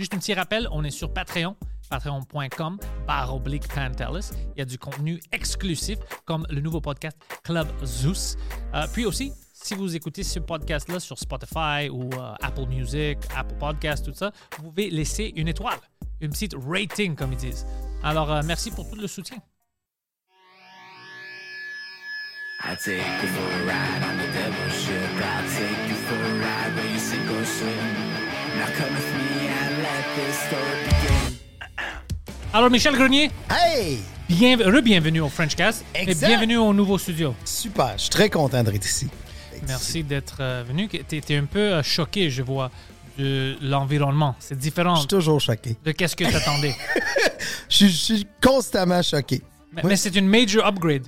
Juste un petit rappel, on est sur Patreon, patreon.com, barre oblique. Il y a du contenu exclusif, comme le nouveau podcast Club Zeus. Euh, puis aussi, si vous écoutez ce podcast-là sur Spotify ou euh, Apple Music, Apple Podcast, tout ça, vous pouvez laisser une étoile, une petite rating, comme ils disent. Alors, euh, merci pour tout le soutien. Take you for a ride on the ship. Take you for a ride where you or swim. Now come with me and Alors, Michel Grenier, Hey! bien, re-bienvenue au Frenchcast et Exact. bienvenue au nouveau studio. Super, je suis très content d'être ici. Merci d'être euh, venu. Tu étais un peu euh, choqué, je vois, de l'environnement. C'est différent Je suis toujours choqué. de qu'est-ce que tu attendais. Je suis constamment choqué. Mais Oui. mais c'est une major upgrade.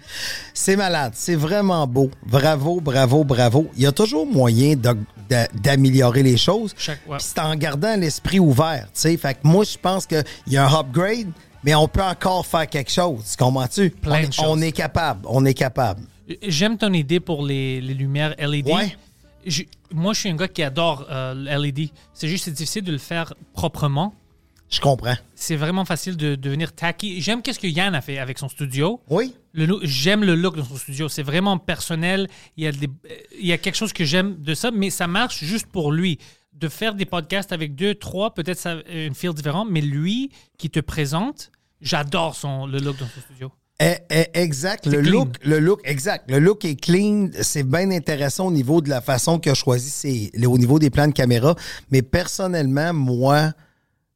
C'est malade, c'est vraiment beau. Bravo, bravo, bravo. Il y a toujours moyen d'améliorer les choses. Ouais. C'est en gardant l'esprit ouvert. Fait que moi, je pense qu'il y a un upgrade, mais on peut encore faire quelque chose. Comprends-tu? Plein on, de est- choses. on est capable, on est capable. J'aime ton idée pour les, les lumières LED. Ouais. Je- moi, je suis un gars qui adore euh, LED. C'est juste c'est difficile de le faire proprement. Je comprends. C'est vraiment facile de devenir tacky. J'aime qu'est-ce que Yann a fait avec son studio. Oui? J'aime le look de son studio. C'est vraiment personnel. Il y, a des- euh, il y a quelque chose que j'aime de ça, mais ça marche juste pour lui. De faire des podcasts avec deux, trois, peut-être ça une feel différente, mais lui qui te présente, j'adore son le look dans son studio. Eh, eh, exact. Le clean. look, le look, exact. Le look est clean. C'est bien intéressant au niveau de la façon qu'il a choisi ses, au niveau des plans de caméra. Mais personnellement, moi,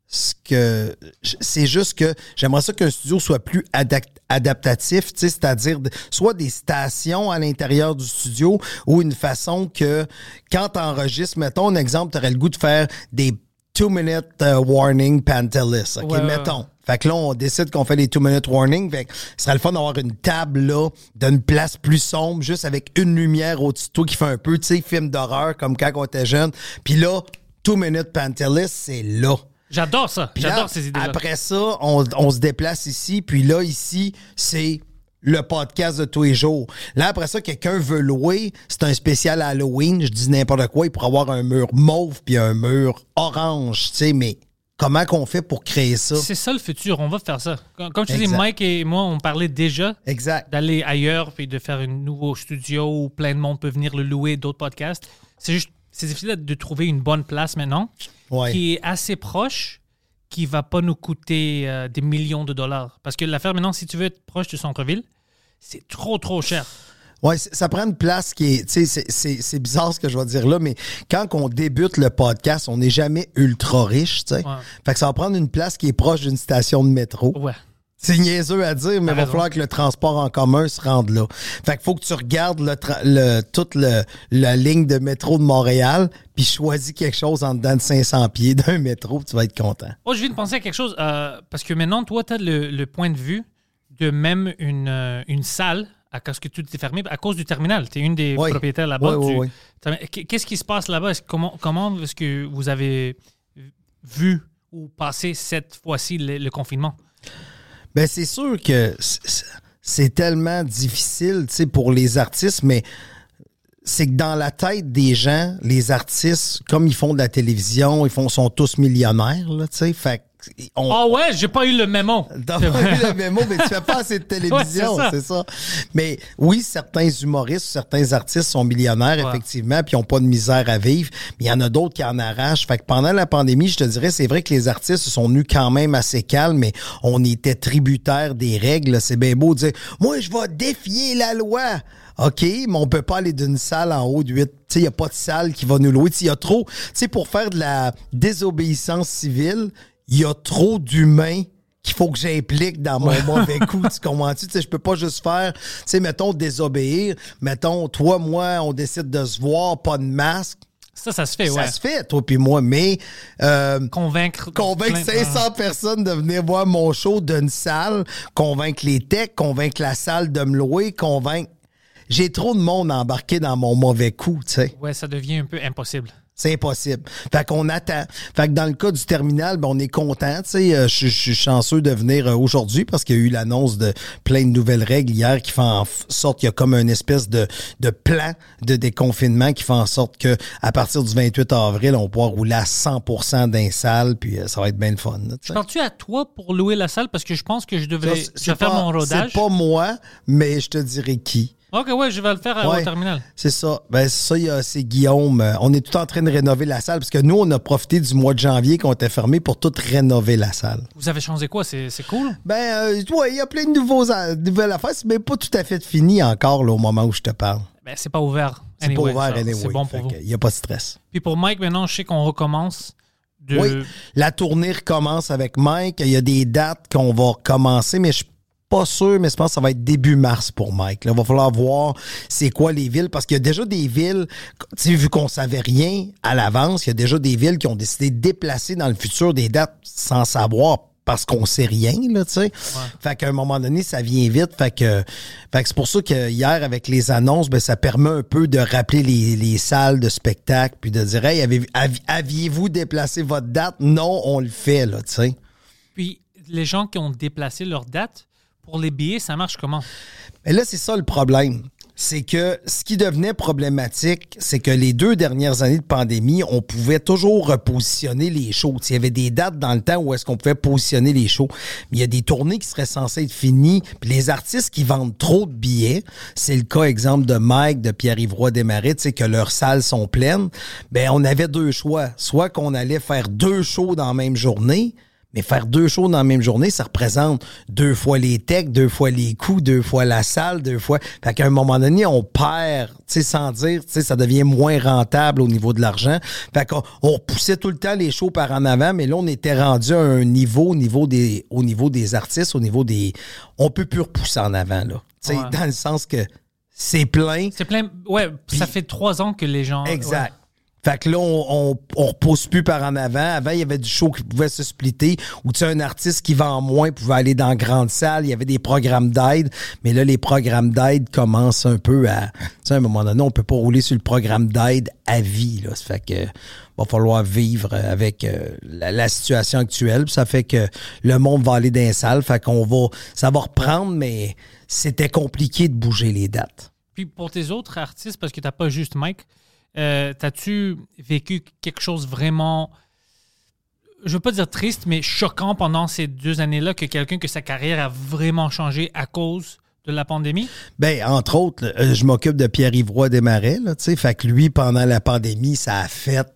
ce que c'est juste que j'aimerais ça qu'un studio soit plus adapt- adaptatif, tu sais, c'est-à-dire soit des stations à l'intérieur du studio ou une façon que quand tu enregistres, mettons un exemple, tu aurais le goût de faire des two-minute euh, warning pantelis. OK, Ouais, ouais, mettons. Fait que là, on décide qu'on fait des two-minute warning. Fait que ce serait le fun d'avoir une table là, d'une place plus sombre, juste avec une lumière au-dessus de toi qui fait un peu, tu sais, film d'horreur comme quand on était jeune. Puis là, two-minute pantelis, c'est là. J'adore ça. Là, J'adore ces idées-là. Après ça, on, on se déplace ici. Puis là, ici, c'est le podcast de tous les jours. Là, après ça, quelqu'un veut louer. C'est un spécial Halloween. Je dis n'importe quoi. Il pourrait avoir un mur mauve puis un mur orange, tu sais. Mais comment qu'on fait pour créer ça? C'est ça le futur. On va faire ça. Comme, tu dis, Exact. Mike et moi, on parlait déjà d'aller ailleurs puis de faire un nouveau studio où plein de monde peut venir le louer, d'autres podcasts. C'est juste, c'est difficile de trouver une bonne place maintenant Ouais. qui est assez proche, qui va pas nous coûter euh, des millions de dollars. Parce que l'affaire maintenant, si tu veux être proche du centre-ville, c'est trop, trop cher. Ouais, c- ça prend une place qui est. Tu sais, c'est- bizarre ce que je vais dire là, mais quand on débute le podcast, on n'est jamais ultra riche, tu sais. Ouais. Fait que ça va prendre une place qui est proche d'une station de métro. Ouais. C'est niaiseux à dire, mais il va raison. falloir que le transport en commun se rende là. Fait qu'il faut que tu regardes le toute le- la ligne de métro de Montréal, puis choisis quelque chose en dedans de 500 pieds d'un métro, tu vas être content. Oh, je viens de penser à quelque chose, euh, parce que maintenant, toi, tu as le, le point de vue de même une, euh, une salle, à cause que tout est fermé, à cause du terminal. Tu es une des Oui. propriétaires là-bas. Oui, oui, du Qu'est-ce qui se passe là-bas? Comment, comment est-ce que vous avez vu ou passé cette fois-ci le, le confinement? Ben c'est sûr que c'est tellement difficile, pour les artistes, mais c'est que dans la tête des gens, les artistes, comme ils font de la télévision, ils font sont tous millionnaires, là, tu sais, fait on, Ah ouais, j'ai pas eu le mémo. T'as pas vu le mémo, mais tu fais pas assez de télévision, Ouais, c'est ça. Mais oui, certains humoristes, certains artistes sont millionnaires, Ouais. effectivement, puis ils n'ont pas de misère à vivre. Mais il y en a d'autres qui en arrachent. Fait que pendant la pandémie, je te dirais, c'est vrai que les artistes sont venus quand même assez calmes, mais on était tributaires des règles. C'est bien beau de dire, moi, je vais défier la loi. OK, mais on peut pas aller d'une salle en haut de 8. Tu sais, il n'y a pas de salle qui va nous louer. Tu sais, Il y a trop. Tu sais, pour faire de la désobéissance civile, il y a trop d'humains qu'il faut que j'implique dans mon mauvais coup. Tu comprends-tu? Tu sais, je peux pas juste faire, tu sais, mettons, désobéir. Mettons, toi, moi, on décide de se voir, pas de masque. Ça, ça se fait, ouais. Ça se fait, toi puis moi, mais euh, Convaincre. convaincre plein- 500 personnes de venir voir mon show d'une salle, convaincre les techs, convaincre la salle de me louer, convaincre... J'ai trop de monde embarqué dans mon mauvais coup, tu sais. Ouais, ça devient un peu impossible. C'est impossible. Fait qu'on attend. Fait que dans le cas du terminal, ben, on est content. Tu sais, euh, je je suis chanceux de venir euh, aujourd'hui parce qu'il y a eu l'annonce de plein de nouvelles règles hier qui font en sorte qu'il y a comme une espèce de, de plan de déconfinement qui fait en sorte que à partir du 28 avril, on pourra rouler à 100% d'un salle, puis euh, ça va être bien le fun. là, tu sais. Parles-tu à toi pour louer la salle? Parce que je pense que je devrais je faire mon rodage. C'est pas moi, mais je te dirai qui. Ok, ouais, je vais le faire euh, Ouais. au terminal. C'est ça. Ben, ça, il y a- c'est Guillaume. Euh, On est tout en train de rénover la salle parce que nous, on a profité du mois de janvier qu'on était fermé pour tout rénover la salle. Vous avez changé quoi? C'est c'est cool? Ben, euh, ouais, il y a plein de nouveaux, nouvelles affaires. Même pas tout à fait fini encore, là, au moment où je te parle. Ben, c'est pas ouvert. C'est Anyway, pas ouvert, anyway. C'est bon pour vous. Il n'y a pas de stress. Puis pour Mike, maintenant, je sais qu'on recommence. De... Oui, la tournée recommence avec Mike. Il y a des dates qu'on va recommencer, mais je pas sûr, mais je pense que ça va être début mars pour Mike. Là, il va falloir voir c'est quoi les villes, parce qu'il y a déjà des villes, vu qu'on savait rien à l'avance, il y a déjà des villes qui ont décidé de déplacer dans le futur des dates sans savoir parce qu'on sait rien, là, tu sais. Fait qu'à un moment donné, ça vient vite. Fait que, fait que c'est pour ça que hier, avec les annonces, ben, ça permet un peu de rappeler les, les salles de spectacle, puis de dire, hey, avez- avi- aviez-vous déplacé votre date? Non, on le fait, là, tu sais. Puis les gens qui ont déplacé leur date, pour les billets, ça marche comment? Mais là, c'est ça le problème. C'est que ce qui devenait problématique, c'est que les deux dernières années de pandémie, on pouvait toujours repositionner les shows. Il y avait des dates dans le temps où est-ce qu'on pouvait positionner les shows. Il y a des tournées qui seraient censées être finies. Puis les artistes qui vendent trop de billets, c'est le cas, exemple, de Mike, de Pierre-Yves Roy Desmarais, que leurs salles sont pleines. Ben, on avait deux choix. Soit qu'on allait faire deux shows dans la même journée, mais faire deux shows dans la même journée, ça représente deux fois les techs, deux fois les coûts, deux fois la salle, deux fois. Fait qu'à un moment donné, on perd, tu sais, sans dire, tu sais, ça devient moins rentable au niveau de l'argent. Fait qu'on on repoussait tout le temps les shows par en avant, mais là, on était rendu à un niveau, au niveau des, au niveau des artistes, au niveau des. On peut plus repousser en avant, là. Tu sais, Ouais. dans le sens que c'est plein. C'est plein. Ouais, ça fait trois ans que les gens. Exact. Fait que là, on, on, repousse plus par en avant. Avant, il y avait du show qui pouvait se splitter, ou tu sais, un artiste qui vend moins pouvait aller dans grande salle. Il y avait des programmes d'aide, mais là, les programmes d'aide commencent un peu à... Tu sais, à un moment donné, on peut pas rouler sur le programme d'aide à vie, là. Ça fait que va falloir vivre avec euh, la, situation actuelle. Ça fait que le monde va aller dans les salles. Fait qu'on va... Ça va reprendre, mais c'était compliqué de bouger les dates. Puis pour tes autres artistes, parce que t'as pas juste Mike, euh, t'as-tu vécu quelque chose vraiment, je veux pas dire triste, mais choquant pendant ces deux années-là que quelqu'un que sa carrière a vraiment changé à cause de la pandémie? Ben, entre autres, euh, je m'occupe de Pierre-Yves Roy Desmarais, là, tu sais. Fait que lui, pendant la pandémie, ça a fait,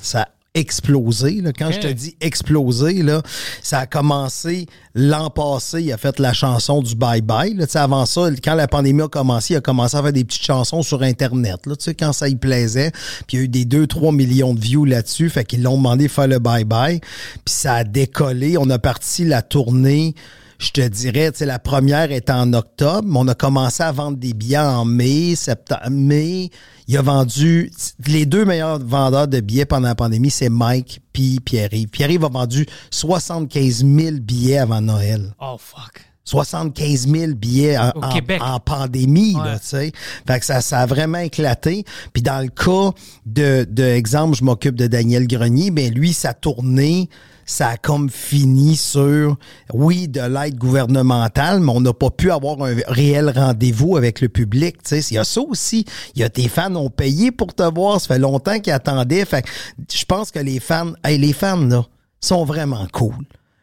ça explosé, là. Quand je te dis explosé, là, ça a commencé l'an passé, il a fait la chanson du Bye Bye, là. Avant ça, quand la pandémie a commencé, il a commencé à faire des petites chansons sur Internet, là, tu sais, quand ça y plaisait. Puis il y a eu des 2-3 millions de views là-dessus, fait qu'ils l'ont demandé de faire le Bye Bye. Puis ça a décollé. On a parti la tournée je te dirais, tu sais, la première est en octobre, mais on a commencé à vendre des billets en mai, septembre, mai. Il a vendu, les deux meilleurs vendeurs de billets pendant la pandémie, c'est Mike puis Pierre-Yves. Pierre-Yves a vendu 75 000 billets avant Noël. Oh fuck. 75 000 billets en, en- pandémie, Ouais. là, tu sais. Fait que ça, ça a vraiment éclaté. Puis dans le cas de, de exemple, je m'occupe de Daniel Grenier, ben lui, sa tournée, ça a comme fini sur, oui, de l'aide gouvernementale, mais on n'a pas pu avoir un réel rendez-vous avec le public. Il y a ça aussi. Il y a tes fans ont payé pour te voir, ça fait longtemps qu'ils attendaient. Fait je pense que les fans, hey, les fans, là, sont vraiment cool.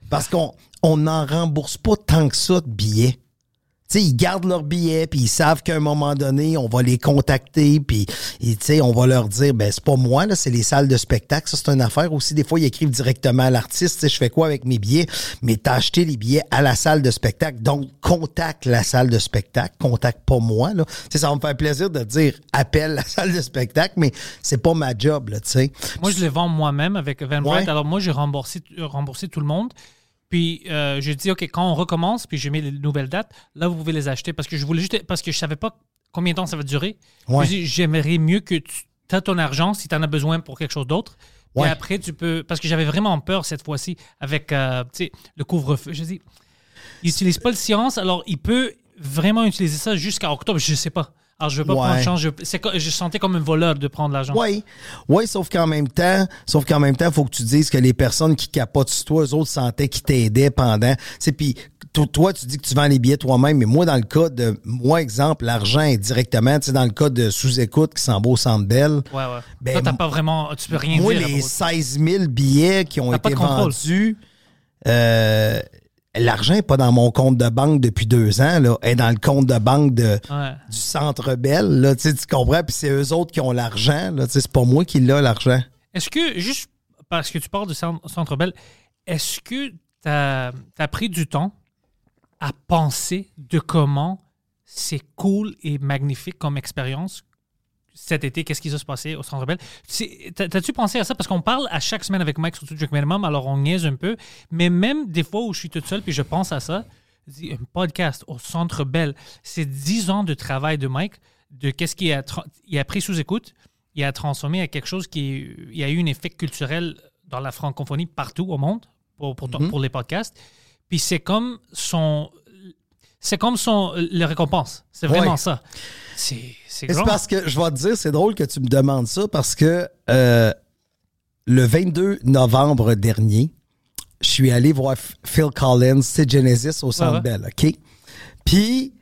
Parce qu'on on n'en rembourse pas tant que ça de billets. Sais, ils gardent leurs billets, puis ils savent qu'à un moment donné, on va les contacter, puis on va leur dire, ben c'est pas moi, là, c'est les salles de spectacle. Ça, c'est une affaire aussi. Des fois, ils écrivent directement à l'artiste, je fais quoi avec mes billets? Mais t'as acheté les billets à la salle de spectacle, donc contacte la salle de spectacle, contacte pas moi, là. Tu sais, ça va me faire plaisir de dire, appelle la salle de spectacle, mais c'est pas ma job, tu sais. Moi, je les vends moi-même avec Eventbrite. Ouais. Alors, moi, j'ai remboursé, remboursé tout le monde. Puis, euh, j'ai dit, OK, quand on recommence, puis j'ai mis les nouvelles dates, là, vous pouvez les acheter. Parce que je voulais juste. Parce que je savais pas combien de temps ça va durer. Ouais. Je j'aimerais mieux que tu as ton argent si tu en as besoin pour quelque chose d'autre. Ouais. après, tu peux. Parce que j'avais vraiment peur cette fois-ci avec euh, le couvre-feu. Je dis, il n'utilise pas le science, alors il peut vraiment utiliser ça jusqu'à octobre. Je sais pas. Alors, je veux pas Ouais. prendre chance. Je, c'est sentais comme un voleur de prendre l'argent. Oui, oui, sauf qu'en même temps, sauf qu'en même temps, il faut que tu dises que les personnes qui capotent sur toi, eux autres sentaient qu'ils t'aidaient pendant. Sais, puis to- toi, tu dis que tu vends les billets toi-même, mais moi, dans le cas de, moi, exemple, l'argent est directement, tu sais, dans le cas de sous-écoute qui s'en va au Centre Bell. Ouais, ouais. Ben, Toi, t'as pas vraiment. Tu peux rien Moi, dire. à les propos de- 16 000 billets qui ont été vendus, euh, l'argent n'est pas dans mon compte de banque depuis deux ans, là, est dans le compte de banque de, Ouais. du Centre Bell, là, tu comprends? Puis c'est eux autres qui ont l'argent, là, c'est pas moi qui l'ai, l'argent. Est-ce que, juste parce que tu parles du Cent- Centre Bell, est-ce que tu as, pris du temps à penser de comment c'est cool et magnifique comme expérience cet été, qu'est-ce qui va se passer au Centre Bell? T'as-tu pensé à ça? Parce qu'on parle à chaque semaine avec Mike sur Drink Minimum, alors on niaise un peu, mais même des fois où je suis toute seule puis je pense à ça, un podcast au Centre Bell, c'est 10 ans de travail de Mike, de qu'est-ce qu'il a, il a pris sous écoute, il a transformé à quelque chose qui il a eu un effet culturel dans la francophonie partout au monde pour, pour, Mm-hmm. pour les podcasts. Puis c'est comme son c'est comme son le récompense. C'est vraiment Ouais. ça. C'est parce que, je vais te dire, c'est drôle que tu me demandes ça parce que euh, le 22 novembre dernier, je suis allé voir Phil Collins, c'est Genesis au Centre ouais. Bell, OK? Puis,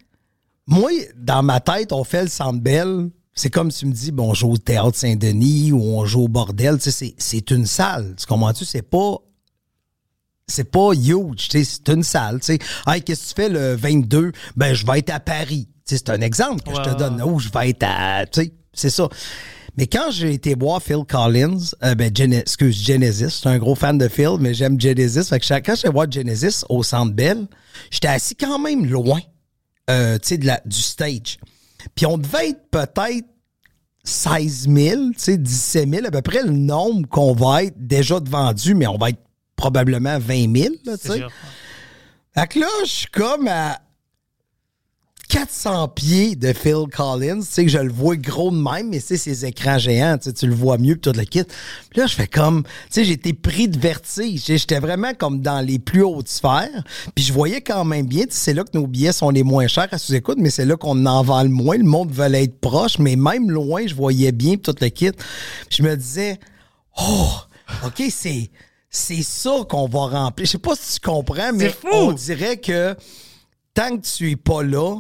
moi, dans ma tête, on fait le Centre Bell. C'est comme si tu me dis, bon, on joue au Théâtre Saint-Denis ou on joue au bordel. Tu sais, c'est- c'est une salle. Tu comprends-tu? C'est pas c'est pas huge, tu sais, c'est une salle, tu sais. Hey, qu'est-ce que tu fais le 22? Ben, je vais être à Paris. Tu sais, c'est un exemple que je te donne. Où je vais être à, tu sais, c'est ça. Mais quand j'ai été voir Phil Collins, euh, ben, excuse, Genesis, je suis un gros fan de Phil, mais j'aime Genesis. Fait que quand j'ai voir Genesis au Centre Bell, j'étais assis quand même loin, euh, tu sais, de la- du stage. Puis on devait être peut-être 16 000, tu sais, 17 000, à peu près le nombre qu'on va être déjà de vendus, mais on va être probablement 20 000, là. Fait que là, je suis comme à 400 pieds de Phil Collins. Tu sais que je le vois gros de même, mais c'est ces écrans géants, tu sais, tu le vois mieux, puis tout le kit. Puis là, je fais comme, tu sais, été pris de vertige. J'étais vraiment comme dans les plus hautes sphères. Puis je voyais quand même bien, tu sais, c'est là que nos billets sont les moins chers à sous-écoute, mais c'est là qu'on en vend le moins. Le monde veut être proche, mais même loin, je voyais bien, puis tout le kit. Puis je me disais, oh, OK, c'est... C'est ça qu'on va remplir. Je sais pas si tu comprends, mais fou! on dirait que tant que tu es pas là,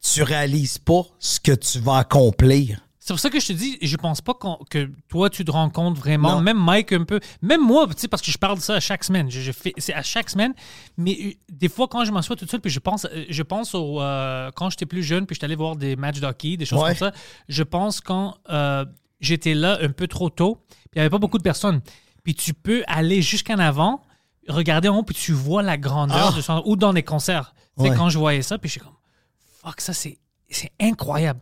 tu réalises pas ce que tu vas accomplir. C'est pour ça que je te dis, je pense pas que toi, tu te rends compte vraiment, Non. même Mike un peu, même moi, tu sais, parce que je parle de ça à chaque semaine. Je, je fais, c'est à chaque semaine, mais euh, des fois, quand je m'assois toute seule, puis je pense, euh, je pense au, euh, quand j'étais plus jeune, puis j'étais allé voir des matchs de hockey, des choses Ouais. comme ça, je pense quand j'étais là un peu trop tôt, puis il n'y avait pas beaucoup de personnes. Puis tu peux aller jusqu'en avant, regarder en haut, puis tu vois la grandeur Ah! de son... Ou dans des concerts. Ouais. quand je voyais ça, puis je suis comme, fuck, ça, c'est c'est incroyable.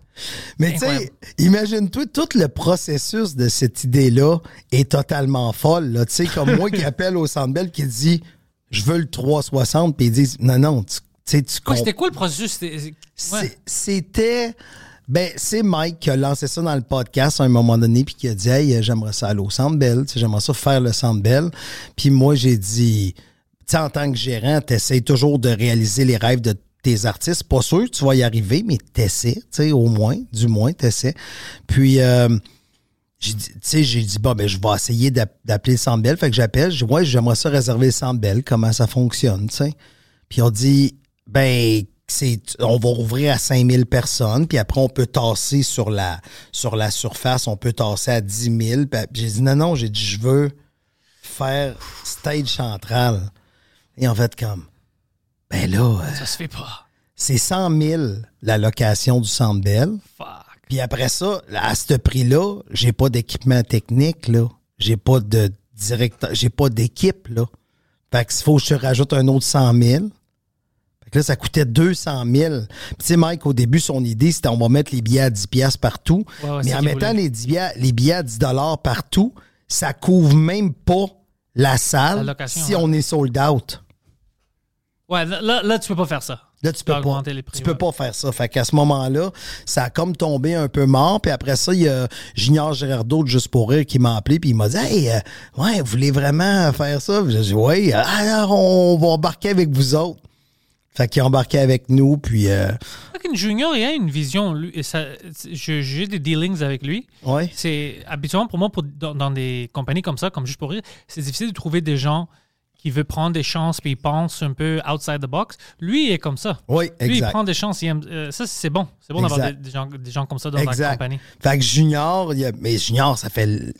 Mais tu sais, imagine-toi, tout le processus de cette idée-là est totalement folle. Tu sais, comme moi qui appelle au Centre Bell qui dit « Je veux le 360 », puis ils disent « Non, non, tu sais, tu. C'était quoi le processus? C'était- ouais. Ben, c'est Mike qui a lancé ça dans le podcast à un moment donné, puis qui a dit Hey, j'aimerais ça aller au Centre Bell, tu j'aimerais ça faire le Centre. Puis moi, j'ai dit Tu en tant que gérant, t'essayes toujours de réaliser les rêves de tes artistes. Pas sûr que tu vas y arriver, mais t'essaies, tu sais, au moins, du moins, t'essaies. Puis, euh, j'ai dit, tu j'ai dit, ben, je vais essayer d'app- d'appeler le Centre Bell. Fait que j'appelle, je dis, ouais, j'aimerais ça réserver le Centre comment ça fonctionne, tu sais. Puis on dit, ben, c'est, on va ouvrir à 5000 personnes, puis après, on peut tasser sur la, sur la surface, on peut tasser à 10 000. Puis j'ai dit, non, non, j'ai dit, je veux faire stage central. Et en fait, comme, ben là, euh, Ça se fait pas. c'est 100 000 la location du Centre Bell. Fuck. Puis après ça, à ce prix-là, j'ai pas d'équipement technique, là. J'ai pas de directeur, j'ai pas d'équipe, là. Fait qu'il faut que je te rajoute un autre 100 000. Là, ça coûtait 200 000. Puis tu sais, Mike, au début, son idée, c'était on va mettre les billets à 10 piastres partout. Ouais, ouais, Mais en mettant voulait. les, 10 billets, les billets à 10 dollars partout, ça couvre même pas la salle La si ouais. on est sold out. Ouais, là, là, tu peux pas faire ça. Là, tu peux pas. Augmenter les prix, tu peux pas faire ça. Fait qu'à ce moment-là, ça a comme tombé un peu mort. Puis après ça, il y a Junior Gérardo de Juste pour rire qui m'a appelé puis il m'a dit Hey, euh, ouais, vous voulez vraiment faire ça? J'ai dit Oui, alors on va embarquer avec vous autres. Fait qu'il a embarqué avec nous, puis euh, Junior, il a une vision. Lui, ça- J'ai des dealings avec lui. ouais. C'est habituellement pour moi, pour, dans, dans des compagnies comme ça, comme juste pour rire, c'est difficile de trouver des gens qui veulent prendre des chances puis ils pensent un peu outside the box. Lui, il est comme ça. Oui, Lui, il exact. prend des chances. il aime- euh, ça, c'est bon. C'est bon d'avoir des, Exact. des gens, des gens comme ça dans la Exact. compagnie. Fait que Junior, il y a- mais Junior, ça fait,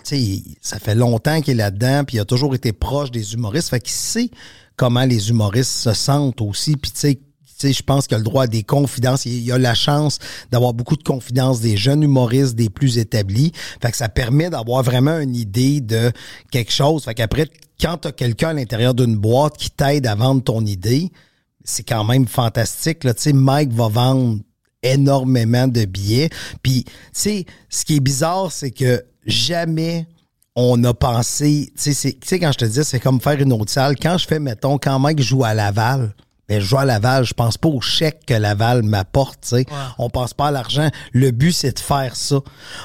ça fait longtemps qu'il est là-dedans, puis il a toujours été proche des humoristes. Fait qu'il sait comment les humoristes se sentent aussi. Puis tu sais, je pense qu'il a le droit à des confidences. Il il a la chance d'avoir beaucoup de confidences des jeunes humoristes, des plus établis. Fait que ça permet d'avoir vraiment une idée de quelque chose. Fait qu'après, quand tu as quelqu'un à l'intérieur d'une boîte qui t'aide à vendre ton idée, c'est quand même fantastique. Là. Tu sais, Mike va vendre énormément de billets. Puis, tu sais, ce qui est bizarre, c'est que jamais on a pensé, tu sais, quand je te dis, c'est comme faire une autre salle. Quand je fais, mettons, quand Mike joue à Laval, ben, je joue à Laval, je pense pas au chèque que Laval m'apporte, tu sais. On pense pas à l'argent. Le but, c'est de faire ça.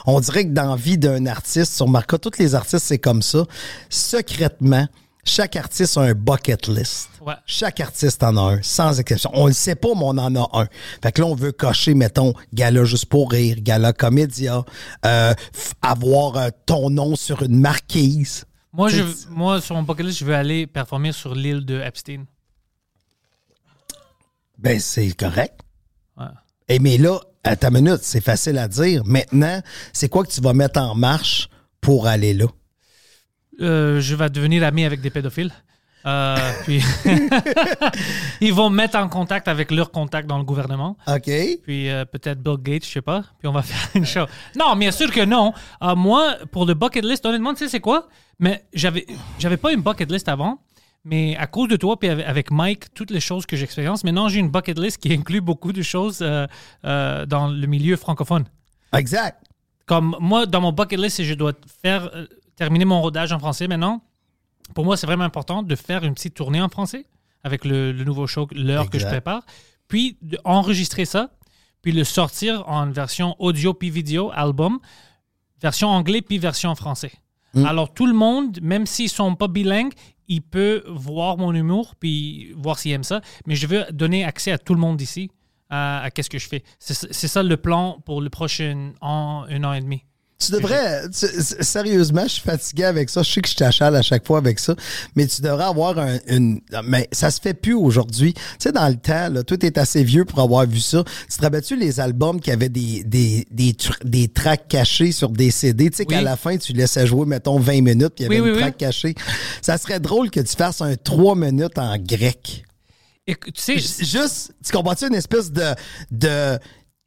On dirait que dans la vie d'un artiste, sur Marca, tous les artistes, c'est comme ça. Secrètement, chaque artiste a un bucket list. Ouais. Chaque artiste en a un, sans exception. On le sait pas, mais on en a un. Fait que là, on veut cocher, mettons, gala juste pour rire, gala comédia, euh, avoir euh, ton nom sur une marquise. Moi, je, moi, sur mon bucket list, je veux aller performer sur l'île de Epstein. Ben, c'est correct. Ouais. Et mais là, à ta minute, c'est facile à dire. Maintenant, c'est quoi que tu vas mettre en marche pour aller là? Euh, je vais devenir ami avec des pédophiles. Euh, puis ils vont me mettre en contact avec leurs contacts dans le gouvernement. OK? Puis euh, peut-être Bill Gates, je sais pas. Puis on va faire une show. Non, bien sûr que non. Euh, moi, pour le bucket list, honnêtement, tu sais c'est quoi? Mais j'avais, j'avais pas une bucket list avant. Mais à cause de toi, puis avec- Mike, toutes les choses que j'expérience, maintenant j'ai une bucket list qui inclut beaucoup de choses dans le milieu francophone. Exact. Comme moi, dans mon bucket list, je dois faire terminer mon rodage en français maintenant, pour moi, c'est vraiment important de faire une petite tournée en français avec le, le nouveau show, l'heure que je prépare, puis d'enregistrer ça, puis le sortir en version audio puis vidéo, album, version anglais puis version français. Alors tout le monde, même s'ils sont pas bilingues, il peut voir mon humour puis voir s'il aime ça. Mais je veux donner accès à tout le monde ici à, à qu'est-ce que je fais. C'est c'est ça le plan pour le prochain an, un an et demi. Tu devrais, tu- sérieusement, je suis fatigué avec ça. Je sais que je t'achale à chaque fois avec ça, mais tu devrais avoir un- une. Mais ça se fait plus aujourd'hui. Tu sais, dans le temps, là, toi, t'es assez vieux pour avoir vu ça. Tu te rappelles-tu les albums qui avaient des, des, des, des tracks cachés sur des CD? Tu sais, Oui. qu'à la fin, tu laissais jouer, mettons, 20 minutes, puis il y avait Oui, une oui, track cachée. Ça serait drôle que tu fasses un 3 minutes en grec. Et tu sais, Juste, tu comprends-tu une espèce de, de,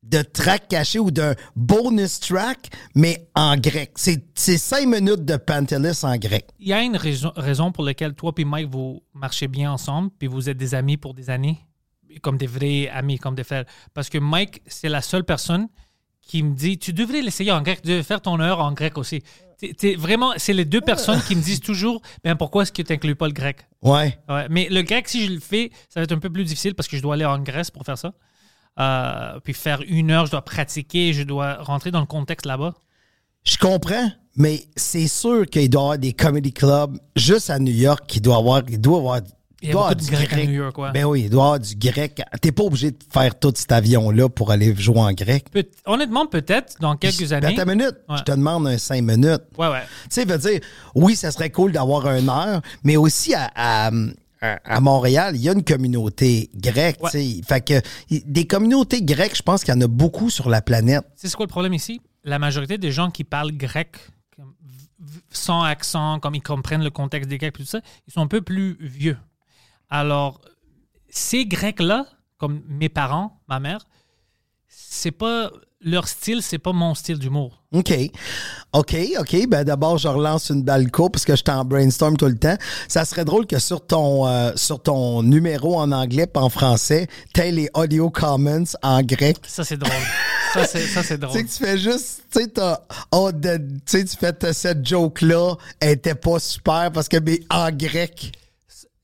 de track caché ou d'un bonus track, mais en grec. C'est cinq minutes de Pantelis en grec. il y a une raison, raison pour laquelle toi et Mike, vous marchez bien ensemble, puis vous êtes des amis pour des années, comme des vrais amis, comme des frères. Parce que Mike, c'est la seule personne qui me dit, tu devrais l'essayer en grec, tu devrais faire ton heure en grec aussi. T'es vraiment, c'est les deux personnes qui me disent toujours, ben pourquoi est-ce que tu n'inclus pas le grec? Ouais. Ouais, mais le grec, si je le fais, ça va être un peu plus difficile parce que je dois aller en Grèce pour faire ça. Euh, puis faire une heure, je dois pratiquer, je dois rentrer dans le contexte là-bas. Je comprends, mais c'est sûr qu'il doit y avoir des comedy clubs juste à New York qui doit avoir. Il doit avoir. Il y a doit beaucoup avoir de Grecs à New York, ouais. Ben oui, il doit y avoir du grec. T'es pas obligé de faire tout cet avion-là pour aller jouer en grec. Peut- honnêtement, peut-être dans quelques Ben, années. Attends une minute. Ouais. Je te demande un cinq minutes. Ouais, ouais. Tu sais, veut dire, oui, ça serait cool d'avoir une heure, mais aussi à, à, à- à Montréal, il y a une communauté grecque. Ouais. tu sais. Fait que des communautés grecques, je pense qu'il y en a beaucoup sur la planète. C'est quoi le problème ici? La majorité des gens qui parlent grec sans accent, comme ils comprennent le contexte des Grecs et tout ça, ils sont un peu plus vieux. Alors, ces Grecs-là, comme mes parents, ma mère, c'est pas leur style, c'est pas mon style d'humour. OK. OK, OK. Ben d'abord, je relance une balle courte parce que je t'en brainstorm tout le temps. Ça serait drôle que sur ton euh, sur ton numéro en anglais et en français, t'aies les audio comments en grec. Ça, c'est drôle. ça, c'est, Tu drôle. sais que tu fais juste, tu sais, oh, tu tu fais cette joke-là, elle était pas super parce que, mais en grec.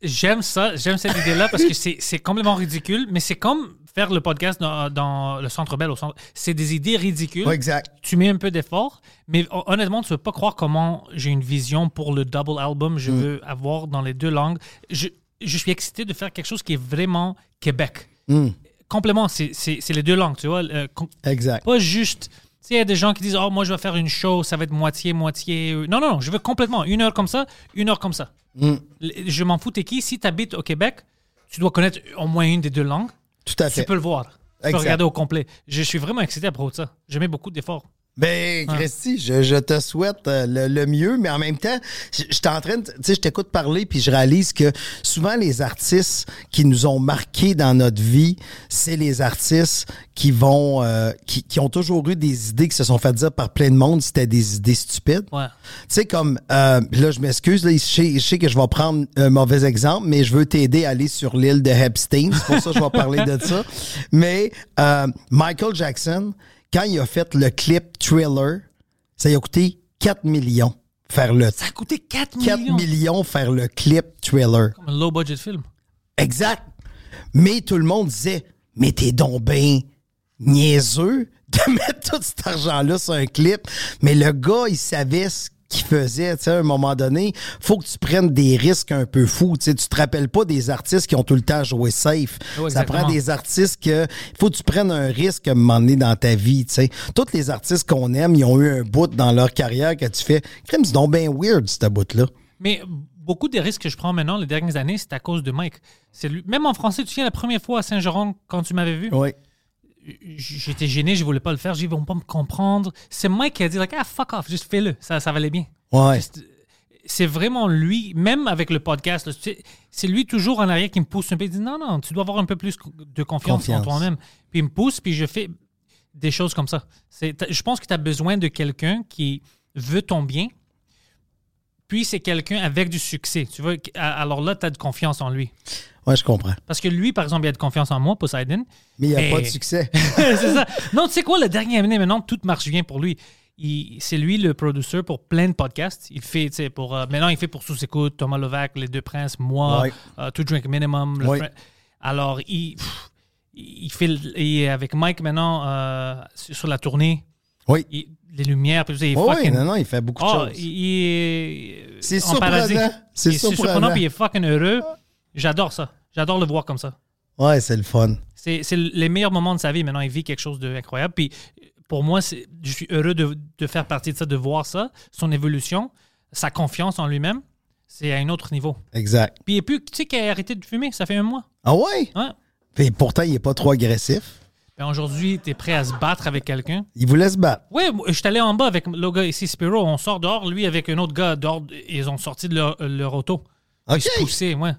J'aime ça, j'aime cette idée-là parce que c'est complètement ridicule, mais c'est comme faire le podcast dans, dans le Centre Bell au centre. C'est des idées ridicules. Ouais, exact. Tu mets un peu d'effort, mais hon- honnêtement, tu ne peux pas croire comment j'ai une vision pour le double album. Mm. Je veux avoir dans les deux langues. Je, je suis excité de faire quelque chose qui est vraiment Québec. Mm. Complètement, c'est les deux langues, tu vois. euh, Exact. pas juste. Tu sais, il y a des gens qui disent Oh, moi, je vais faire une show, ça va être moitié, moitié. euh. Non, non, non, je veux complètement une heure comme ça, une heure comme ça. Mm. Je m'en fous, t'es qui? Si tu habites au Québec, tu dois connaître au moins une des deux langues. Tout à Tu peux le voir. Tu peux regarder au complet. Je suis vraiment excité à propos de ça. Je mets beaucoup d'efforts. Ben, Christy, je, je te souhaite euh, le, le mieux, mais en même temps, je je suis en train. Tu sais, je t'écoute parler, puis je réalise que souvent, les artistes qui nous ont marqués dans notre vie, c'est les artistes qui vont. euh, qui, qui ont toujours eu des idées qui se sont fait dire par plein de monde, c'était des idées stupides. Ouais. Tu sais, comme, euh, là, je m'excuse, là, je sais, je sais que je vais prendre un mauvais exemple, mais je veux t'aider à aller sur l'île de Epstein. C'est pour ça que je vais parler de ça. Mais euh, Michael Jackson, quand il a fait le clip Thriller, ça lui a coûté 4 millions faire le Ça a coûté 4 4 millions. millions faire le clip Thriller. Comme un low budget film. Exact. Mais tout le monde disait, mais t'es donc ben niaiseux de mettre tout cet argent-là sur un clip. Mais le gars, il savait ce qu'il faisait. Tu sais, à un moment donné, faut que tu prennes des risques un peu fous. Tu sais, tu te rappelles pas des artistes qui ont tout le temps joué safe. Ouais, Ça prend des artistes que faut que tu prennes un risque à un moment donné dans ta vie. Tu sais. Tous les artistes qu'on aime, ils ont eu un bout dans leur carrière que tu fais. Crème, c'est donc bien weird, ce bout-là. Mais beaucoup des risques que je prends maintenant, les dernières années, c'est à cause de Mike. C'est lui. Même en français, tu te souviens la première fois à Saint-Jean, quand tu m'avais vu, Oui. J'étais gêné, je voulais pas le faire. Ils vont pas me comprendre. C'est Mike qui a dit, like, ah, fuck off, juste fais-le. Ça, ça valait bien. Ouais. C'est vraiment lui, même avec le podcast, c'est lui toujours en arrière qui me pousse un peu. Il dit non, non, tu dois avoir un peu plus de confiance, Confiance. en toi-même. Puis il me pousse, puis je fais des choses comme ça. Je pense que tu as besoin de quelqu'un qui veut ton bien, puis c'est quelqu'un avec du succès. Tu vois, alors là, tu as de confiance en lui. Ouais, je comprends. Parce que lui, par exemple, il a de confiance en moi, Poseidon. Mais il n'y a Mais- pas de succès. c'est ça. Non, tu sais quoi, le dernier année, maintenant, tout marche bien pour lui. C'est lui le producer pour plein de podcasts. Il fait, tu sais, pour. euh, maintenant, il fait pour Sous-Écoute, Thomas Levac, Les Deux Princes, moi, Ouais. euh, To Drink Minimum. Ouais. Alors, il, pff, il fait. Il est avec Mike maintenant euh, sur sur la tournée. Oui. Il- les lumières, puis il est Oh oui, fucking. non, non, il fait beaucoup de Ah, choses. il, il est. C'est en paradis. surprenant. C'est surprenant. puis il est fucking heureux. J'adore ça. J'adore le voir comme ça. Ouais, c'est le fun. C'est les meilleurs moments de sa vie. Maintenant, il vit quelque chose d'incroyable. Puis pour moi, je suis heureux de, de faire partie de ça, de voir ça, son évolution, sa confiance en lui-même. C'est à un autre niveau. Exact. Puis et puis, tu sais qu'il a arrêté de fumer, ça fait un mois. Ah ouais? Ouais. Et pourtant, il est pas trop agressif. Ben, Aujourd'hui, tu es prêt à se battre avec quelqu'un? Il vous laisse battre. Ouais, moi, je suis allé en bas avec le gars ici, Spiro. On sort dehors, lui avec un autre gars dehors. Ils ont sorti de leur, leur auto. OK. Ils se poussaient, ouais.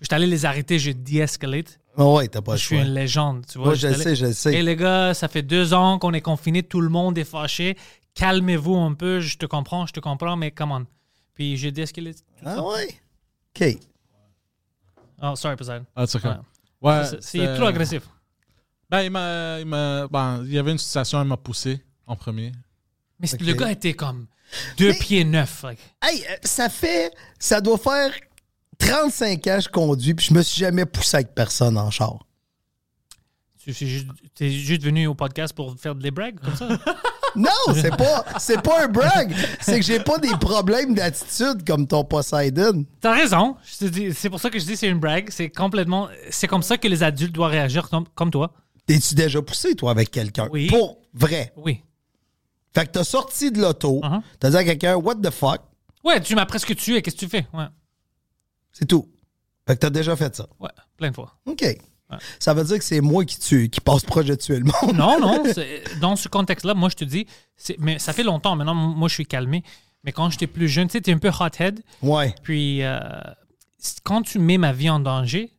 Je suis allé les arrêter, j'ai de-escalate. Ah ouais, t'as pas Je suis choix. une légende, tu vois. Ouais, je le sais, je le sais. Et les gars, ça fait deux ans qu'on est confinés, tout le monde est fâché. Calmez-vous un peu, je te comprends, je te comprends, mais come on. Puis j'ai de-escalate. Ah ouais? OK. Oh, sorry, Poseidon. Ah, c'est ok. Ouais. Ouais, C'est- trop agressif. Ben, il m'a. Il, m'a- ben, il y avait une situation, il m'a poussé en premier. Mais le gars était comme deux Mais- pieds neufs. like. Hey, euh, ça fait. Ça doit faire 35 ans que je conduis, puis je me suis jamais poussé avec personne en char. Tu es juste, t'es juste venu au podcast pour faire des brags comme ça? Non, c'est pas, c'est pas un brag. C'est que j'ai pas des problèmes d'attitude comme ton Poseidon. T'as raison. Je te dis- C'est pour ça que je dis que c'est une brag. C'est complètement. C'est comme ça que les adultes doivent réagir comme, comme toi. T'es-tu déjà poussé, toi, avec quelqu'un? Oui. Pour vrai? Oui. Fait que t'as sorti de l'auto, Uh-huh. t'as dit à quelqu'un, what the fuck? Ouais, tu m'as presque tué. Qu'est-ce que tu fais? Ouais. C'est tout. Fait que t'as déjà fait ça. Ouais, plein de fois. OK. Ça veut dire que c'est moi qui tue, qui passe proche de tuer le monde. Non, non. c'est- Dans ce contexte-là, moi, je te dis, c'est- mais ça fait longtemps maintenant, moi, je suis calmé. Mais quand j'étais plus jeune, tu sais, t'es un peu hothead. Ouais. Puis, euh, quand tu mets ma vie en danger,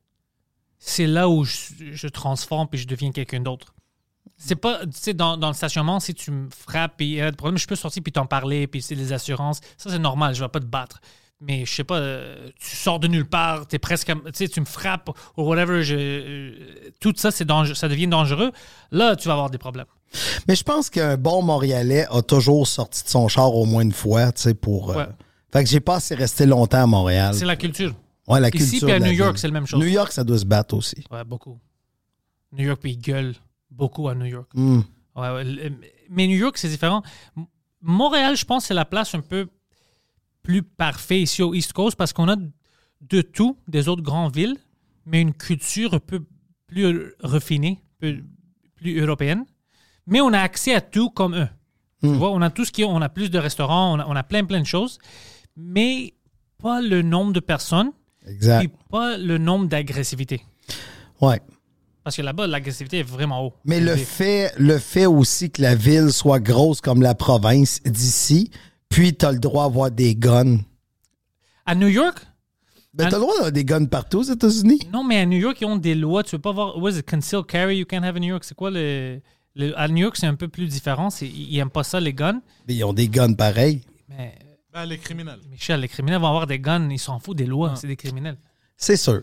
c'est là où je, je transforme puis je deviens quelqu'un d'autre. C'est pas, tu sais, dans, dans le stationnement, si tu me frappes et il y a des problèmes, je peux sortir puis t'en parler, puis c'est des assurances. Ça, c'est normal, je vais pas te battre. Mais je sais pas, euh, tu sors de nulle part, t'es presque, tu sais, tu me frappes ou whatever, je, euh, tout ça, c'est dangereux, ça devient dangereux. Là, tu vas avoir des problèmes. Mais je pense qu'un bon Montréalais a toujours sorti de son char au moins une fois, tu sais, pour. euh. Fait que j'ai pas assez resté longtemps à Montréal. C'est la culture. Ouais, la Ici, puis à de la New York, ville. c'est la même chose. New York, ça doit se battre aussi. Ouais, beaucoup. New York, puis ils gueulent beaucoup à New York. Hmm. Ouais, ouais, le- Mais New York, c'est différent. M- Montréal, je pense, c'est la place un peu plus parfaite ici au East Coast parce qu'on a de tout des autres grandes villes, mais une culture un peu plus raffinée, peu- plus européenne. Mais on a accès à tout comme eux. Tu vois, on a tout ce qui on a plus de restaurants, on a, on a plein, plein de choses, mais pas le nombre de personnes, Exact. puis pas le nombre d'agressivité. Ouais. Parce que là-bas, l'agressivité est vraiment haut. Mais le fait, le fait aussi que la ville soit grosse comme la province d'ici, puis tu as le droit d'avoir des guns. À New York, Ben, t'as le droit d'avoir des guns partout aux États-Unis. Non, mais à New York, ils ont des lois. Tu peux pas avoir. What is it? Concealed carry you can't have in New York? C'est quoi le, le- À New York, c'est un peu plus différent. Ils n'aiment pas ça, les guns. Mais ils ont des guns pareils. Mais Ben, les criminels. Michel, les criminels vont avoir des guns. Ils s'en foutent des lois. Ah. C'est des criminels. C'est sûr.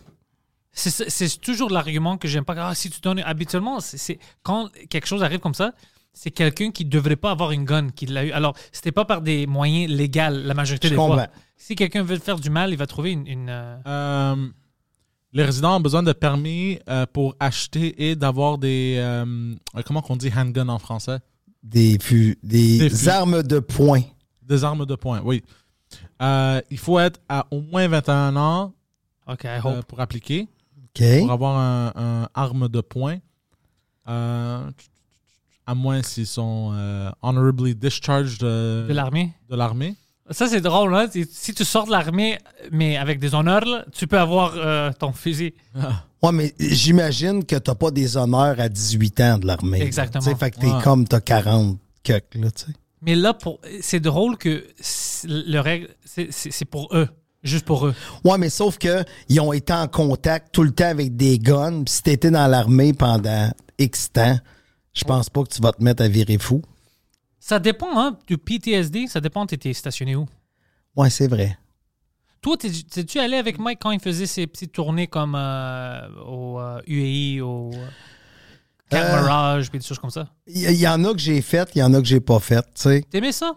C'est- toujours l'argument que j'aime pas. Ah, si tu donnes. Habituellement, c'est- quand quelque chose arrive comme ça, c'est quelqu'un qui devrait pas avoir une gun qui l'a eu. Alors, c'était pas par des moyens légaux la majorité Je des comprends. fois. Si quelqu'un veut faire du mal, il va trouver une. une, euh, Euh, les résidents ont besoin de permis euh, pour acheter et d'avoir des. euh, comment qu'on dit handgun en français? Des, des, armes de poing. Des armes de poing, oui. Euh, il faut être à au moins 21 ans I euh, hope. pour appliquer, pour avoir un, un arme de poing. Euh, à moins s'ils sont euh, honorably discharged de l'armée. de l'armée. Ça, c'est drôle, hein? Si- tu sors de l'armée, mais avec des honneurs, là, tu peux avoir euh, ton fusil. Ouais, mais j'imagine que t'as pas des honneurs à 18 ans de l'armée. là. Exactement. Tu sais, Fait que t'es Ouais. comme t'as 40 cucks, là, tu sais. Mais là, pour... c'est drôle que le règle, c'est- pour eux. Juste pour eux. Ouais, mais sauf que ils ont été en contact tout le temps avec des guns. Puis si t'étais dans l'armée pendant X temps, je pense pas que tu vas te mettre à virer fou. Ça dépend, hein? Du PTSD, ça dépend, t'étais stationné où? Ouais, c'est vrai. Toi, t'es- t'es-tu allé avec Mike quand il faisait ses petites tournées comme euh, au euh, UAE, au euh, Camp Euh. Mirage, puis des choses comme ça? Il y, en a que j'ai fait, il y en a que j'ai pas fait, tu sais. T'aimais ça?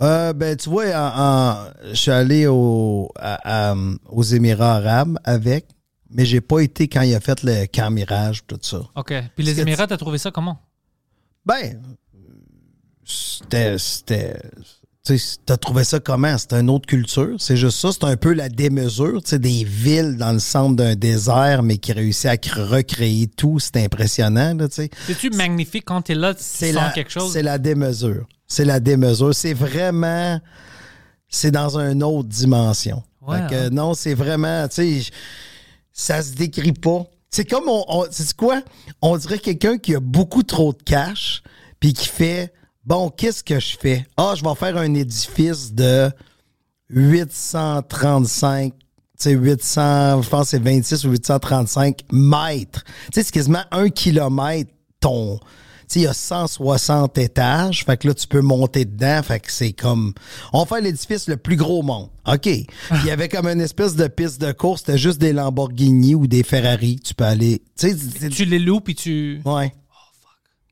Euh, ben, tu vois, en- en- je suis allé au, à- à- aux Émirats arabes avec, mais j'ai pas été quand il a fait le camp Mirage, tout ça. OK. Puis les Émirats, t'as trouvé ça comment? Ben, c'était. T'as trouvé ça comment? C'est une autre culture? C'est juste ça? C'est un peu la démesure? Tu sais, des villes dans le centre d'un désert, mais qui réussit à cr- recréer tout. C'est impressionnant, là, tu sais. C'est-tu magnifique quand t'es là, tu C'est sens la, quelque chose? c'est la démesure. C'est la démesure. C'est vraiment. C'est dans une autre dimension. Fait que, hein? non, c'est vraiment. Tu sais, j- ça se décrit pas. C'est comme. On, on, quoi? On dirait quelqu'un qui a beaucoup trop de cash, puis qui fait. Bon, qu'est-ce que je fais? Ah, je vais faire un édifice de 835 tu sais, 800, je pense que c'est 26 ou 835 mètres. Tu sais, c'est quasiment un kilomètre ton. Tu sais, il y a 160 étages. Fait que là, tu peux monter dedans. Fait que c'est comme. On fait l'édifice le plus gros au monde. OK. Il y avait comme une espèce de piste de course. C'était juste des Lamborghini ou des Ferrari. Tu peux aller. Tu sais, c'est- Tu les loues, puis tu... Ouais.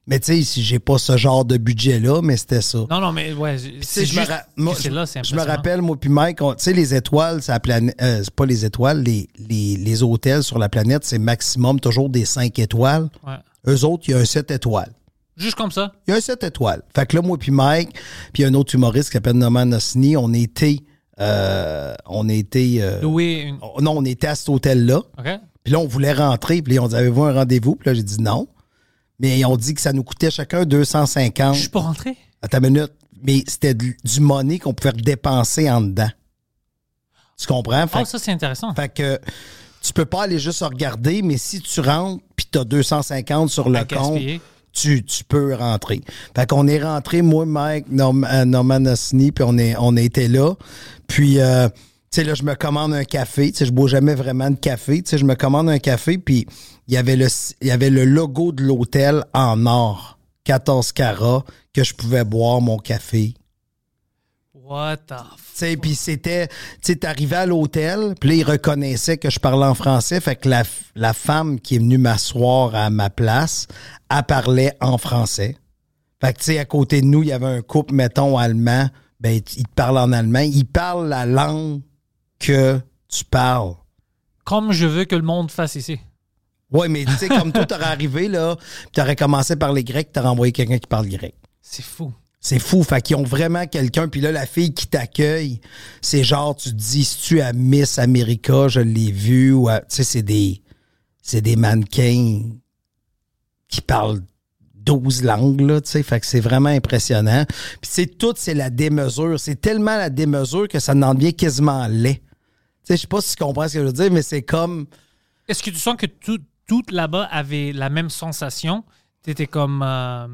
Mais tu sais, si j'ai pas ce genre de budget-là, mais c'était ça. Non, non, mais ouais, c'est je me juste que c'est là, je me rappelle, moi puis Mike, tu sais, les étoiles, c'est la planète, euh, c'est pas les étoiles, les, les, les hôtels sur la planète, c'est maximum toujours des 5 étoiles. Ouais. Eux autres, il y a un 7 étoiles. Juste comme ça? Il y a un 7 étoiles. Fait que là, moi puis Mike, puis un autre humoriste qui s'appelle Norman Ossini, on était, euh, on était, euh, une... non, on était à cet hôtel-là. OK? Puis là, on voulait rentrer. Puis là, on dit, avez-vous un rendez-vous? Puis là, j'ai dit non. Mais on dit que ça nous coûtait chacun 250. Juste pour rentrer? À ta minute. Mais c'était du, du money qu'on pouvait dépenser en dedans. Tu comprends? Fait, Oh, ça, c'est intéressant. fait que tu peux pas aller juste regarder, mais si tu rentres puis tu as 250 sur le compte, tu, tu peux rentrer. Fait qu'on est rentré, moi, Mike, Norm- euh, Norman Ossini, puis on, est, on était là. Puis, euh, tu sais, là, je me commande un café. Tu sais, je bois jamais vraiment de café. Tu sais, je me commande un café, puis il y avait le, il y avait le logo de l'hôtel en or, 14 carats, que je pouvais boire mon café. What the f... Tu sais, puis c'était, tu sais, t'arrivais à l'hôtel, puis là, ils reconnaissaient que je parlais en français, fait que la, la femme qui est venue m'asseoir à ma place, elle parlait en français. Fait que, tu sais, à côté de nous, il y avait un couple, mettons, allemand, ben, il te parle en allemand, il parle la langue que tu parles. Comme je veux que le monde fasse ici. Ouais, mais tu sais, comme toi, t'aurais arrivé, là, tu aurais commencé par les Grecs, t'aurais envoyé quelqu'un qui parle grec. C'est fou. C'est fou. Fait qu'ils ont vraiment quelqu'un. Puis là, la fille qui t'accueille, c'est genre, tu te dis, si tu à Miss America, je l'ai vu, ou à- tu sais, c'est des, c'est des mannequins qui parlent 12 langues, là, tu sais. Fait que c'est vraiment impressionnant. Puis c'est tout, c'est la démesure. C'est tellement la démesure que ça en devient quasiment laid. Tu sais, je sais pas si tu comprends ce que je veux dire, mais c'est comme, Est-ce que tu sens que tout, tout là-bas avait la même sensation? Tu étais comme. euh,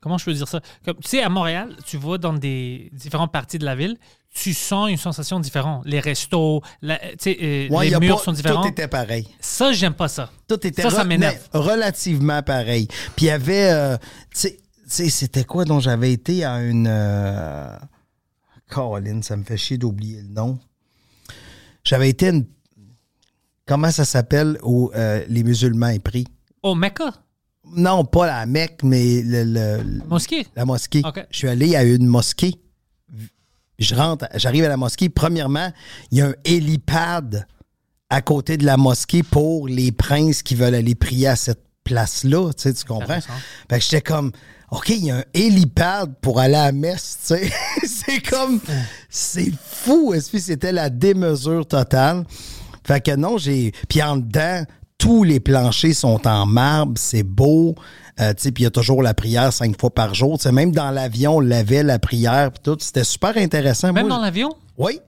comment je peux dire ça? Comme, tu sais, à Montréal, tu vois dans des différentes parties de la ville, tu sens une sensation différente. Les restos, la- euh, ouais, les murs pas- sont différents. Tout était pareil. Ça, j'aime pas ça. Tout était Ça, ça m'énerve. relativement pareil. Puis il y avait, euh, tu sais- c'était quoi dont j'avais été à une. Caroline, ça me fait chier d'oublier le nom. J'avais été à une. Comment ça s'appelle où euh, les musulmans est pris? Oh, Mecca, Non, pas la Mecque, mais le, le- le- mosquée? la mosquée. Ok. Je suis allé à une mosquée. Je rentre, j'arrive à la mosquée. Premièrement, il y a un hélipad à côté de la mosquée pour les princes qui veulent aller prier à cette place-là. Tu, sais, tu comprends? Intéressant. Fait que j'étais comme, OK, il y a un hélipad pour aller à la messe. tu sais. c'est comme, c'est fou. Est-ce que c'était la démesure totale? Fait que non, j'ai. Puis en dedans, tous les planchers sont en marbre, c'est beau. Euh, tu sais, puis il y a toujours la prière cinq fois par jour. Même dans l'avion, on lavait la prière, puis tout. C'était super intéressant. Même Moi, dans l'avion? Oui.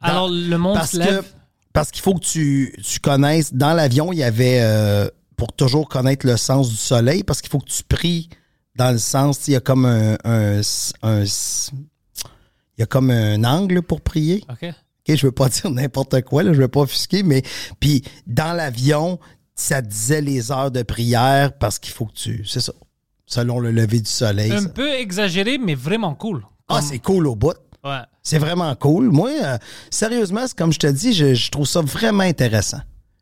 Alors, le monde Parce se lève? que parce qu'il faut que tu, tu connaisses. Dans l'avion, il y avait euh, pour toujours connaître le sens du soleil, parce qu'il faut que tu pries dans le sens. Il y a comme un, un- un- il y a comme un angle pour prier. OK. OK, je veux pas dire n'importe quoi, là, je veux pas offusquer, mais puis dans l'avion, ça disait les heures de prière parce qu'il faut que tu. C'est ça. Selon le lever du soleil. Un ça. peu exagéré, mais vraiment cool. Ah, Comme- c'est cool au bout. Ouais. C'est vraiment cool. Moi, euh, sérieusement, comme je te dis, je, je trouve ça vraiment intéressant.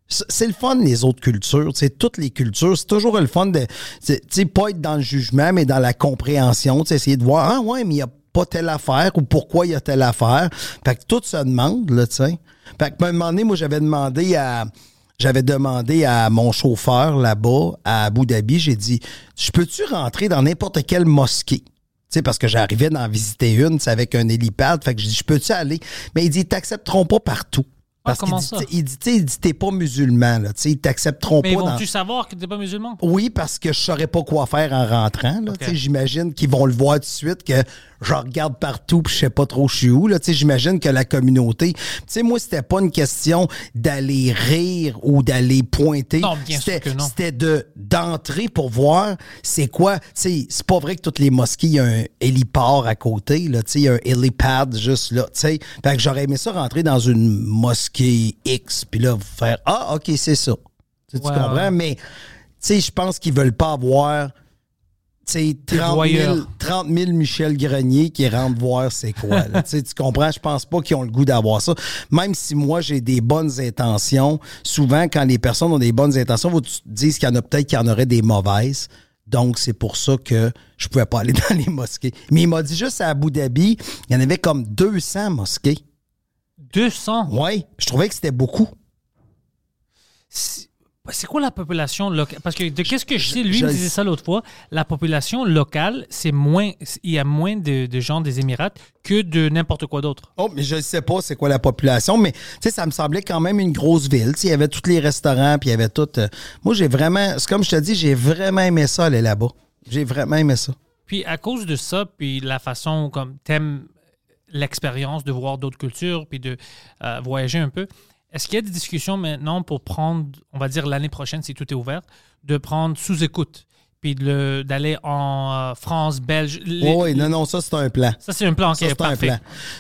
C'est le fun, les autres cultures. C'est toutes les cultures. C'est toujours le fun de, tu sais, pas être dans le jugement, mais dans la compréhension. Tu essayer de voir, ah ouais, mais il n'y a pas telle affaire ou pourquoi il y a telle affaire. Fait que tout se demande, là, tu sais. Fait que, à un moment donné, moi, j'avais demandé à, j'avais demandé à mon chauffeur là-bas, à Abu Dhabi, j'ai dit, je peux-tu rentrer dans n'importe quelle mosquée? Sais, parce que j'arrivais d'en visiter une, c'est avec un hélipad. Fait que je dis, je peux-tu aller? Mais il dit, ils t'accepteront pas partout. Ah, Parce comment qu'il dit, il dit, t'es pas musulman, là. Tu sais, ils t'accepteront Mais pas. dans- vont-tu savoir que t'es pas musulman? Oui, parce que je saurais pas quoi faire en rentrant. Là. Tu sais, J'imagine qu'ils vont le voir tout de suite, que je regarde partout puis je sais pas trop je suis où. Là. Tu sais, J'imagine que la communauté... Tu sais, moi, c'était pas une question d'aller rire ou d'aller pointer. Non, bien sûr C'était- que non. C'était de d'entrer pour voir c'est quoi. Tu sais, c'est pas vrai que toutes les mosquées, il y a un héliport à côté. Là. Tu sais, Il y a un hélipad juste là. Tu sais. Fait que j'aurais aimé ça rentrer dans une mosquée X puis là, faire « Ah, OK, c'est ça. » Tu comprends? mais tu sais, je pense qu'ils veulent pas avoir tu sais, 30 000, voyeurs. 30 000 Michel Grenier qui rentrent voir c'est quoi. là. Tu comprends? Je pense pas qu'ils ont le goût d'avoir ça. Même si moi, j'ai des bonnes intentions, souvent, quand les personnes ont des bonnes intentions, vous te disent qu'il y en a peut-être qu'il y en aurait des mauvaises. Donc, c'est pour ça que je pouvais pas aller dans les mosquées. Mais il m'a dit juste à Abu Dhabi, il y en avait comme 200 mosquées. 200. Ouais, je trouvais que c'était beaucoup. C'est quoi la population locale? Parce que de qu'est-ce que je sais, lui je- me disait ça l'autre fois, la population locale, c'est moins, il y a moins de, de gens des Émirats que de n'importe quoi d'autre. Oh, mais je ne sais pas c'est quoi la population, mais tu sais, ça me semblait quand même une grosse ville. Il y avait tous les restaurants, puis il y avait tout. euh, moi, j'ai vraiment, c'est comme je te dis, j'ai vraiment aimé ça aller là-bas. J'ai vraiment aimé ça. Puis à cause de ça, puis la façon comme t'aimes l'expérience de voir d'autres cultures, puis de euh, voyager un peu, est-ce qu'il y a des discussions maintenant pour prendre, on va dire l'année prochaine, si tout est ouvert, de prendre sous-écoute, puis de le- d'aller en euh, France, Belge? les- Oui, non, non, ça, c'est un plan. Ça, c'est un plan Ça, un parfait. plan.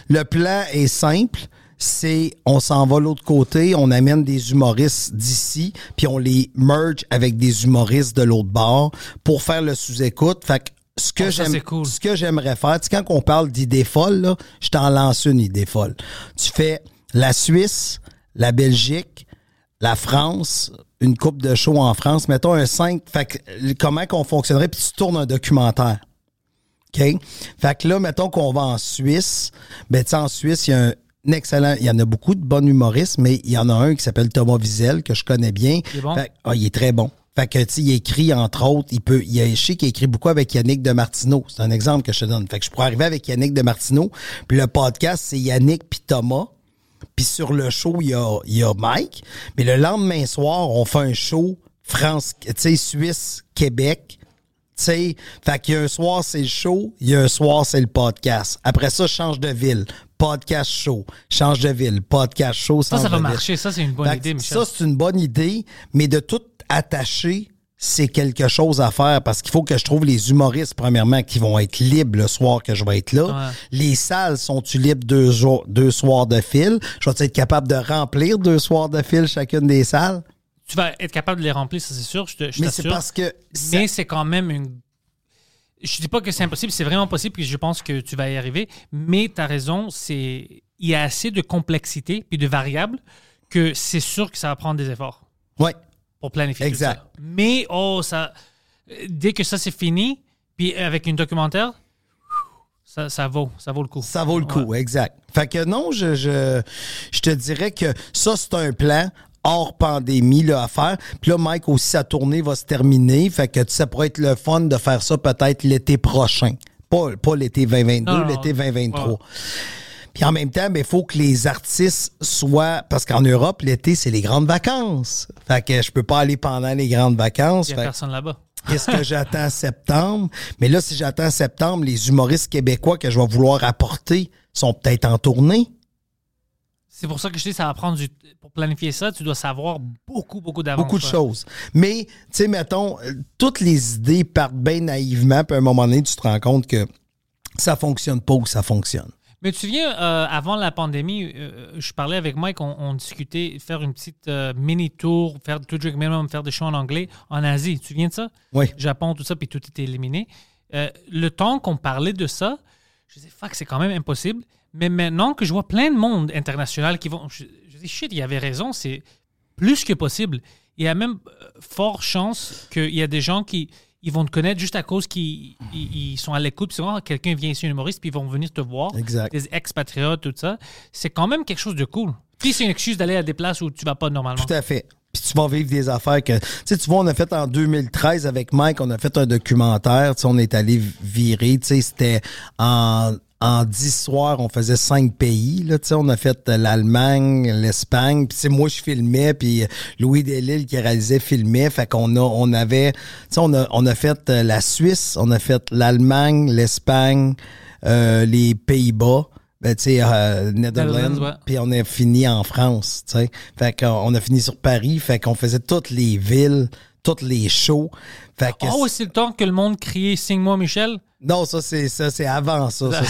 Le plan est simple. C'est on s'en va l'autre côté, on amène des humoristes d'ici, puis on les merge avec des humoristes de l'autre bord pour faire le sous-écoute. Fait ce que Oh, j'aime, cool. ce que j'aimerais faire, tu sais, quand on parle d'idées folles, là, je t'en lance une idée folle. Tu fais la Suisse, la Belgique, la France, une coupe de show en France, mettons un 5, fait que, comment qu'on fonctionnerait, puis tu tournes un documentaire. OK? Fait que là, mettons qu'on va en Suisse. Ben, tu sais, en Suisse, il y a un, excellent. Il y en a beaucoup de bons humoristes, mais il y en a un qui s'appelle Thomas Wiesel, que je connais bien. Il est bon? Fait- ah, il est très bon. Fait que, tu sais, il écrit, entre autres, il peut, il y a sais qu'il écrit beaucoup avec Yannick de Martineau. C'est un exemple que je te donne. Fait que je pourrais arriver avec Yannick de Martineau. Puis le podcast, c'est Yannick puis Thomas. Puis sur le show, il y a, il y a Mike. Mais le lendemain soir, on fait un show France, tu sais, Suisse, Québec. Tu sais, fait qu'il y a un soir, c'est le show, il y a un soir, c'est le podcast. Après ça, change de ville. Podcast show. Change de ville. Podcast show. Ça, ça va ville. marcher. Ça, c'est une bonne Fait idée, Michel. Ça, c'est une bonne idée, mais de tout attacher, c'est quelque chose à faire parce qu'il faut que je trouve les humoristes, premièrement, qui vont être libres le soir que je vais être là. Ouais. Les salles sont-tu libres deux, jours, deux soirs de fil? Je vais être capable de remplir deux soirs de fil chacune des salles? Tu vas être capable de les remplir, ça, c'est sûr. Je, te, je Mais c'est parce que... Mais c'est quand même une. Je dis pas que c'est impossible, c'est vraiment possible que je pense que tu vas y arriver. Mais tu as raison, c'est il y a assez de complexité puis de variables que c'est sûr que ça va prendre des efforts Ouais. Pour planifier Exact. tout ça. Mais oh, ça, dès que ça c'est fini, puis avec une documentaire, ça, ça vaut, ça vaut le coup. Ça vaut le coup, Ouais. exact. Fait que non, je, je, je te dirais que ça, c'est un plan hors pandémie là, à faire. Puis là, Mike, aussi, sa tournée va se terminer. Fait que ça pourrait être le fun de faire ça peut-être l'été prochain. Pas, pas l'été 2022, Non, non, l'été 2023. ouais. Puis en même temps, il faut que les artistes soient... Parce qu'en Europe, l'été, c'est les grandes vacances. Fait que je peux pas aller pendant les grandes vacances. Il n'y a Fait que- personne là-bas. Qu'est-ce que j'attends septembre? Mais là, si j'attends septembre, les humoristes québécois que je vais vouloir apporter sont peut-être en tournée. C'est pour ça que je dis ça va prendre du pour planifier ça, tu dois savoir beaucoup beaucoup d'avance. Beaucoup de ouais. choses. Mais, tu sais, mettons, euh, toutes les idées partent bien naïvement, puis à un moment donné, tu te rends compte que ça fonctionne pas ou ça fonctionne. Mais tu te souviens, euh, avant la pandémie, euh, je parlais avec Mike, on, on discutait faire une petite euh, mini-tour, faire du drink minimum, faire des shows en anglais en Asie. Tu te souviens de ça? Oui. Japon, tout ça, puis tout était éliminé. Euh, le temps qu'on parlait de ça, je disais, fuck, c'est quand même impossible. Mais maintenant que je vois plein de monde international qui vont. Je, je dis, shit, il avait raison, c'est plus que possible. Il y a même euh, fort chance qu'il y a des gens qui ils vont te connaître juste à cause qu'ils ils- ils sont à l'écoute. Puis c'est vraiment, quelqu'un vient ici, un humoriste, puis ils vont venir te voir. Exact. Des expatriates, tout ça. C'est quand même quelque chose de cool. Puis c'est une excuse d'aller à des places où tu vas pas normalement. Tout à fait. Puis tu vas vivre des affaires que... Tu sais, tu vois, on a fait en 2013 avec Mike, on a fait un documentaire. Tu sais, on est allé virer. Tu sais, c'était en... En 10 soirs, on faisait cinq pays. Là, Tu sais, on a fait euh, l'Allemagne, l'Espagne. Puis moi, je filmais. Puis euh, Louis Delisle, qui réalisait, filmait. Fait qu'on a, on avait... Tu sais, on a, on a fait euh, la Suisse, on a fait l'Allemagne, l'Espagne, euh, les Pays-Bas. Ben, tu sais, euh, Netherlands, puis on a fini en France, tu sais. Fait qu'on a fini sur Paris, fait qu'on faisait toutes les villes, toutes les shows. Fait que Oh, c'est le temps que le monde criait Signe-moi, Michel. Non, ça c'est ça c'est avant ça, ça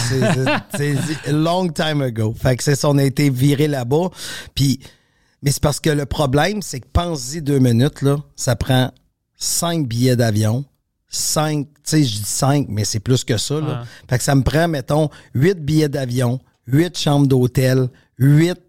c'est long time ago. Fait que c'est ça on a été viré là-bas. Puis mais c'est parce que le problème c'est que pense-y deux minutes là, ça prend cinq billets d'avion, cinq, tu sais je dis cinq mais c'est plus que ça là. Fait que ça me prend mettons huit billets d'avion, huit chambres d'hôtel, huit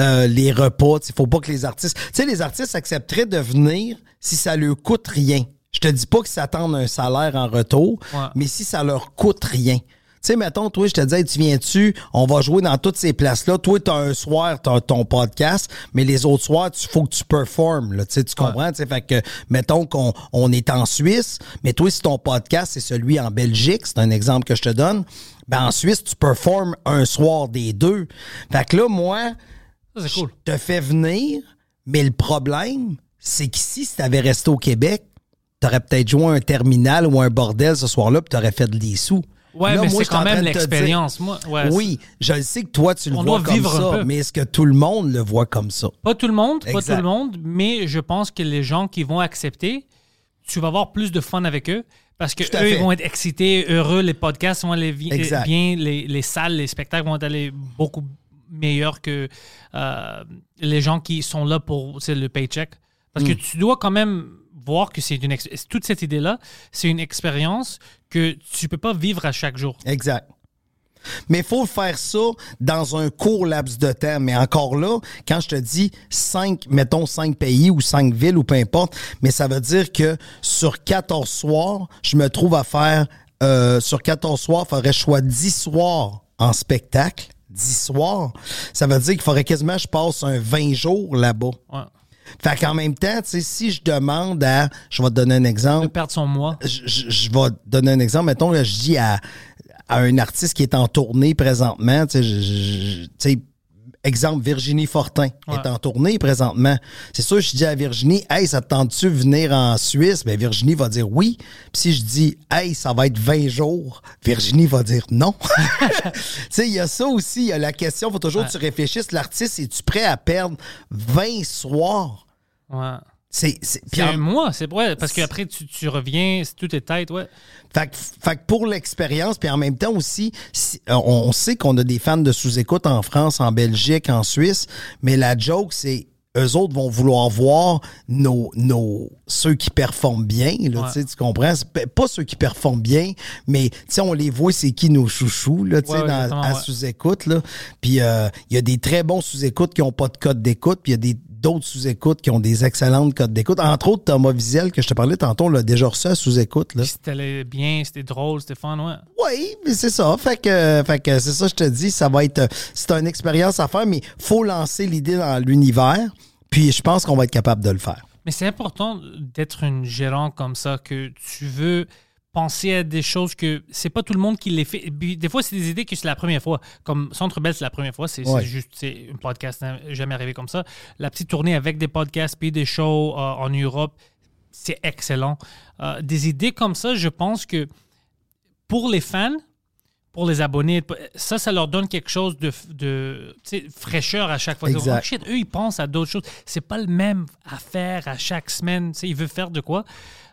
euh, les repas, il faut pas que les artistes, tu sais les artistes accepteraient de venir si ça leur coûte rien. Je te dis pas qu'ils s'attendent un salaire en retour, Ouais. mais si ça leur coûte rien. Tu sais, mettons, toi, je te dis, Hey, tu viens-tu, on va jouer dans toutes ces places-là. Toi, t'as un soir, t'as ton podcast, mais les autres soirs, il faut que tu performes, là. Tu sais, tu comprends? Tu sais, fait que, mettons qu'on on est en Suisse, mais toi, si ton podcast, c'est celui en Belgique, c'est un exemple que je te donne, ben, en Suisse, tu performes un soir des deux. Fait que là, moi, Ça, c'est cool. je te fais venir, mais le problème, c'est qu'ici, si t'avais resté au Québec, t'aurais peut-être joué un terminal ou un bordel ce soir-là, puis t'aurais fait des sous. Ouais, Là, mais c'est quand même l'expérience. Moi, ouais, oui, je le sais que toi, tu le On vois doit comme vivre un ça, peu. mais est-ce que tout le monde le voit comme ça? Pas tout le monde, pas tout le monde, mais je pense que les gens qui vont accepter, tu vas avoir plus de fun avec eux parce que eux ils vont être excités, heureux, les podcasts vont aller Exact. bien, les, les salles, les spectacles vont aller beaucoup meilleurs que euh, les gens qui sont là pour le paycheck. Parce Mm. que tu dois quand même voir que c'est une toute cette idée-là, c'est une expérience que tu peux pas vivre à chaque jour. Exact. Mais il faut faire ça dans un court laps de temps. Mais encore là, quand je te dis cinq, mettons cinq pays ou cinq villes ou peu importe, mais ça veut dire que sur 14 soirs, je me trouve à faire, euh, sur 14 soirs, il faudrait que je sois 10 soirs en spectacle. 10 soirs, ça veut dire qu'il faudrait quasiment que je passe un 20 jours là-bas. Ouais. Fait qu'en même temps, tu sais, si je demande à. Je vais te donner un De exemple. perdre son mois. Je, je- je vais te donner un exemple. Mettons, là, je dis à, à un artiste qui est en tournée présentement, tu sais, exemple, Virginie Fortin Ouais. est en tournée présentement. C'est sûr, je dis à Virginie, hey, ça te tente-tu venir en Suisse? Ben, Virginie va dire oui. Puis si je dis, hey, ça va être 20 jours, Virginie va dire non. tu sais, il y a ça aussi. Il y a la question, faut toujours Ouais. que tu réfléchisses. L'artiste, es-tu prêt à perdre 20 soirs? Ouais. C'est, un mois, c'est vrai, parce qu'après, tu, tu reviens, c'est- tout est tête, ouais. Fait que, fait que pour l'expérience, puis en même temps aussi, si- euh, on, sait qu'on a des fans de sous-écoute en France, en Belgique, en Suisse, mais la joke, c'est eux autres vont vouloir voir nos, nos ceux qui performent bien, là, Ouais. tu comprends? Pas ceux qui performent bien, mais on les voit, c'est qui nos chouchous, là, tu sais, Ouais, ouais, dans- exactement, à sous-écoute, là. Puis euh, il y a des très bons sous-écoutes qui ont pas de code d'écoute, puis il y a des d'autres sous-écoutes qui ont des excellentes codes d'écoute. Entre autres, Thomas Wiesel, que je te parlais tantôt, on l'a déjà reçu à sous-écoute, C'était bien, c'était drôle, c'était fun, ouais. Oui, mais c'est ça. Fait que, fait que c'est ça, je te dis, ça va être, c'est une expérience à faire, mais faut lancer l'idée dans l'univers. Puis je pense qu'on va être capable de le faire. Mais c'est important d'être une gérant comme ça, que tu veux penser à des choses que c'est pas tout le monde qui les fait. Des fois, c'est des idées que c'est la première fois. Comme Centre Bell, c'est la première fois. C'est Ouais. juste c'est un podcast, hein, jamais arrivé comme ça. La petite tournée avec des podcasts puis des shows euh, en Europe, c'est excellent. Euh, des idées comme ça, je pense que pour les fans, pour les abonnés, ça, ça leur donne quelque chose de, de fraîcheur à chaque fois. Exact. Oh shit, eux, ils pensent à d'autres choses. C'est pas le même à faire à chaque semaine. Tu sais, ils veulent faire de quoi?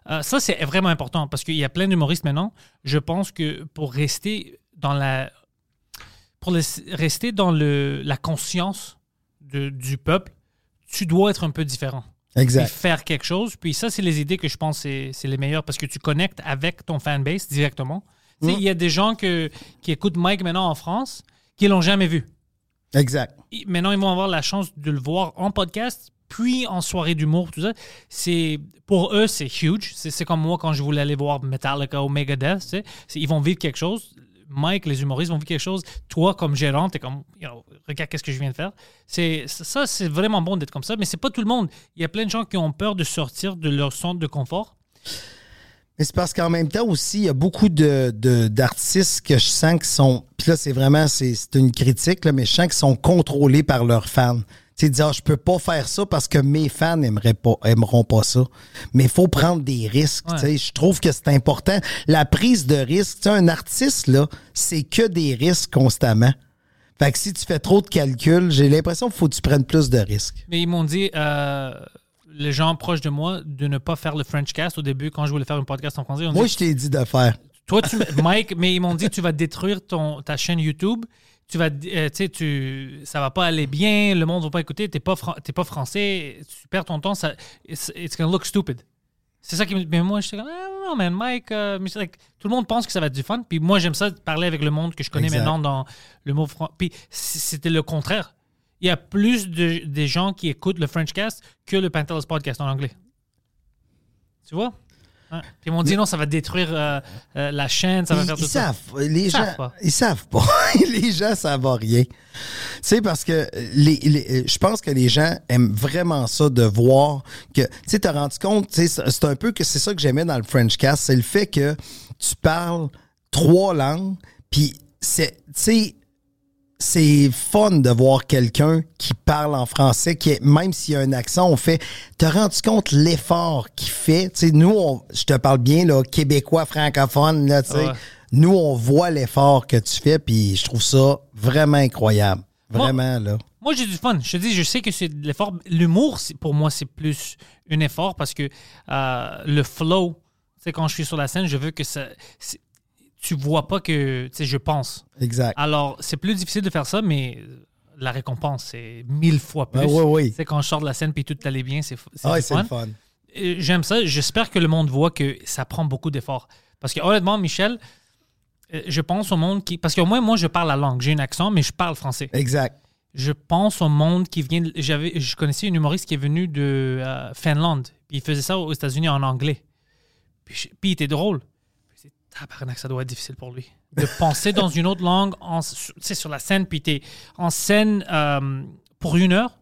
Euh, ça, c'est vraiment important parce qu'il y a plein d'humoristes maintenant. Je pense que pour rester dans la. Pour les- rester dans le, la conscience de- du peuple, tu dois être un peu différent Exact. faire quelque chose. Puis ça, c'est les idées que je pense c'est c'est les meilleures parce que tu connectes avec ton fanbase directement. Sais, Il y a des gens que, qui écoutent Mike maintenant en France qui l'ont jamais vu. Exact. Et Maintenant, ils vont avoir la chance de le voir en podcast, puis en soirée d'humour, tout ça. C'est Pour eux, c'est huge. C'est comme moi quand je voulais aller voir Metallica ou Megadeth. Ils vont vivre quelque chose. Mike, les humoristes vont vivre quelque chose. Toi, comme gérant, t'es comme, regarde qu'est-ce que je viens de faire. C'est ça, c'est vraiment bon d'être comme ça, mais c'est pas tout le monde. Il y a plein de gens qui ont peur de sortir de leur centre de confort. Mais c'est parce qu'en même temps aussi, il y a beaucoup de, de- d'artistes que je sens qui sont. Puis là, c'est vraiment, c'est une critique, là, mais je sens qu'ils sont contrôlés par leurs fans. Tu sais, dire, ah, je peux pas faire ça parce que mes fans aimeraient pas, aimeront pas ça. Mais il faut prendre des risques. Ouais. Je trouve que c'est important. La prise de risque, tu sais, un artiste, là, c'est que des risques constamment. Fait que si tu fais trop de calculs, j'ai l'impression qu'il faut que tu prennes plus de risques. Mais ils m'ont dit, euh, les gens proches de moi, de ne pas faire le French cast au début quand je voulais faire un podcast en français. Moi, dit, je t'ai dit de faire. Toi, tu, Mike, mais ils m'ont dit tu vas détruire ton, ta chaîne YouTube. Tu vas, euh, tu ça va pas aller bien, le monde va pas écouter, t'es pas, t'es pas français, tu perds ton temps, ça, it's, it's gonna look stupid. C'est ça qui me Mais moi, je suis comme, ah, non, man, Mike, euh, mais c'est like, tout le monde pense que ça va être du fun. Puis moi, j'aime ça, parler avec le monde que je connais Exact. maintenant dans le mot français. Puis c'était le contraire. Il y a plus de des gens qui écoutent le Frenchcast que le Pantelis Podcast en anglais. Tu vois? Ouais. Puis ils m'ont dit non, ça va détruire euh, euh, la chaîne, ça va Ils, faire ils tout ça. savent, les Ils gens, savent pas. ils savent pas. les gens savent rien. Tu sais, parce que les, les- je pense que les gens aiment vraiment ça de voir que, tu sais, t'as rendu compte, c'est un peu que c'est ça que j'aimais dans le Frenchcast, c'est le fait que tu parles trois langues, puis c'est, tu sais, c'est fun de voir quelqu'un qui parle en français, qui est, même s'il y a un accent, on fait. T'as rendu compte l'effort qu'il fait? Tu sais, nous, on- je te parle bien, là, québécois, francophone, là, tu sais. Ouais. Nous, on voit l'effort que tu fais, puis je trouve ça vraiment incroyable. Vraiment, là. Moi, j'ai du fun. Je te dis, je sais que c'est de l'effort. L'humour, c'est- pour moi, c'est plus un effort parce que euh, le flow, tu sais, quand je suis sur la scène, je veux que ça. C'est- Tu vois pas que. Tu sais, je pense. Exact. Alors, c'est plus difficile de faire ça, mais la récompense, c'est mille fois plus. Ah oui, oui. Sais, quand je sors de la scène puis tout allait bien, c'est c'est Ah, c'est fun. J'aime ça. J'espère que le monde voit que ça prend beaucoup d'efforts. Parce que honnêtement, Michel, euh, je pense au monde qui. Parce qu'au moins, moi, je parle la langue. J'ai un accent, mais je parle français. Exact. Je pense au monde qui vient. J'avais, je connaissais une humoriste qui est venue de euh, Finlande. Il faisait ça aux États-Unis en anglais. Puis il était drôle. C'est tabarnak, ça doit être difficile pour lui. de penser dans une autre langue, sais, sur la scène, puis t'es en scène euh, pour une heure,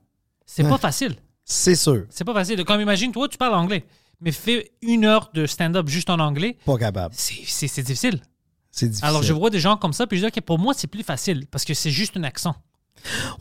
c'est pas facile. C'est sûr. C'est pas facile. Comme imagine, toi, tu parles anglais, mais fais une heure de stand-up juste en anglais, Pas capable. c'est- c'est c'est difficile. C'est difficile. Alors, je vois des gens comme ça, puis je dis, OK, pour moi, c'est plus facile parce que c'est juste un accent.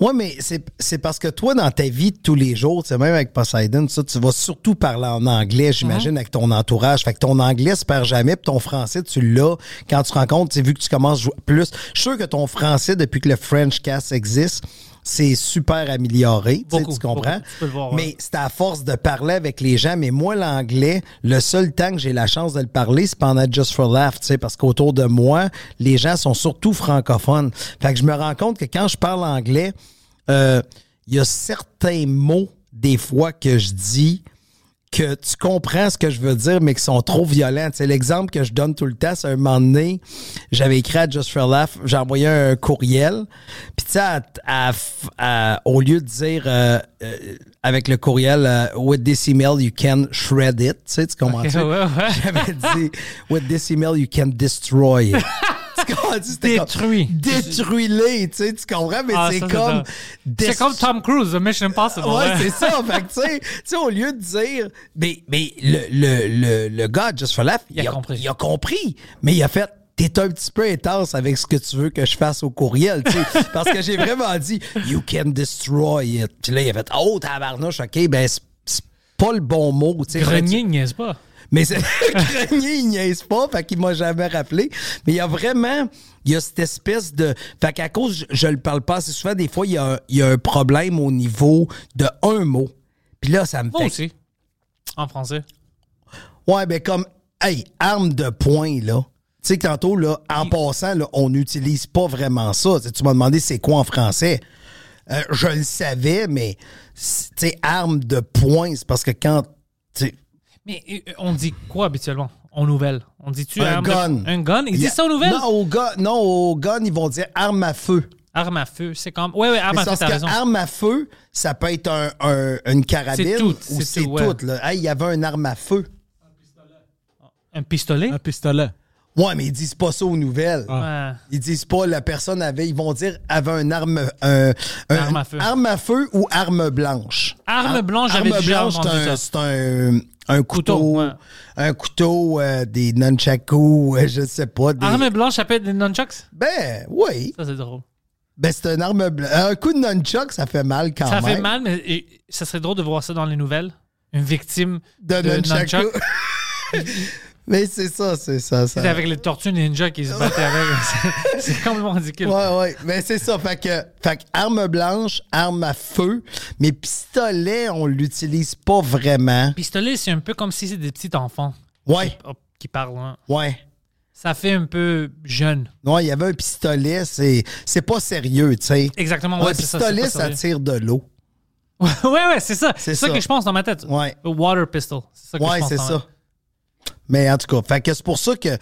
Ouais, mais c'est c'est parce que toi, dans ta vie de tous les jours, tu sais, même avec Poseidon, ça, tu vas surtout parler en anglais, j'imagine, avec ton entourage. Fait que ton anglais se perd jamais, puis ton français, tu l'as quand tu rencontres, tu sais, vu que tu commences plus. Je suis sûr que ton français, depuis que le French Cast existe, c'est super amélioré. tu sais, Beaucoup, Tu comprends? beaucoup. Tu peux le voir, ouais. mais c'est à force de parler avec les gens. Mais moi, l'anglais, le seul temps que j'ai la chance de le parler, c'est pendant Just for Laugh, tu sais, parce qu'autour de moi, les gens sont surtout francophones. Fait que je me rends compte que quand je parle anglais, euh, il y a certains mots, des fois, que je dis que tu comprends ce que je veux dire, mais qui sont trop violents. Sais, l'exemple que je donne tout le temps, c'est un moment donné, j'avais écrit à Just for Laugh, j'ai envoyé un courriel, puis tu sais, au lieu de dire euh, euh, avec le courriel euh, With this email, you can shred it », tu sais, tu comprends Ok, ouais, ouais. J'avais dit « With this email, you can destroy it ». Tu comprends? Détruit. Détruis-les, tu sais, tu comprends? Mais Ah, c'est comme... C'est comme Tom Cruise, The Mission Impossible. Ouais, c'est ça. Fait que, tu sais, tu sais, au lieu de dire, mais, mais le, le, le, le gars, Just for Laugh, Il a compris. Il a compris. Mais il a fait, t'es un petit peu intense avec ce que tu veux que je fasse au courriel, tu sais. parce que j'ai vraiment dit, you can destroy it. Puis là, il a fait, oh, tabarnouche, OK, ben, c'est pas le bon mot, tu sais. Grenier, niaise pas? Mais c'est Grenier, il niaise pas, fait qu'il m'a jamais rappelé. Mais il y a vraiment, il y a cette espèce de. Fait qu'à cause, je, je le parle pas assez souvent, des fois, il y a, un- il y a un problème au niveau de un mot. Puis là, ça me Moi fait. aussi. En français. Ouais, ben comme, hey, arme de poing, là. Tu sais, que tantôt, là, en passant, là, on n'utilise pas vraiment ça. Tu m'as demandé c'est quoi en français. Euh, je le savais, mais, tu sais, arme de poing, c'est parce que quand. Mais euh, on dit quoi habituellement? En nouvelle On dit-tu Un arme de- gun. Un gun? Ils il y a- disent ça en nouvelle Non, au gun, non, au gun, ils vont dire arme à feu. Arme à feu. C'est comme. Ouais, ouais, arme Mais à feu, t'as raison. arme à feu, ça peut être un, un- une carabine C'est tout, ou c'est c'est tout, ouais. tout. là. Hey, il y avait un arme à feu. Un pistolet Un pistolet. Ouais, mais ils disent pas ça aux nouvelles. Ouais. Ils disent pas la personne avait, ils vont dire avait un arme, un, un- Arme à feu. arme à feu ou arme blanche. Arme Ar- blanche, j'avais arme déjà blanche, c'est un- ça. C'est un, un couteau, Couteau, ouais. un couteau, euh, des nunchakus, euh, je sais pas. Des... Arme blanche, ça peut être des nunchucks? Ben oui, Ça, c'est drôle. ben c'est un arme blanche. Un coup de nunchuck, ça fait mal quand ça même. fait mal, mais et, ça serait drôle de voir ça dans les nouvelles. Une victime de, de nunchaku. Mais c'est ça, c'est ça. ça. C'est avec les tortues ninja qui se battaient avec. C'est- complètement ridicule. Ouais, ouais. Mais c'est ça. Fait que, fait que arme blanche, arme à feu. Mais pistolet, on l'utilise pas vraiment. Pistolet, c'est un peu comme si c'était des petits enfants Ouais, hop, qui parlent. hein. ouais. Ça fait un peu jeune. Ouais, il y avait un pistolet, c'est, c'est pas sérieux, tu sais. Exactement. Un Ouais, ça, pistolet, ça, tire de l'eau. Ouais, ouais, c'est ça. C'est ça, ça. que je pense dans ma tête. Ouais. A Water pistol. C'est ça que je Ouais, pense c'est ça. Mais en tout cas, c'est pour ça que.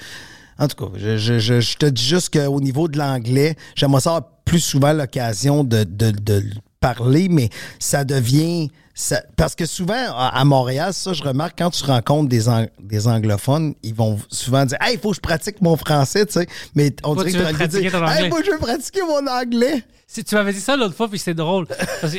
En tout cas, je, je- je- te dis juste qu'au niveau de l'anglais, j'aimerais avoir plus souvent l'occasion de, de, de le parler, mais ça devient. Ça- parce que souvent, à, à Montréal, ça, je remarque, quand tu rencontres des, ang- des anglophones, ils vont souvent dire Hey, il faut que je pratique mon français, tu sais. Mais on dirait tu que dû pratiquer dire Hey, moi, je veux pratiquer mon anglais. Si tu m'avais dit ça l'autre fois, puis c'était drôle. Parce que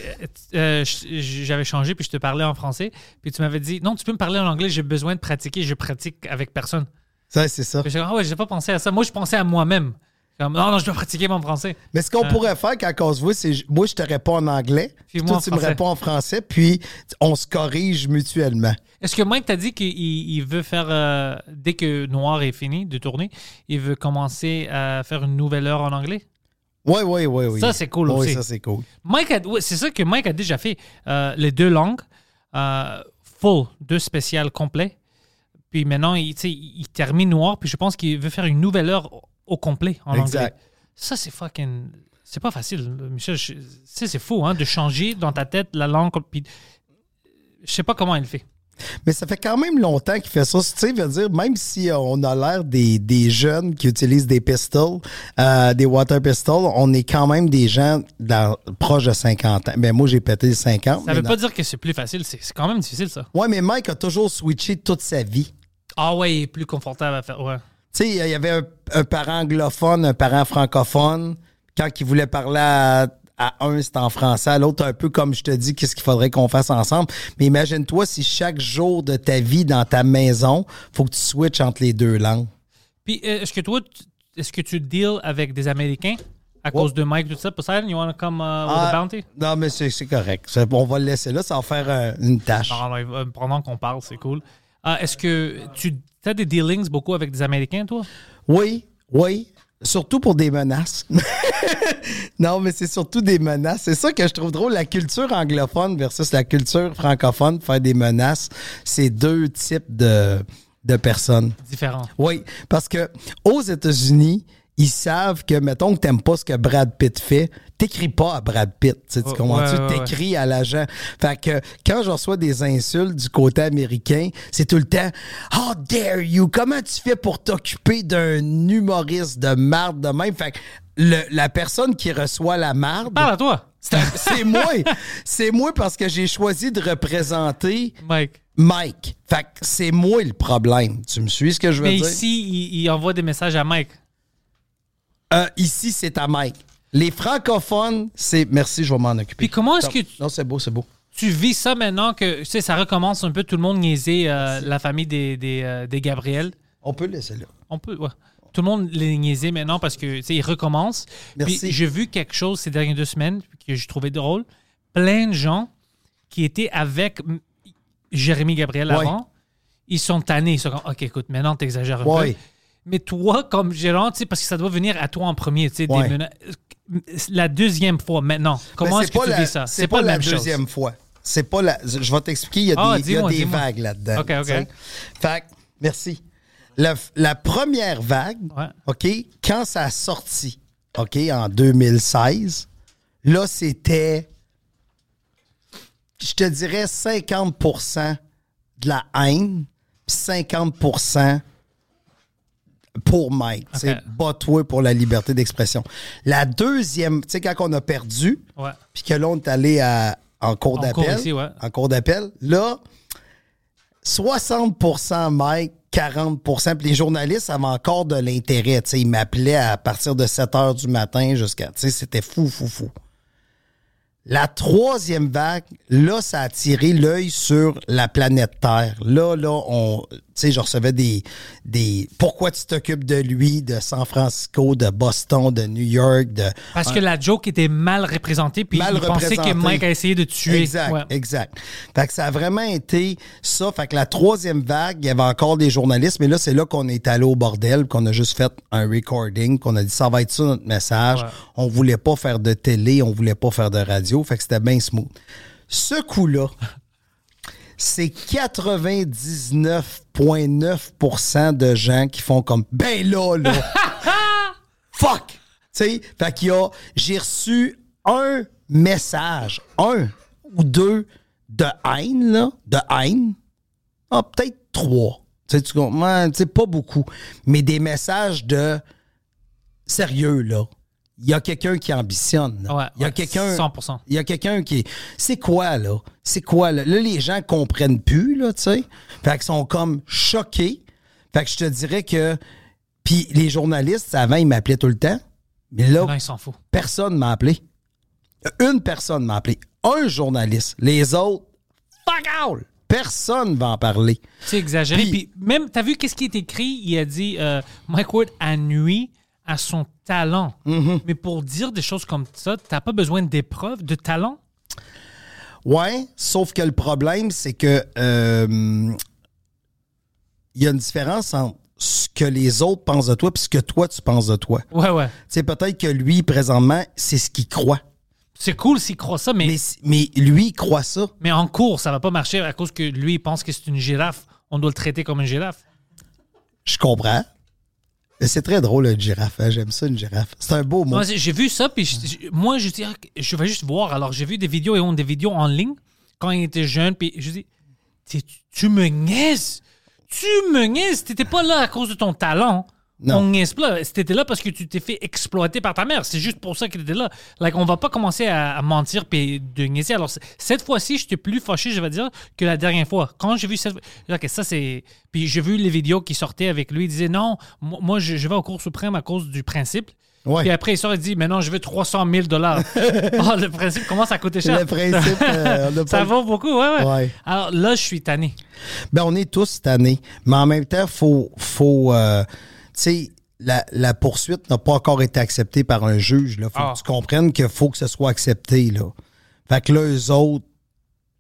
euh, je- j'avais changé, puis je te parlais en français. Puis tu m'avais dit, non, tu peux me parler en anglais, j'ai besoin de pratiquer, je pratique avec personne. Ça, c'est ça. Puis dit, ah ouais, j'ai pas pensé à ça. Moi, je pensais à moi-même. Comme, non, non, je dois pratiquer mon français. Mais ce qu'on Euh. pourrait faire quand on se voit, c'est moi, je te réponds en anglais, puis moi toi, tu me réponds en français, puis on se corrige mutuellement. Est-ce que Mike t'a dit qu'il il veut faire, euh, dès que Noir est fini de tourner, il veut commencer à faire une nouvelle heure en anglais? Oui, oui, oui, oui. Ça, c'est cool Oui, aussi. ça, c'est cool. Mike ouais, c'est ça que Mike a déjà fait. Euh, les deux langues, full, deux spéciales complets. Puis maintenant, il, il termine noir, puis je pense qu'il veut faire une nouvelle heure au, complet en Exact. anglais. Ça, c'est fucking. C'est pas facile, Michel. Tu sais, c'est fou, hein, de changer dans ta tête la langue. Puis, je sais pas comment il fait. Mais ça fait quand même longtemps qu'il fait ça. Tu sais, veut dire, même si euh, on a l'air des, des jeunes qui utilisent des pistols, euh, des water pistols, on est quand même des gens dans, proches de 50 ans. Ben, moi, j'ai pété les 50. Ça mais veut non. pas dire que c'est plus facile. C'est c'est quand même difficile, ça. Ouais, mais Mike a toujours switché toute sa vie. Ah ouais, il est plus confortable à faire. Ouais. Sais, il y avait un, un parent anglophone, un parent francophone. Quand il voulait parler à, à un, c'était en français, à l'autre, un peu comme je te dis, qu'est-ce qu'il faudrait qu'on fasse ensemble. Mais imagine-toi si chaque jour de ta vie dans ta maison, faut que tu switches entre les deux langues. Puis, euh, est-ce que toi, tu- est-ce que tu deals avec des Américains à cause de Mike, tout ça? Poseidon, you want to come uh, with Ah, bounty? Non, mais c'est correct. On va le laisser là, ça va faire euh, une tâche. Non, va- pendant qu'on parle, c'est cool. Ah, est-ce que tu as des dealings beaucoup avec des Américains, toi? Oui, oui. Surtout pour des menaces. non, mais c'est surtout des menaces. C'est ça que je trouve drôle. La culture anglophone versus la culture francophone, faire des menaces, c'est deux types de, de personnes. Différents. Oui, parce que aux États-Unis, ils savent que, mettons que t'aimes pas ce que Brad Pitt fait, t'écris pas à Brad Pitt. Tu, sais, tu comprends-tu? ouais, ouais, T'écris à l'agent. Fait que quand je reçois des insultes du côté américain, c'est tout le temps How dare you? Comment tu fais pour t'occuper d'un humoriste de marde de même? Fait que le- la personne qui reçoit la marde, Parle à toi, c'est moi. C'est moi parce que j'ai choisi de représenter Mike. Mike. Fait que c'est moi le problème. Tu me suis ce que je veux Mais dire? ici, il, il envoie des messages à Mike. Euh, ici, c'est à Mike. Les francophones, c'est. Merci, je vais m'en occuper. Puis comment est-ce que tu- Non, c'est beau, c'est beau. Tu vis ça maintenant que tu sais, ça recommence un peu tout le monde niaiser euh, la famille des, des, euh, des Gabriel. On peut le laisser là. On peut, ouais. Tout le monde les niaiser maintenant parce que, tu sais, ils recommencent. Merci. Puis j'ai vu quelque chose ces dernières deux semaines que j'ai trouvé drôle. Plein de gens qui étaient avec Jérémy Gabriel Ouais. avant, ils sont tannés. Ils sont comme, OK, écoute, maintenant, t'exagères un Ouais. peu. Mais toi, comme gérant, tu sais, parce que ça doit venir à toi en premier, tu sais, des Ouais. mena- la deuxième fois maintenant. Comment Mais est-ce c'est que tu la- vis ça? C'est pas, la la chose. deuxième fois. C'est pas la. Je vais t'expliquer, il y a Ah, des, y a des vagues là-dedans. OK, OK. Fait merci. La, la première vague, Ouais. OK, quand ça a sorti, OK, en 2016, là, c'était, je te dirais, 50% de la haine, puis 50 pour Mike. Tu sais, bats-toi pour la liberté d'expression. La deuxième, tu sais, quand on a perdu, puis que là, on est allé à- en cours d'appel. ouais. En cours d'appel. Là, 60% Mike, 40% Puis les journalistes avaient encore de l'intérêt. Tu sais, Ils m'appelaient à partir de 7 heures du matin jusqu'à. tu sais, C'était fou, fou, fou. La troisième vague, là, ça a attiré l'œil sur la planète Terre. Là, là, on, sais, je recevais des, des, pourquoi tu t'occupes de lui, de San Francisco, de Boston, de New York, de, Parce que la joke était mal représentée, puis Mal il pensait que représenté. Mike a essayé de tuer. Exact, Ouais. exact. Fait que ça a vraiment été ça. Fait que la troisième vague, il y avait encore des journalistes, mais là, c'est là qu'on est allé au bordel, qu'on a juste fait un recording, qu'on a dit ça va être ça notre message. Ouais. On voulait pas faire de télé, on voulait pas faire de radio. Fait que c'était bien smooth. Ce coup-là, c'est 99,9% de gens qui font comme ben là, là. Fuck! Tu sais, fait qu'il y a, j'ai reçu un message, un ou deux de haine, là, de haine. Ah, peut-être trois. Tu sais, tu comprends? Tu sais, pas beaucoup. Mais des messages de sérieux, là. Il y a quelqu'un qui ambitionne. Ouais, il y a ouais, quelqu'un. 100%. Il y a quelqu'un qui. C'est quoi, là? C'est quoi, là? Là, les gens comprennent plus, là, tu sais. Fait qu'ils sont comme choqués. Fait que je te dirais que. Puis les journalistes, avant, ils m'appelaient tout le temps. Mais là, Non, il s'en fout. personne m'a appelé. Une personne m'a appelé. Un journaliste. Les autres, fuck all. Personne va en parler. C'est exagéré. Puis- Puis, même, t'as vu qu'est-ce qui est écrit? Il a dit euh, Mike Ward a nuit à son talent. Mm-hmm. Mais pour dire des choses comme ça, t'as pas besoin d'épreuves, de talent? Ouais, sauf que le problème, c'est que euh, il y a une différence entre ce que les autres pensent de toi et ce que toi, tu penses de toi. Ouais, ouais. Tu sais, peut-être que lui, présentement, c'est ce qu'il croit. C'est cool s'il croit ça, mais, Mais, mais lui, il croit ça. mais en cours, ça va pas marcher à cause que lui, il pense que c'est une girafe. On doit le traiter comme une girafe. Je comprends. C'est très drôle, une girafe. hein. J'aime ça, une girafe. C'est un beau mot. J'ai vu ça, puis moi, je dis, je vais juste voir. Alors, j'ai vu des vidéos et on des vidéos en ligne quand il était jeune, puis je dis, tu, tu me niaises? Tu me niaises? T'étais pas là à cause de ton talent. Non. On niaise pas. T'étais là parce que tu t'es fait exploiter par ta mère. C'est juste pour ça que t'étais là. Like, on va pas commencer à, à mentir puis de niaiser. Alors, cette fois-ci, j'étais plus fâché, je vais dire, que la dernière fois. Quand j'ai vu cette... Ok, ça, c'est... Puis j'ai vu les vidéos qui sortaient avec lui. Il disait, non, moi, je, je vais au cours suprême à cause du principe. Ouais. Puis après, il sort et dit, mais non, je veux 300 000 dollars. oh, le principe commence à coûter cher. Le principe, euh, on a ça pas- vaut beaucoup, ouais, ouais. Ouais. Alors là, je suis tanné. Ben, on est tous tannés. Mais en même temps, faut, faut, euh, sais, la, la poursuite n'a pas encore été acceptée par un juge. Là. Faut Ah. que tu comprennes qu'il faut que ce soit accepté. Là. Fait que là, eux autres,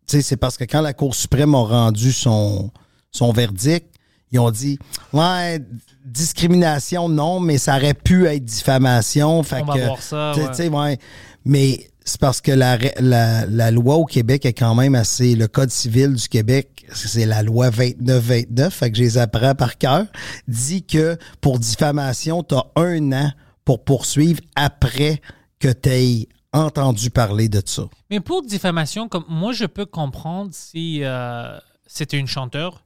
tu sais, c'est parce que quand la Cour suprême a rendu son, son verdict, ils ont dit, ouais, discrimination, non, mais ça aurait pu être diffamation. Fait On va que, voir ça, ouais. ouais. Mais c'est parce que la, ré- la, la loi au Québec est quand même assez. Le Code civil du Québec, c'est la loi 29-29, fait que je les apprends par cœur, dit que pour diffamation, tu as un an pour poursuivre après que tu aies entendu parler de ça. Mais pour diffamation, comme moi, je peux comprendre si euh, c'était une chanteur,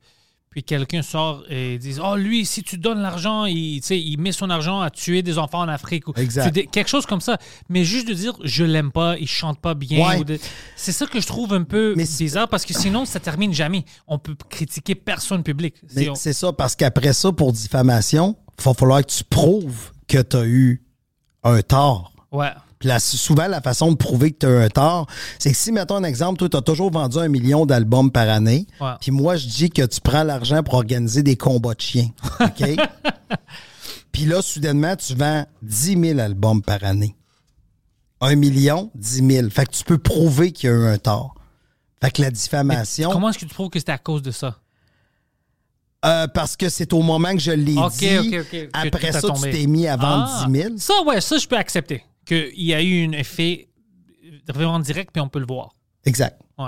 puis quelqu'un sort et dit Oh, lui, si tu donnes l'argent, il, il met son argent à tuer des enfants en Afrique. Ou, Exact. quelque chose comme ça. Mais juste de dire Je l'aime pas, il chante pas bien. Ouais. ou de- C'est ça que je trouve un peu Mais bizarre parce que sinon, ça termine jamais. On peut critiquer personne public. Mais C'est- on- c'est ça, parce qu'après ça, pour diffamation, il va falloir que tu prouves que tu as eu un tort. Ouais. Puis là, souvent, la façon de prouver que tu as un tort, c'est que si, mettons un exemple, toi, tu as toujours vendu un million d'albums par année, Ouais. puis moi, je dis que tu prends l'argent pour organiser des combats de chiens. OK? puis là, soudainement, tu vends 10 000 albums par année. Un million, 10 000. Fait que tu peux prouver qu'il y a eu un tort. Fait que la diffamation, Comment est-ce que tu trouves que c'était à cause de ça? euh, parce que c'est au moment que je l'ai Ok, dit, ok, ok, que après ça, tu t'es mis à vendre Ah, 10 000. Ça, ouais, ça, je peux accepter. Qu'il y a eu un effet vraiment direct, puis on peut le voir. Exact. Ouais.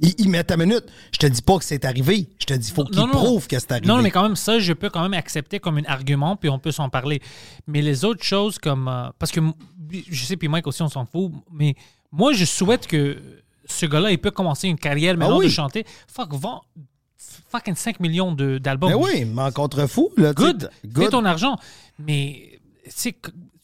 Il, il met ta minute. Je te dis pas que c'est arrivé. Je te dis, faut qu'il prouve que c'est arrivé. Non, mais quand même, ça, je peux quand même accepter comme un argument, puis on peut s'en parler. Mais les autres choses, comme. euh, parce que m- je sais, puis Mike aussi, on s'en fout, mais moi, je souhaite que ce gars-là, il peut commencer une carrière maintenant Ah oui. de chanter. Fuck, vend fucking 5 millions de- d'albums. Ben oui, mais en contre-fou. Là, tu sais, Good. good. Fais ton argent. Mais, tu sais,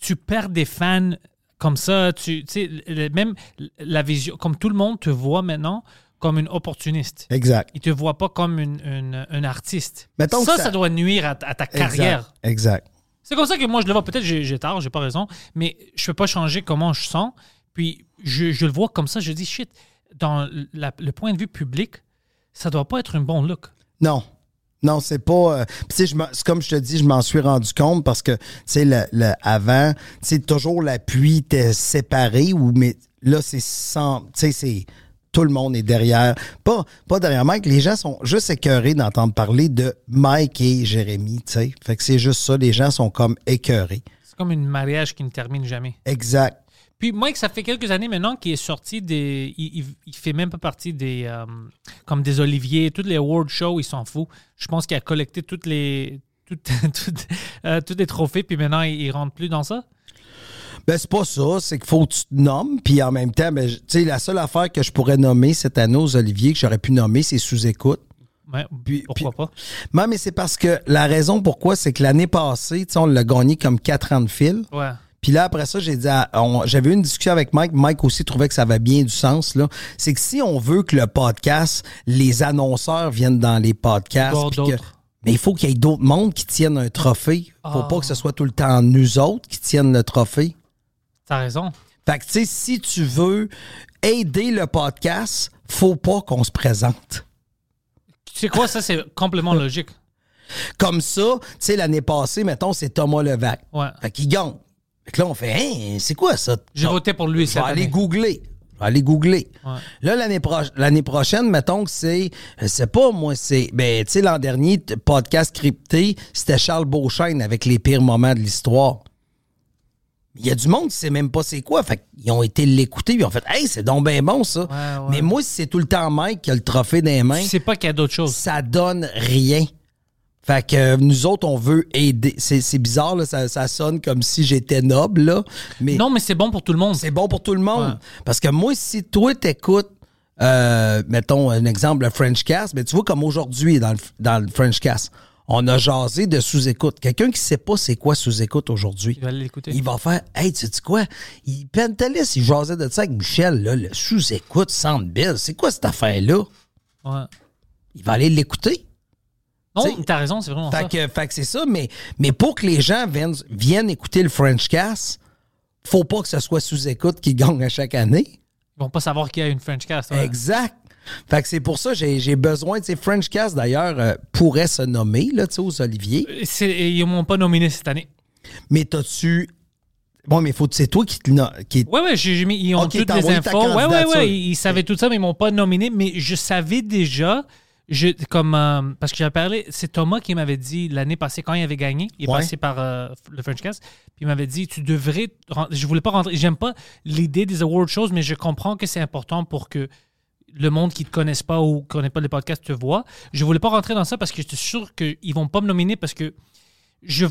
tu perds des fans comme ça. Tu sais, même la vision, comme tout le monde te voit maintenant comme une opportuniste. Exact. Il te voit pas comme une, une- un artiste. Mettons ça, ça, ça- doit nuire à, à ta carrière. Exact. C'est comme ça que moi, je le vois. Peut-être j'ai tort, j'ai pas raison, mais je peux pas changer comment je sens. Puis je, je le vois comme ça, je dis, shit, dans la- le point de vue public, ça doit pas être un bon look. Non. Non, c'est pas. euh, tu sais, comme je te dis, je m'en suis rendu compte parce que, tu sais, le, le- avant, tu sais, toujours l'appui était séparé, ou, mais là, c'est sans. Tu sais, c'est. Tout le monde est derrière. Pas, pas derrière Mike. Les gens sont juste écœurés d'entendre parler de Mike et Jérémy, tu sais. Fait que c'est juste ça. Les gens sont comme écœurés. C'est comme un mariage qui ne termine jamais. Exact. Puis Mike, ça fait quelques années maintenant qu'il est sorti des. Il, il, il fait même pas partie des. euh, comme des Oliviers, toutes les award shows, il s'en fout. Je pense qu'il a collecté toutes les. Toutes, toutes, euh, tous les trophées, puis maintenant, il, il rentre plus dans ça? Ben, c'est pas ça. C'est qu'il faut que tu te nommes. Puis en même temps, ben, tu sais, la seule affaire que je pourrais nommer cette année aux Olivier, que j'aurais pu nommer, c'est sous-écoute. Ouais, Puis- pourquoi pas? Non, mais c'est parce que la raison pourquoi, c'est que l'année passée, tu sais, on l'a gagné comme 4 ans de fil. Ouais. Puis là, après ça, j'ai dit, j'avais eu une discussion avec Mike. Mike aussi trouvait que ça avait bien du sens. là. C'est que si on veut que le podcast, les annonceurs viennent dans les podcasts, que- mais il faut qu'il y ait d'autres mondes qui tiennent un trophée. Faut Ah. pas que ce soit tout le temps nous autres qui tiennent le trophée. T'as raison. Fait que, tu sais, si tu veux aider le podcast, faut pas qu'on se présente. Tu sais quoi, ça, c'est complètement logique. Comme ça, tu sais, l'année passée, mettons, c'est Thomas Levac. Ouais. Fait qu'il gagne. Fait que là, on fait, hein, c'est quoi ça? J'ai voté pour lui cette vais aller année. googler. Je vais aller googler. Ouais. Là, l'année, prochaine, mettons que c'est, je sais pas, moi, c'est, ben, tu sais, l'an dernier, podcast crypté, c'était Charles Beauchesne avec les pires moments de l'histoire. Il y a du monde qui sait même pas c'est quoi. Fait qu'ils ont été l'écouter, puis ils ont fait, hey, c'est donc bien bon, ça. Ouais, ouais. Mais moi, si c'est tout le temps Mike qui a le trophée dans les mains, Tu sais pas qu'il y a d'autres choses. ça donne rien. Fait que euh, nous autres, on veut aider. C'est, bizarre, là, ça, ça sonne comme si j'étais noble, là. Mais Non, mais c'est bon pour tout le monde. c'est bon pour tout le monde. Ouais. Parce que moi, si toi, t'écoutes, euh, mettons un exemple, le French Cast, mais tu vois comme aujourd'hui dans le, dans le French Cast, on a jasé de sous-écoute. Quelqu'un qui sait pas c'est quoi sous-écoute aujourd'hui, Il va aller l'écouter. il va faire Hey, tu sais quoi? Il Pentelis, il jasait de ça avec Michel, là, le sous-écoute Centre Bill. C'est quoi cette affaire-là? Ouais. Il va aller l'écouter. Non, t'as raison, c'est vraiment ça. Fait que, fait que c'est ça, mais, mais pour que les gens viennent, viennent écouter le French Cast, faut pas que ce soit sous-écoute qui gagne à chaque année. Ils vont pas savoir qu'il y a une French cast. ouais. Exact. Fait que c'est pour ça que j'ai j'ai besoin, tu sais, French Cast d'ailleurs euh, pourrait se nommer, là, tu sais, aux Oliviers. C'est- Ils m'ont pas nominé cette année. Mais t'as-tu. Bon, mais faut c'est toi qui te. Qui... Ouais, ouais, j'ai mis, ils ont toutes les infos. Ouais, ouais, candidature. ouais, ils, ils savaient tout ça, mais ils m'ont pas nominé. Mais je savais déjà, je, comme, euh, parce que j'avais parlé, c'est Thomas qui m'avait dit l'année passée, quand il avait gagné, il est Ouais. passé par euh, le French Cast, puis il m'avait dit, tu devrais, je voulais pas rentrer, j'aime pas l'idée des award shows, mais je comprends que c'est important pour que le monde qui te connaisse pas ou connaît pas les podcasts te voit. Je voulais pas rentrer dans ça parce que j'étais sûr qu'ils vont pas me nominer parce que je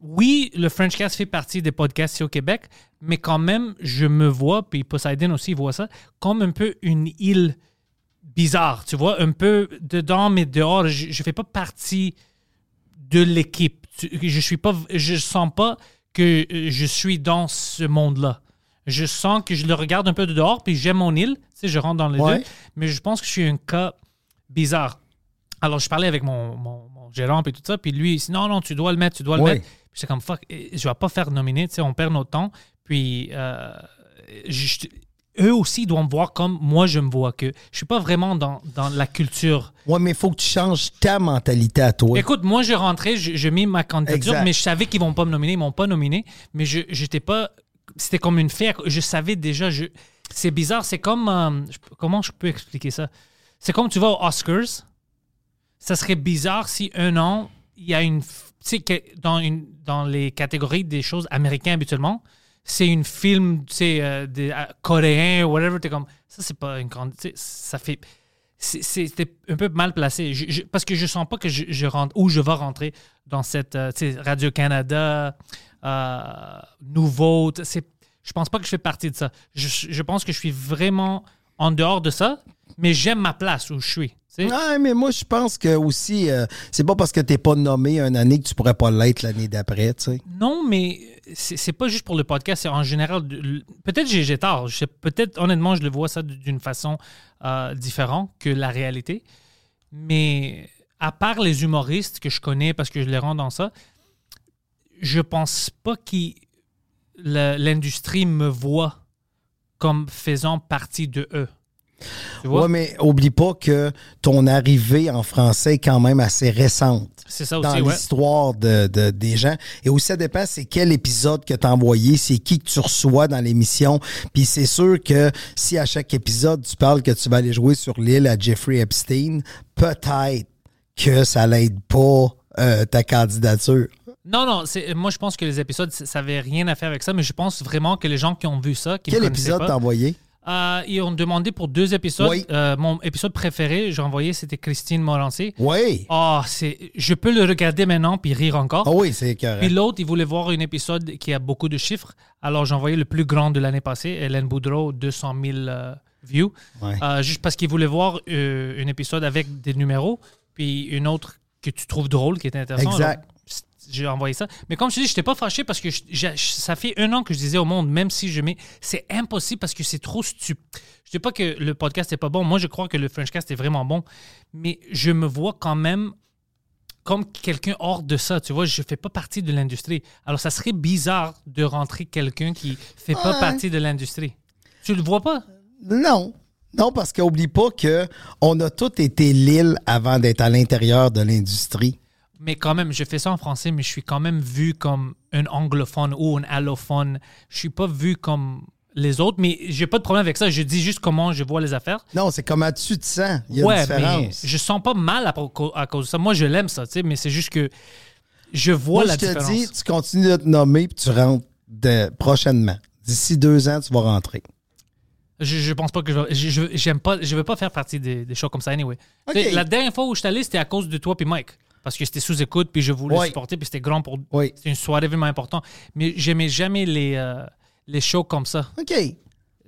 oui, le Frenchcast fait partie des podcasts ici au Québec, mais quand même, je me vois, puis Poseidon aussi voit ça, comme un peu une île bizarre, tu vois, un peu dedans, mais dehors. Je ne fais pas partie de l'équipe. Je suis pas, je sens pas que euh, je suis dans ce monde-là. Je sens que je le regarde un peu de dehors, puis j'aime mon île, tu sais, je rentre dans les Ouais. deux, mais je pense que je suis un cas bizarre. Alors, je parlais avec mon, mon, mon gérant et tout ça, puis lui, il dit non, non, tu dois le mettre, tu dois le Ouais. mettre. Puis j'étais comme fuck, eh, je vais pas faire nominer, tu sais, on perd notre temps. Puis euh, je- eux aussi doivent me voir comme moi je me vois, que je suis pas vraiment dans, dans la culture. Ouais, mais il faut que tu changes ta mentalité à toi. Écoute, moi j'ai rentré, je- j'ai mis ma candidature, Exact. mais je savais qu'ils vont pas me nominer, ils m'ont pas nominé, mais je j'étais pas, c'était comme une fête, je savais déjà, je, c'est bizarre, c'est comme, euh, je- comment je peux expliquer ça? C'est comme tu vas aux Oscars, ça serait bizarre si un an, il y a une. Tu sais, dans, une, dans les catégories des choses américaines habituellement, c'est une film, tu euh, des, euh, coréen ou whatever. T'es comme. Ça, c'est pas une grande. Ça fait. C'était un peu mal placé. Parce que je sens pas que je, rentre. Où je vais rentrer dans cette. euh, Radio-Canada, euh, Nouveau. Je pense pas que je fais partie de ça. Je pense que je suis vraiment en dehors de ça, mais j'aime ma place où je suis. Ouais, mais moi, je pense que aussi, euh, c'est pas parce que t'es pas nommé une année que tu pourrais pas l'être l'année d'après, tu sais. Non, mais c'est pas juste pour le podcast, c'est en général. Peut-être j'ai j'ai tort. Peut-être, honnêtement, je le vois ça d'une façon euh, différente que la réalité. Mais à part les humoristes que je connais parce que je les rends dans ça, je pense pas que l'industrie me voit comme faisant partie de eux. Ouais, mais oublie pas que ton arrivée en français est quand même assez récente. c'est ça dans ouais. l'histoire de, de- des gens. Et aussi, ça dépend, c'est quel épisode que tu as envoyé, c'est qui que tu reçois dans l'émission. Puis c'est sûr que si à chaque épisode, tu parles que tu vas aller jouer sur l'île à Jeffrey Epstein, peut-être que ça l'aide pas euh, ta candidature. Non, non, moi je pense que les épisodes, ça n'avait rien à faire avec ça, mais je pense vraiment que les gens qui ont vu ça, qui Quel épisode t'as envoyé? Euh, ils ont demandé pour deux épisodes. Oui. Euh, mon épisode préféré, j'ai envoyé, c'était Christine Morancé. Oui. Oh, c'est, je peux le regarder maintenant puis rire encore. Ah oui, c'est correct. Puis l'autre, il voulait voir un épisode qui a beaucoup de chiffres. Alors j'ai envoyé le plus grand de l'année passée, Hélène Boudreau, 200 000 euh, views. Juste parce qu'il voulait voir un épisode avec des numéros, puis une autre que tu trouves drôle, qui était intéressant. Exact. Alors, j'ai envoyé ça. Mais comme je te dis, je n'étais pas fâché parce que je- ça fait un an que je disais au monde, même si je mets. C'est impossible parce que c'est trop stupide. Je dis pas que le podcast n'est pas bon. Moi, je crois que le Frenchcast est vraiment bon. Mais je me vois quand même comme quelqu'un hors de ça. Tu vois, je fais pas partie de l'industrie. Alors, ça serait bizarre de rentrer quelqu'un qui fait pas partie de l'industrie. Tu le vois pas? Non. Non, parce qu'oublie pas que on a tous été l'île avant d'être à l'intérieur de l'industrie. Mais quand même, je fais ça en français, mais je suis quand même vu comme un anglophone ou un allophone. Je suis pas vu comme les autres, mais j'ai pas de problème avec ça. Je dis juste comment je vois les affaires. Non, c'est comment tu te sens. Il y a ouais, une différence. mais je sens pas mal à, à cause de ça. Moi, je l'aime ça, tu sais, mais c'est juste que je vois Moi, la je te différence. dis, tu continues de te nommer puis tu rentres de- prochainement. D'ici deux ans, tu vas rentrer. Je, je pense pas que je je, je- pas je veux pas faire partie des, des shows comme ça anyway. Ok. Tu sais, La dernière fois où je suis allé, c'était à cause de toi puis Mike parce que c'était sous écoute puis je voulais supporter puis c'était grand pour Oui. c'était une soirée vraiment importante, mais j'aimais jamais les euh, les shows comme ça. OK.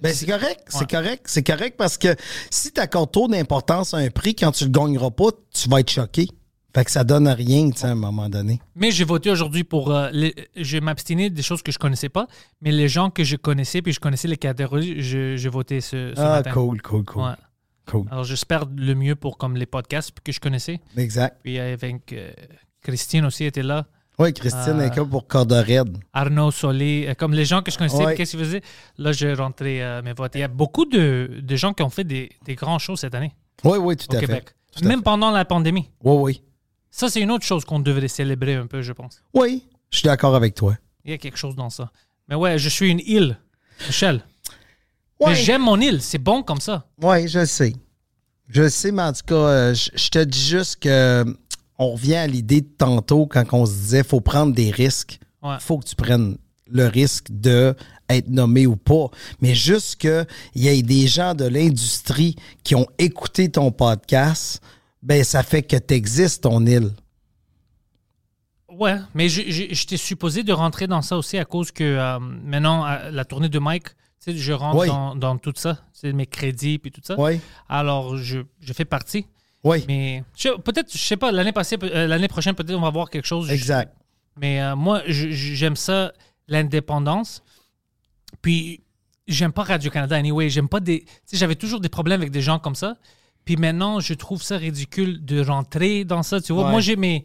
Ben, c'est correct. C'est Ouais. correct. C'est correct parce que si tu accordes trop d'importance à un prix, quand tu le gagneras pas, tu vas être choqué. Fait que ça donne rien, tu sais, à un moment donné. Mais j'ai voté aujourd'hui pour. euh, les- je m'abstinais des choses que je connaissais pas, mais les gens que je connaissais, puis je connaissais les catégories, je- j'ai voté ce, ce Ah, matin. cool, cool, cool. Ouais. Cool. Alors j'espère le mieux pour comme les podcasts que je connaissais. Exact. Puis avec euh, Christine aussi était là. Oui, Christine Ah. est comme pour corde raide. Arnaud Solé, euh, comme les gens que je connaissais, qu'est-ce qu'ils faisaient? Là, j'ai rentré euh, mes votes. Il y a beaucoup de, de gens qui ont fait des, des grands shows cette année Oui, oui, tout au à Québec. fait. Tout Même fait. pendant la pandémie. Oui, oui. Ça, c'est une autre chose qu'on devrait célébrer un peu, je pense. Oui, je suis d'accord avec toi. Il y a quelque chose dans ça. Mais ouais, je suis une île, Michel. Ouais. Mais j'aime mon île, c'est bon comme ça. Oui, je le sais. Je le sais, mais en tout cas, euh, je je te dis juste que euh, on revient à l'idée de tantôt quand on se disait faut prendre des risques. Ouais. faut que tu prennes le risque de être nommé ou pas. Mais juste qu'il y ait des gens de l'industrie qui ont écouté ton podcast, ben ça fait que tu existes, ton île. Ouais, mais j'étais supposé de rentrer dans ça aussi à cause que euh, maintenant, la tournée de Mike, tu sais, je rentre Oui. dans, dans tout ça, c'est mes crédits puis tout ça. Oui, Alors, je, je fais partie. oui, Mais peut-être, je sais pas, l'année passée, euh, l'année prochaine, peut-être on va voir quelque chose. exact. Mais euh, moi, j'aime ça, l'indépendance. Puis, j'aime pas Radio-Canada anyway. J'aime pas des. Tu sais, j'avais toujours des problèmes avec des gens comme ça. Puis maintenant, je trouve ça ridicule de rentrer dans ça. Tu vois, Ouais. moi, j'ai mes,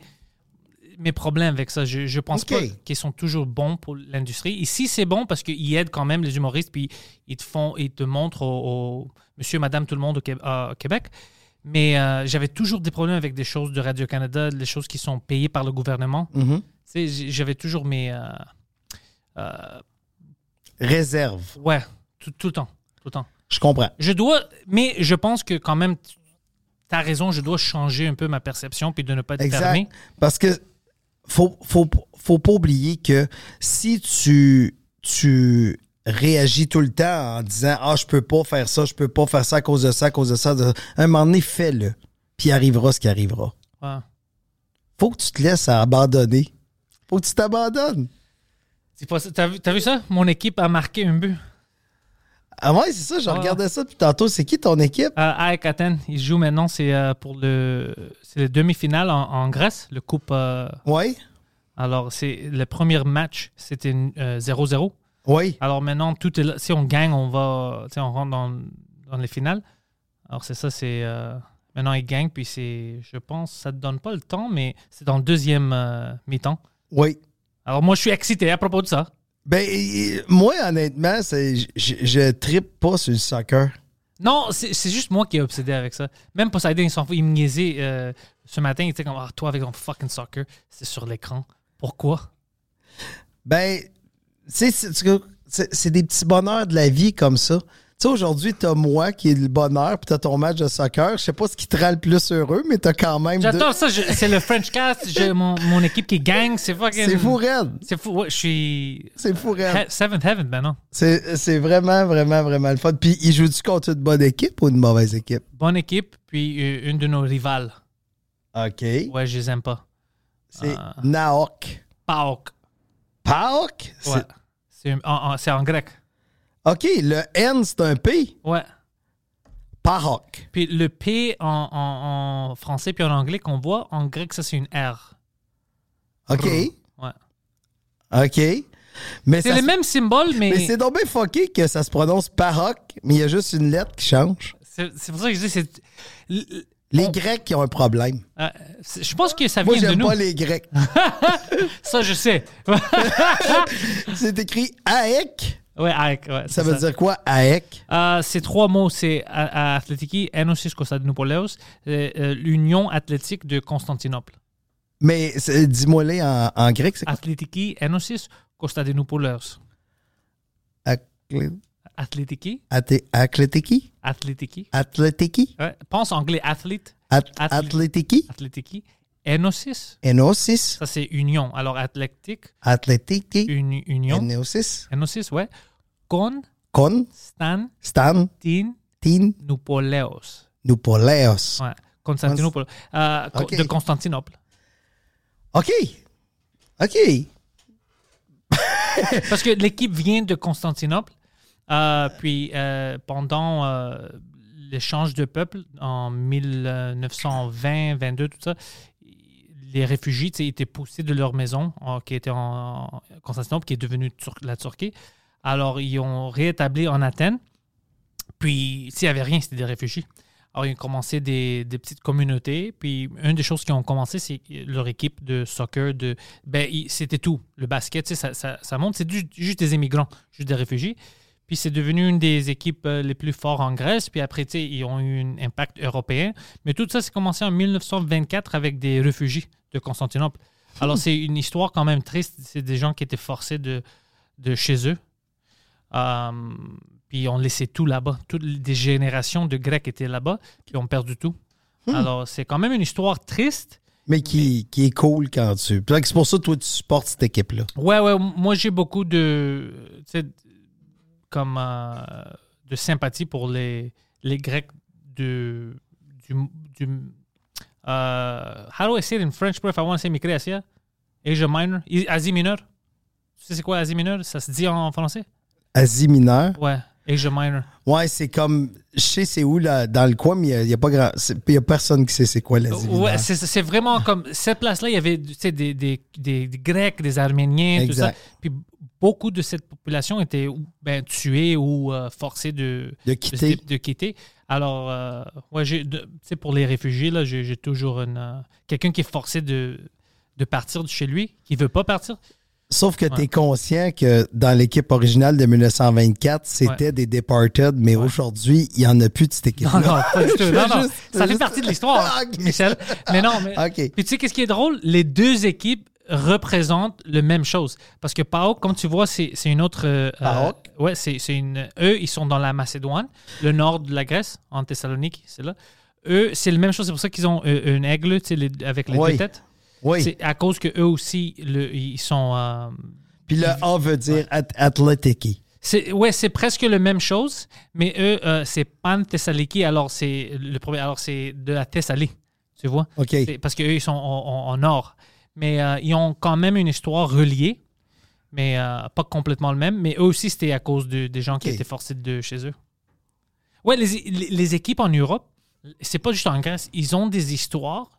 mes problèmes avec ça. Je, je pense pas qu'ils sont toujours bons pour l'industrie. Ici, c'est bon parce qu'ils aident quand même les humoristes. Puis, ils te font, ils te montrent au, au monsieur, madame, tout le monde au, Qué- Québec. Mais euh, j'avais toujours des problèmes avec des choses de Radio-Canada, des choses qui sont payées par le gouvernement. J- j'avais toujours mes. euh, euh, Réserve. ouais, tout, tout le temps. Tout le temps. Je comprends. Je dois. Mais je pense que quand même, tu as raison, je dois changer un peu ma perception puis de ne pas être fermé. Parce que faut, faut, faut pas oublier que si tu, tu réagis tout le temps en disant Ah, je peux pas faire ça, je peux pas faire ça à cause de ça, à cause de ça, de... à un moment donné, fais-le. Puis arrivera ce qui arrivera. Faut que tu te laisses abandonner. Faut que tu t'abandonnes. C'est pas ça. T'as vu, t'as vu ça? Mon équipe a marqué un but. Ah ouais, c'est ça, je Ah. regardais ça depuis tantôt. C'est qui ton équipe? Euh, AEK Athènes, ils jouent maintenant, c'est euh, pour le. Demi-finale en, en Grèce, le Coupe. euh, Oui, alors, c'est le premier match, c'était euh, 0-0. oui. Alors maintenant, tout est là. Si on gagne, on va, on rentre dans, dans les finales. Alors c'est ça, c'est euh, maintenant ils gagnent, puis c'est, je pense, ça te donne pas le temps, mais c'est dans le deuxième euh, mi-temps. Oui. Alors moi, je suis excité à propos de ça. Ben, moi, honnêtement, je, je, trippe pas sur le soccer. Non, c'est, juste moi qui est obsédé avec ça. Même Poseidon, il s'en fout, il me niaisait euh, ce matin, il était comme, ah, toi avec ton fucking soccer, c'est sur l'écran. Pourquoi? Ben, tu sais, c'est des petits bonheurs de la vie comme ça. Tu sais, aujourd'hui, t'as moi qui est le bonheur, puis t'as ton match de soccer. Je sais pas ce qui te rend le plus heureux, mais t'as quand même. deux- J'adore ça, c'est le French Cast, j'ai mon, mon équipe qui gagne, c'est fucking... C'est fou, raide. C'est fou, ouais, je suis... C'est fou. He- Seventh Heaven maintenant. C'est c'est vraiment, vraiment, vraiment le fun. Puis, il joue-tu contre une bonne équipe ou une mauvaise équipe? bonne équipe, puis euh, une de nos rivales. OK. Ouais, je les aime pas. C'est Ah. Naok. PAOK. Paok? Ouais. C'est en, en- c'est en grec. OK, le N, c'est un P? Ouais. Paok. Puis le P en, en- en français puis en anglais qu'on voit, en grec, ça c'est une R. OK. Ouais. OK. Mais C'est le même symbole, mais, Mais c'est donc bien fucké que ça se prononce Parok, mais il y a juste une lettre qui change. c'est pour ça que je dis c'est. Les on- Grecs qui ont un problème. euh, je pense que ça Moi, vient de j'aime nous. pas les Grecs. Ça, je sais. C'est écrit AEK. Ouais, ouais, Ça veut dire quoi, AEK? Euh, c'est trois mots. C'est Athletiki, Enosis Konstantinopoulos, euh, l'Union athlétique de Constantinople. Mais dis-moi-les en, en grec, c'est quoi? Athletiki, Enosis Konstantinopoulos. Athlet- Athletiki, Athletiki? Athletiki. Athletiki? Ouais, pense anglais, athlete, Ath- Athlé- Athletiki? Athletiki. Enosis, Enosis? ça c'est union. Alors athlétique, Athletiki? une union. Enosis? Enosis, ouais. Con, Con? stan, Stan? tin, Tin? noupoleos. Noupoleos. Ouais. Constantinople. Euh. De Constantinople. OK. OK. Parce que l'équipe vient de Constantinople. Euh, puis euh, pendant l'échange de peuple en 1920, 22, tout ça, les réfugiés étaient poussés de leur maison qui était en, Constantinople, qui est devenue la Turquie. Alors, ils ont réétabli en Athènes. Puis, s'il n'y avait rien, c'était des réfugiés. Alors, ils ont commencé des, petites communautés. Puis, une des choses qu'ils ont commencé, c'est leur équipe de soccer. De, ben, c'était tout. Le basket, ça, ça, ça monte. C'est juste des immigrants, juste des réfugiés. Puis, c'est devenu une des équipes euh, les plus fortes en Grèce. Puis après, ils ont eu un impact européen. Mais tout ça, c'est commencé en 1924 avec des réfugiés de Constantinople. Alors, c'est une histoire quand même triste. C'est des gens qui étaient forcés de, de chez eux. Euh, puis on laissé tout là-bas. Toutes les- des générations de Grecs étaient là-bas, puis ont perdu tout. Alors, c'est quand même une histoire triste. Mais qui, qui est cool quand tu. C'est pour ça que toi, tu supportes cette équipe-là. Ouais, ouais, moi j'ai beaucoup de. Comme. euh, de sympathie pour les, les Grecs de. Du. du euh, how do I say it in French, bro, if I want to say Mikre Asia? Asia Minor? Asie mineure? Tu sais c'est quoi Asie mineure? Ça se dit en français? Asie mineure? Ouais, Asia Minor. Ouais, c'est comme. Je sais c'est où là, dans le coin, mais il n'y a, pas grand. Il y a personne qui sait c'est quoi l'Asie. Ouais, c'est vraiment comme cette place-là, il y avait des, des, des, des Grecs, des Arméniens, tout ça. Puis beaucoup de cette population était ben, tuée ou euh, forcée de, De quitter. de, de quitter. Alors, euh, ouais, de- tu sais, pour les réfugiés, là, j'ai toujours une, euh, quelqu'un qui est forcé de, de partir de chez lui, qui veut pas partir. Sauf que tu es conscient que dans l'équipe originale de 1924, c'était des Departed, mais aujourd'hui, il n'y en a plus de cette équipe-là. Non, non, Non, veux non. juste- ça fait juste- partie de l'histoire. Michel. Mais non, mais. Puis tu sais, qu'est-ce qui est drôle? Les deux équipes représentent la même chose. Parce que PAOK, comme tu vois, c'est une autre. euh, PAOK? euh, ouais, c'est une. Eux, ils sont dans la Macédoine, le nord de la Grèce, en Thessalonique, c'est là. Eux, c'est la même chose. C'est pour ça qu'ils ont euh, une aigle, tu sais, les- avec les deux têtes. Oui. C'est à cause que eux aussi, le- ils sont. euh, Puis le A veut dire at- athlétique. c'est ouais, c'est presque la même chose, mais eux, euh, c'est Pan Thessaloniki. Alors c'est le premier. Alors c'est de la Thessalie, tu vois. OK. C'est parce qu'eux, ils sont en, or. Mais euh, ils ont quand même une histoire reliée, mais euh, pas complètement le même. Mais eux aussi, c'était à cause de- des gens qui étaient forcés de chez eux. Ouais, les, les- les équipes en Europe, c'est pas juste en Grèce, ils ont des histoires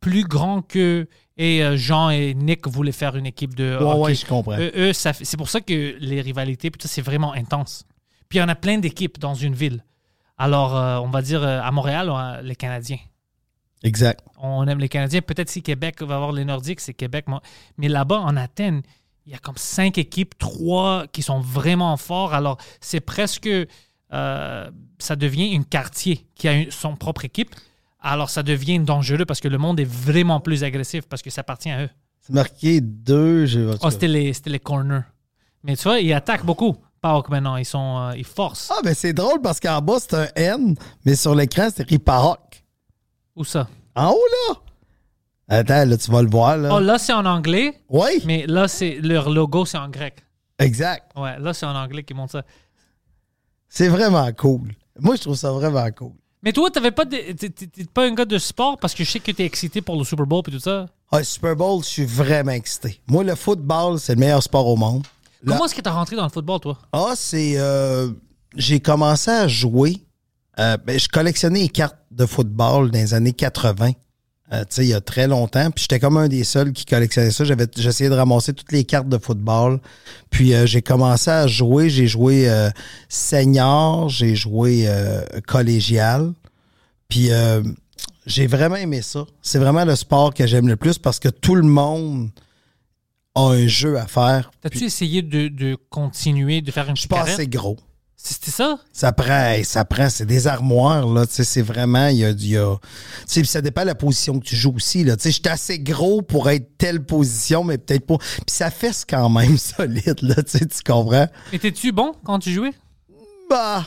plus grandes que. Et euh, Jean et Nick voulaient faire une équipe de. Ouais, hockey. ouais, je comprends. Eux, eux, ça fait- c'est pour ça que les rivalités, puis tout ça, c'est vraiment intense. Puis il y en a plein d'équipes dans une ville. Alors, euh, on va dire euh, à Montréal, on a les Canadiens Exact. on aime les Canadiens. Peut-être si Québec va avoir les Nordiques, c'est Québec. Mais là-bas, en Athènes, il y a comme cinq équipes, trois qui sont vraiment forts. Alors, c'est presque. euh, ça devient un quartier qui a une- son propre équipe. Alors, ça devient dangereux parce que le monde est vraiment plus agressif parce que ça appartient à eux. C'est marqué deux. Je... Oh, c'était les, les corners. Mais tu vois, ils attaquent beaucoup. PAOK maintenant, ils sont. euh, ils forcent. Ah, ben c'est drôle parce qu'en bas, c'est un N, mais sur l'écran, c'est écrit Pahok. Où ça? En haut, là. Attends, là, tu vas le voir, là. Oh, là, c'est en anglais, oui, mais là, c'est leur logo, c'est en grec. exact. Ouais, là, c'est en anglais qui montre ça. C'est vraiment cool. Moi, je trouve ça vraiment cool. Mais toi, t'avais pas de- t'es- t'es t'es pas un gars de sport parce que je sais que t'es excité pour le Super Bowl et tout ça? Ah, Super Bowl, je suis vraiment excité. Moi, le football, c'est le meilleur sport au monde. Là- Comment est-ce que t'as rentré dans le football, toi? Ah, c'est. euh, j'ai commencé à jouer. euh, ben, je collectionnais les cartes de football dans les années 80. Euh, tu sais, il y a très longtemps. Puis j'étais comme un des seuls qui collectionnait ça. J'avais, j'essayais de ramasser toutes les cartes de football. Puis euh, j'ai commencé à jouer. J'ai joué euh, senior, j'ai joué euh, collégial. Puis euh, j'ai vraiment aimé ça. C'est vraiment le sport que j'aime le plus parce que tout le monde a un jeu à faire. T'as-tu essayé de, de continuer, de faire une Je suis pas carrière? assez gros. C'était ça? Ça prend, ça prend, c'est des armoires, là, c'est vraiment, il y a, y a- puis ça dépend de la position que tu joues aussi, là, tu sais, j'étais assez gros pour être telle position, mais peut-être pas, puis ça fesse quand même solide, là, tu comprends? Étais-tu bon quand tu jouais? Bah,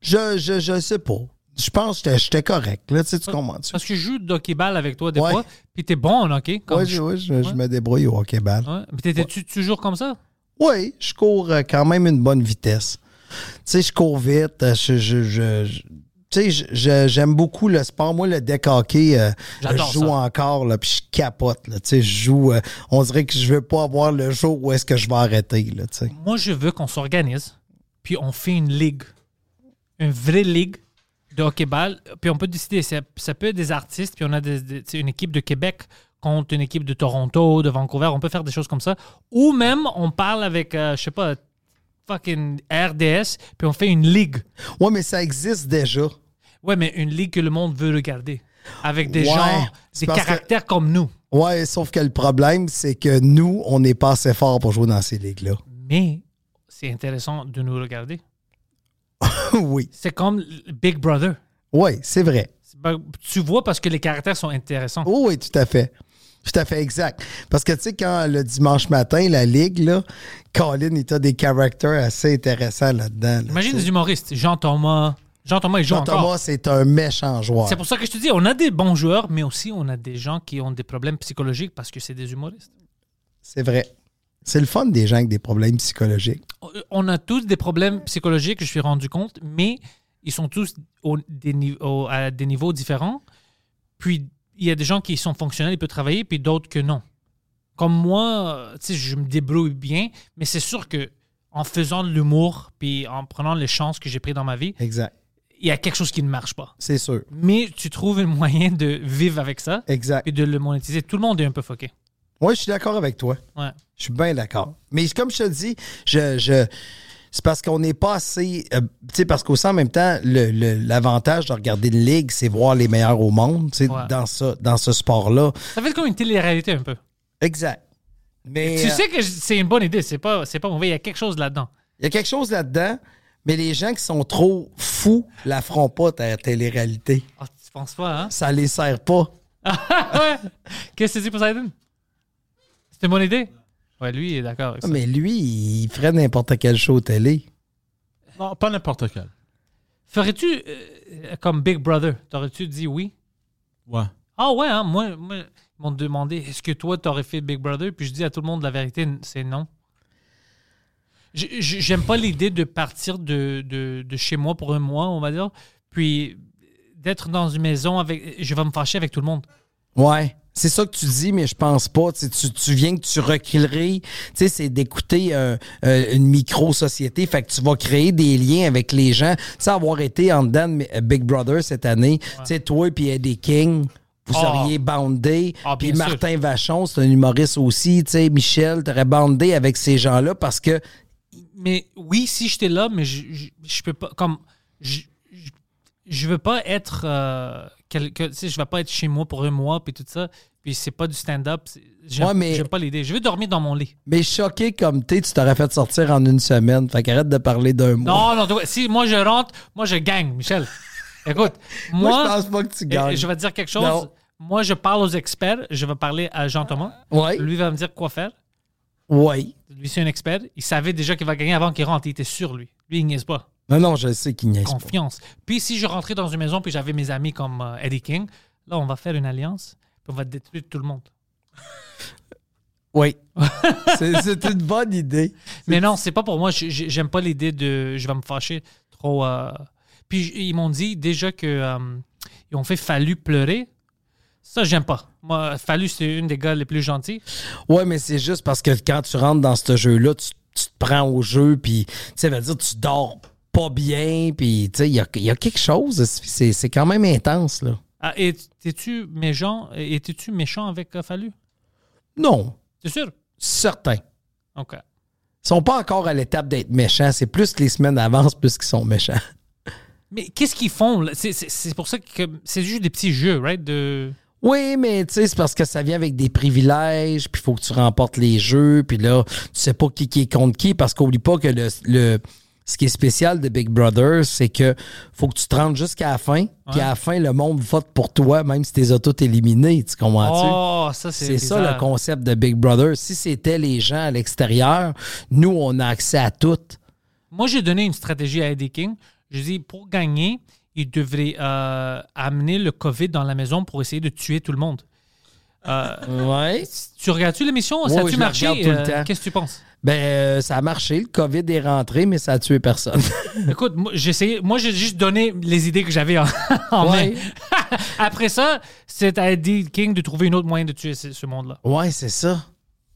je, je, je sais pas, je pense que j'étais- correct, là, tu comprends? Tu... Parce que je joue de hockey-ball avec toi des Ouais. fois, puis t'es bon en hockey. Ouais, je- je, ouais, je, je me débrouille au hockey-ball. Mais t'étais-tu toujours comme ça? Oui, je cours euh, quand même une bonne vitesse. Tu sais, je cours vite. euh, Je, je, je- je- tu sais, j'aime beaucoup le sport. Moi, le deck hockey, euh, je joue ça. encore, là, puis je capote. Là, tu sais, je joue. euh, on dirait que je veux pas avoir le jour où est-ce que je vais arrêter. Là, tu sais. Moi, je veux qu'on s'organise, puis on fait une ligue. Une vraie ligue de hockey-ball, puis on peut décider, ça, ça peut être des artistes, puis on a des- une équipe de Québec contre une équipe de Toronto, de Vancouver, on peut faire des choses comme ça. Ou même, on parle avec, euh, je sais pas, fucking RDS, puis on fait une ligue. Ouais, mais ça existe déjà. Ouais, mais une ligue que le monde veut regarder. Avec des Ouais, gens, des que- caractères comme nous. Ouais, sauf que le problème, c'est que nous, on n'est pas assez fort pour jouer dans ces ligues-là. Mais c'est intéressant de nous regarder. oui. C'est comme Big Brother. Oui, c'est vrai. Tu vois parce que les caractères sont intéressants. Oh, oui, tout à fait. Tout à fait exact. Parce que, tu sais, quand le dimanche matin, la ligue, là, Colin, il a des caractères assez intéressants là-dedans. là, Imagine des humoristes. Jean-Thomas. Jean-Thomas, il joue encore. Jean-Thomas, c'est un méchant joueur. C'est pour ça que je te dis, on a des bons joueurs, mais aussi on a des gens qui ont des problèmes psychologiques parce que c'est des humoristes. C'est vrai. C'est le fun des gens avec des problèmes psychologiques. On a tous des problèmes psychologiques, je suis rendu compte, mais ils sont tous au- des ni- au- à des niveaux différents. Puis il y a des gens qui sont fonctionnels, ils peuvent travailler, puis d'autres que non. Comme moi, tu sais, je me débrouille bien, mais c'est sûr que en faisant de l'humour, puis en prenant les chances que j'ai prises dans ma vie, Exact. il y a quelque chose qui ne marche pas. C'est sûr. Mais tu trouves un moyen de vivre avec ça Exact. et de le monétiser. Tout le monde est un peu foqué. Oui, je suis d'accord avec toi. Ouais. Je suis bien d'accord. Mais comme je te dis, je, je- c'est parce qu'on n'est pas assez. euh, tu sais, parce qu'aussi en même temps, l'avantage de regarder une ligue, c'est voir les meilleurs au monde, tu sais, Ouais. dans, ça, dans ce sport-là. Ça fait comme une télé-réalité un peu. Exact. Mais tu euh, sais que c'est une bonne idée, c'est pas, c'est pas mauvais, il y a quelque chose là-dedans. il y a quelque chose là-dedans, mais les gens qui sont trop fous la feront pas, ta télé-réalité. Ah, tu penses pas, hein? Ça les sert pas. Qu'est-ce que tu dis, Poseidon? C'était une bonne idée? Ouais, lui, il est d'accord avec ça. Mais lui, il ferait n'importe quel show télé. Non, pas n'importe quel. Ferais-tu euh, comme Big Brother? T'aurais-tu dit oui? Ouais. Ah ouais, hein? moi, moi, ils m'ont demandé est-ce que toi, t'aurais fait Big Brother? Puis je dis à tout le monde la vérité, c'est non. J'aime pas l'idée de partir de, de, de chez moi pour un mois, on va dire, puis d'être dans une maison avec. Je vais me fâcher avec tout le monde. Ouais. C'est ça que tu dis, mais je pense pas. Tu, tu, viens que tu reculerais. Tu sais, c'est d'écouter euh, euh, une micro-société. Fait que tu vas créer des liens avec les gens. Tu sais, avoir été en dedans de Big Brother cette année, tu sais, toi et Eddie King, vous Ah. seriez bandés. Ah, puis sûr. Martin Vachon, c'est un humoriste aussi. Tu sais, Michel, t'aurais bandé avec ces gens-là parce que Mais oui, si j'étais là, mais je, je, je peux pas. Comme. Je, je, je veux pas être. euh, quelque, sais, je vais pas être chez moi pour un mois, puis tout ça. Puis c'est pas du stand-up. J'aime Ouais, mais- pas l'idée. Je veux dormir dans mon lit. Mais choqué comme t'es, tu t'aurais fait sortir en une semaine. Fait qu'arrête de parler d'un mois. Non, non, si moi je rentre, moi je gagne, Michel. Écoute, moi. Moi, je pense pas que tu gagnes. Je vais te dire quelque chose. Non. Moi, je parle aux experts. Je vais parler à Jean-Thomas. Ouais. Lui va me dire quoi faire. Ouais. Lui, c'est un expert. Il savait déjà qu'il va gagner avant qu'il rentre. Il était sûr, lui. Lui, il niaise pas. Non, non, je sais qu'il niaise pas. Confiance. Puis si je rentrais dans une maison puis j'avais mes amis comme euh, Eddie King, là, on va faire une alliance. Puis on va détruire tout le monde. Oui. c'est une bonne idée. Mais non, c'est pas pour moi. J'aime pas l'idée de. Je vais me fâcher trop. euh. Puis ils m'ont dit déjà que euh, ils ont fait Fallu pleurer. Ça, j'aime pas. Moi, Fallu, c'est une des gars les plus gentils. Ouais, mais c'est juste parce que quand tu rentres dans ce jeu-là, tu, tu te prends au jeu, puis, tu sais, veut dire, tu dors pas bien, puis, tu sais, il y a, y a quelque chose. C'est quand même intense, là. Ah, et es-tu méchant, étais-tu méchant avec Fallu? Non, C'est sûr? certain. OK. Ils sont pas encore à l'étape d'être méchants. C'est plus que les semaines avancent, plus qu'ils sont méchants. Mais qu'est-ce qu'ils font? là? C'est- pour ça que c'est juste des petits jeux, right? De... Oui, mais tu sais, c'est parce que ça vient avec des privilèges, puis il faut que tu remportes les jeux, puis là, tu sais pas qui, qui est contre qui, parce qu'oublie pas que le, le- ce qui est spécial de Big Brother, c'est que faut que tu te rendes jusqu'à la fin, puis à la fin, le monde vote pour toi, même si t'es auto éliminé, tu comprends-tu? Oh, ça, c'est C'est ça le concept de Big Brother. Si c'était les gens à l'extérieur, nous, on a accès à tout. Moi, j'ai donné une stratégie à Eddie King. Je dis, pour gagner, il devrait euh, amener le COVID dans la maison pour essayer de tuer tout le monde. Euh, Ouais. tu regardes-tu l'émission? Oui, ça oui, a-tu la marché? regarde tout le Euh, temps. Qu'est-ce que tu penses? Ben, euh, ça a marché. Le COVID est rentré, mais ça a tué personne. Écoute, moi, j'ai essayé- moi, j'ai juste donné les idées que j'avais en, en Ouais. main. Après ça, c'est à Eddie King de trouver une autre moyen de tuer ce, ce monde-là. ouais, c'est ça.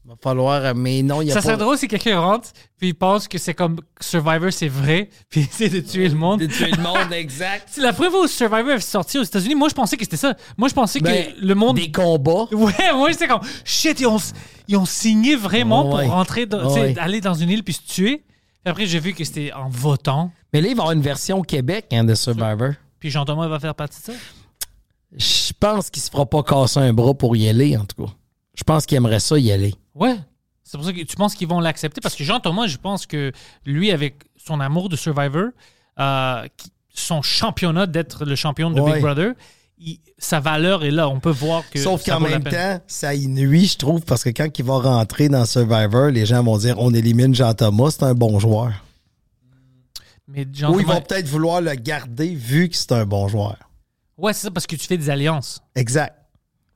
Va falloir. Mais non, il y a Ça pas. serait drôle si quelqu'un rentre, puis il pense que c'est comme Survivor, c'est vrai, puis il essaie de tuer le monde. De tuer le monde, exact. C'est la première fois où Survivor est sorti aux États-Unis. Moi, je pensais que c'était ça. Moi, je pensais Ben, que le monde. Des combats. Ouais, moi, j'étais comme shit, ils ont, ils ont signé vraiment Oh, ouais. pour rentrer, dans, Oh, ouais. aller dans une île puis se tuer. Puis après, j'ai vu que c'était en votant. Mais là, il va y avoir une version Québec hein, de Survivor. Puis Jean-Thomas va faire partie de ça? Je pense qu'il se fera pas casser un bras pour y aller, en tout cas. Je pense qu'il aimerait ça y aller. Ouais. C'est pour ça que tu penses qu'ils vont l'accepter? Parce que Jean-Thomas, je pense que lui, avec son amour de Survivor, euh, son championnat d'être le champion de Ouais. Big Brother, il- sa valeur est là. On peut voir que. Sauf qu'en même temps, ça y nuit, je trouve, parce que quand il va rentrer dans Survivor, les gens vont dire on élimine Jean-Thomas, c'est un bon joueur. Mais Ou ils vont peut-être vouloir le garder vu que c'est un bon joueur. Ouais, c'est ça parce que tu fais des alliances. Exact.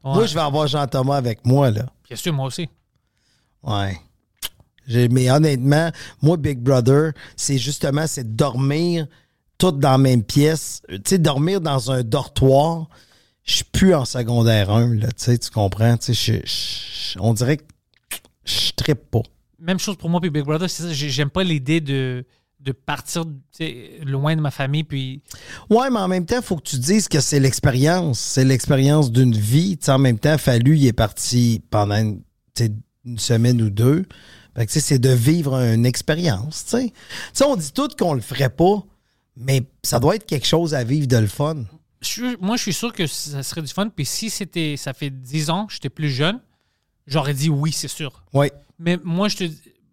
Ouais. Moi, je vais avoir Jean-Thomas avec moi, là. Bien sûr, moi aussi. Ouais. Mais honnêtement, moi, Big Brother, c'est justement, c'est dormir toutes dans la même pièce. Tu sais, dormir dans un dortoir, je suis plus en secondaire 1, là, tu sais, tu comprends? Tu sais, je- je- on dirait que je trippe pas. Même chose pour moi puis Big Brother, c'est ça. j'ai- J'aime pas l'idée de, de partir loin de ma famille puis Ouais, mais en même temps, il faut que tu dises que c'est l'expérience. C'est l'expérience d'une vie. Tu sais, en même temps, Fallu, il est parti pendant une, une semaine ou deux. Fait que, c'est de vivre une expérience. Tu sais. On dit tout qu'on le ferait pas, mais ça doit être quelque chose à vivre de le fun. Je moi, je suis sûr que ça serait du fun. Puis si c'était, ça fait 10 ans, j'étais plus jeune, j'aurais dit oui, c'est sûr. Oui. Mais moi, je te,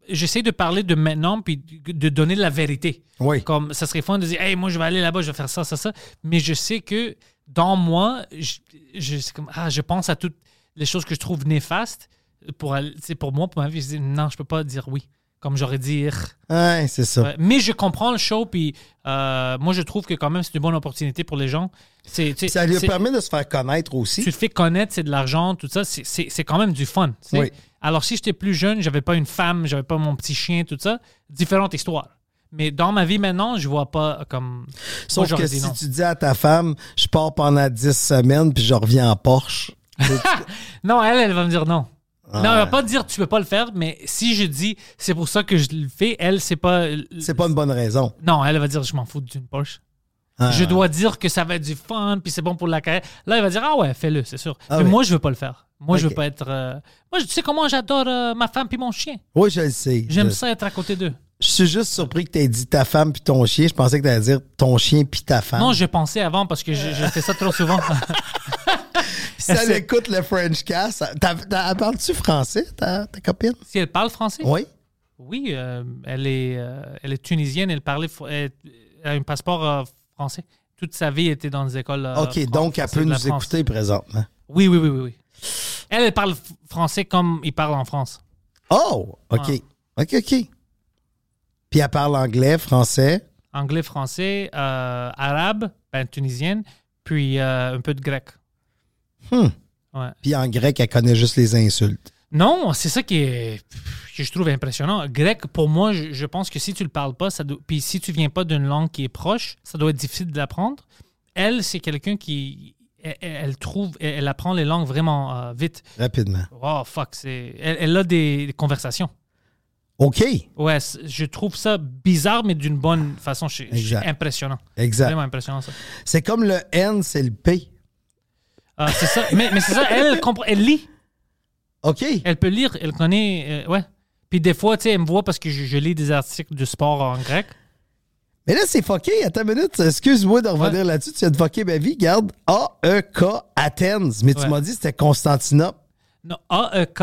j'essaie de parler de maintenant puis de donner la vérité. Oui. Comme ça serait fun de dire, hey, moi, je vais aller là-bas, je vais faire ça, ça, ça. Mais je sais que dans moi, je, je, c'est comme, ah, je pense à toutes les choses que je trouve néfastes. Pour, aller- pour moi, pour ma vie, je dis, non, je peux pas dire oui. Comme j'aurais dit, Ugh. Ouais, c'est ça. Ouais, mais je comprends le show, puis euh, moi, je trouve que quand même, c'est une bonne opportunité pour les gens. C'est, Ça lui permet de se faire connaître aussi. tu te fais connaître, c'est de l'argent, tout ça, c'est, quand même du fun. Oui. Alors, si j'étais plus jeune, j'avais pas une femme, j'avais pas mon petit chien, tout ça, différente histoire. Mais dans ma vie maintenant, je vois pas comme. Sauf que si non. tu dis à ta femme, je pars pendant 10 semaines puis je reviens en Porsche. Non, elle, elle va me dire non. Ah. Non, elle va pas dire tu peux pas le faire, mais si je dis c'est pour ça que je le fais, elle, c'est pas. C'est pas une bonne raison. Non, elle va dire je m'en fous d'une Porsche. Ah. Je dois dire que ça va être du fun, puis c'est bon pour la carrière. Là, il va dire, ah ouais, fais-le, c'est sûr. Ah mais moi, je veux pas le faire. Moi, je veux pas être. euh, Moi, tu sais comment j'adore euh, ma femme puis mon chien? Oui, je le sais. J'aime Je- ça être à côté d'eux. Je suis juste surpris que tu aies dit ta femme puis ton chien. Je pensais que tu allais dire ton chien puis ta femme. Non, j'ai pensé avant parce que j'ai fait ça trop souvent. si elle écoute le French Cast, t'as- parles-tu français, ta, ta copine? si elle parle français, Oui. oui, euh, elle, est, euh, elle est tunisienne, elle parlait, elle a un passeport euh, français. Toute sa vie était dans des écoles. OK, donc elle peut nous France. écouter présentement. Oui, oui, oui, oui, oui. Elle, elle parle français comme il parle en France. Oh, OK. OK, OK. Puis elle parle anglais, français. Anglais, français, euh, arabe, ben, tunisienne, puis euh, un peu de grec. Hmm. Ouais. Puis en grec, elle connaît juste les insultes. Non, c'est ça qui est que je trouve impressionnant. Grec, pour moi, je, je pense que si tu le parles pas, ça doit- puis si tu viens pas d'une langue qui est proche, ça doit être difficile de l'apprendre. Elle, c'est quelqu'un qui elle, elle trouve, elle, elle apprend les langues vraiment euh, vite. Rapidement. Oh fuck, c'est, elle, elle a des, des conversations. OK. Ouais, je trouve ça bizarre, mais d'une bonne façon. Je, impressionnant. Exact. Vraiment impressionnant ça. C'est comme le N, c'est le P. Euh, c'est ça. Mais, mais c'est ça, elle, elle comprend, elle lit. OK. Elle peut lire, elle connaît. euh, ouais. Puis des fois, tu sais, elle me voit parce que je, je lis des articles de sport en grec. Mais là, c'est fucké. Attends une minute. Excuse-moi de revenir Ouais. là-dessus. Tu viens de fucker ma vie. Garde A-E-K Athens. Mais tu Ouais. m'as dit que c'était Constantinople. Non, AEK,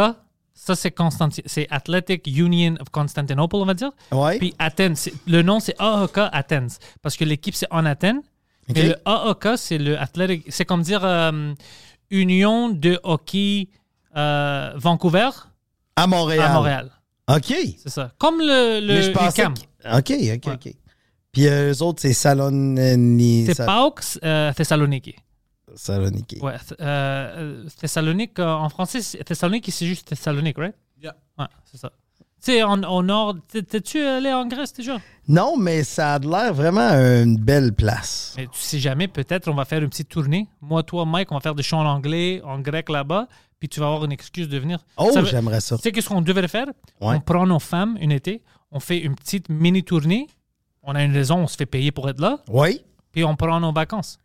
ça c'est Constanti- c'est Athletic Union of Constantinople, on va dire. Ouais. Puis Athènes, le nom c'est AEK Athens parce que l'équipe c'est en Athènes. Mais le AEK, c'est le Athletic, c'est comme dire euh, Union de hockey euh, Vancouver À Montréal. à Montréal. OK. C'est ça. Comme le, le Mais je. UQAM. que- OK, OK, OK. Puis euh, eux autres, c'est Salonini. C'est PAOK euh, Thessaloniki. Saloniki. Ouais, th- euh, euh, Thessalonique, euh, en français, c'est- Thessalonique, c'est juste Thessalonique, right? Yeah. Ouais, c'est ça. Tu sais, en- au nord, t'es- t'es-tu allé en Grèce déjà? Non, mais ça a l'air vraiment une belle place. Mais tu sais jamais, peut-être on va faire une petite tournée. Moi, toi, Mike, on va faire des chants en anglais, en grec là-bas. puis tu vas avoir une excuse de venir. Oh, j'aimerais ça. Tu sais qu'est-ce qu'on devrait faire? Ouais. On prend nos femmes une été, on fait une petite mini-tournée, on a une raison, on se fait payer pour être là, Oui. puis on prend nos vacances.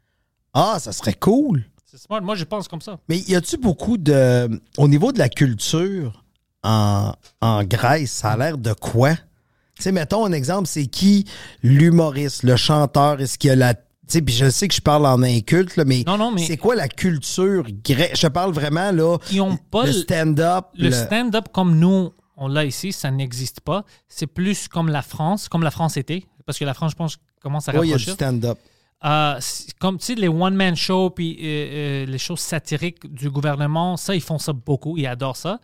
Ah, ça serait cool. C'est smart. Moi, je pense comme ça. Mais y a-tu beaucoup de. Au niveau de la culture en, en Grèce, ça a l'air de quoi? Tu sais, mettons un exemple, c'est qui l'humoriste, le chanteur? Est-ce qu'il y a la. Tu sais, puis je sais que je parle en inculte, là, mais, Non, non, mais- c'est quoi la culture grecque? Je parle vraiment, là. Qui ont pas le stand-up. Le stand-up comme nous, on l'a ici, ça n'existe pas. C'est plus comme la France, comme la France était, parce que la France, je pense, commence à Oui, il y a du rapprocher. stand-up. Euh, comme tu sais, les one-man shows puis euh, euh, les choses satiriques du gouvernement, ça, ils font ça beaucoup, ils adorent ça.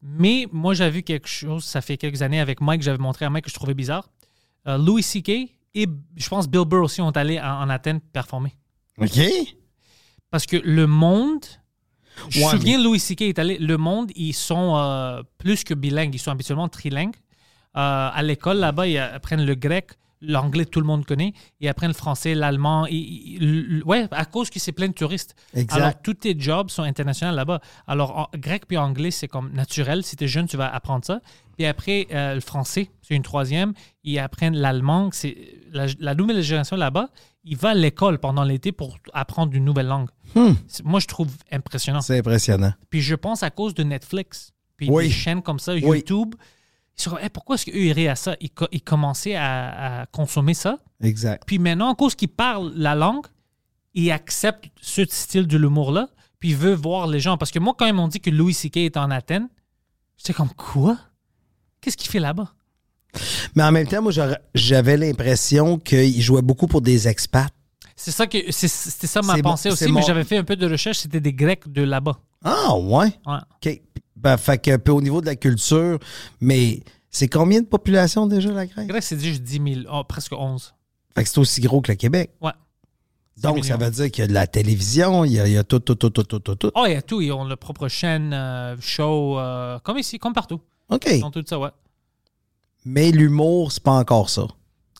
Mais moi, j'ai vu quelque chose, ça fait quelques années avec Mike, j'avais montré à Mike que je trouvais bizarre. Louis C.K. et je pense Bill Burr aussi ont allé en, en Athènes performer. OK? Parce que le monde. Je me Ouais, souviens, Louis C.K. est allé. Le monde, ils sont plus que bilingues. Ils sont habituellement trilingues. À l'école, là-bas, ils apprennent le grec, l'anglais, tout le monde connaît. Ils apprennent le français, l'allemand. Ils- ils- ouais, à cause que c'est plein de touristes. Exact. Alors, tous tes jobs sont internationaux là-bas. Alors, en- grec puis anglais, c'est comme naturel. Si tu es jeune, tu vas apprendre ça. Puis après, euh, le français, c'est une troisième. Ils apprennent l'allemand. C'est la, la nouvelle génération là-bas, il va à l'école pendant l'été pour apprendre une nouvelle langue. C'est- Moi, je trouve impressionnant. C'est impressionnant. Puis je pense à cause de Netflix, puis Oui. des chaînes comme ça. YouTube. Ils Hey, pourquoi est-ce qu'eux iraient à ça? Ils, co- ils commençaient à, à consommer ça. Exact. Puis maintenant, à cause qu'ils parlent la langue, ils acceptent ce style de l'humour-là, puis ils veulent voir les gens. Parce que moi, quand ils m'ont dit que Louis C.K. est en Athènes, j'étais comme, quoi? Qu'est-ce qu'il fait là-bas? Mais en même temps, moi, j'avais l'impression qu'il jouait beaucoup pour des expats. C'est ça que c'est- c'était ça ma bon, pensée aussi, mais mon- j'avais fait un peu de recherche, c'était des Grecs de là-bas. Ah, ouais? Ouais. Ben, fait que, puis au niveau de la culture, mais c'est combien de population déjà, la Grèce? Grèce, c'est juste 10 000, oh, presque 11. Fait que c'est aussi gros que le Québec. Ouais. Donc, 10 ça veut dire qu'il y a de la télévision, il y a, il y a tout, tout, tout, tout, tout, tout, tout. Oh, il y a tout. Ils ont leur propre chaîne, euh, show, euh, comme ici, comme partout. OK. Ils ont tout ça, ouais. Mais l'humour, c'est pas encore ça.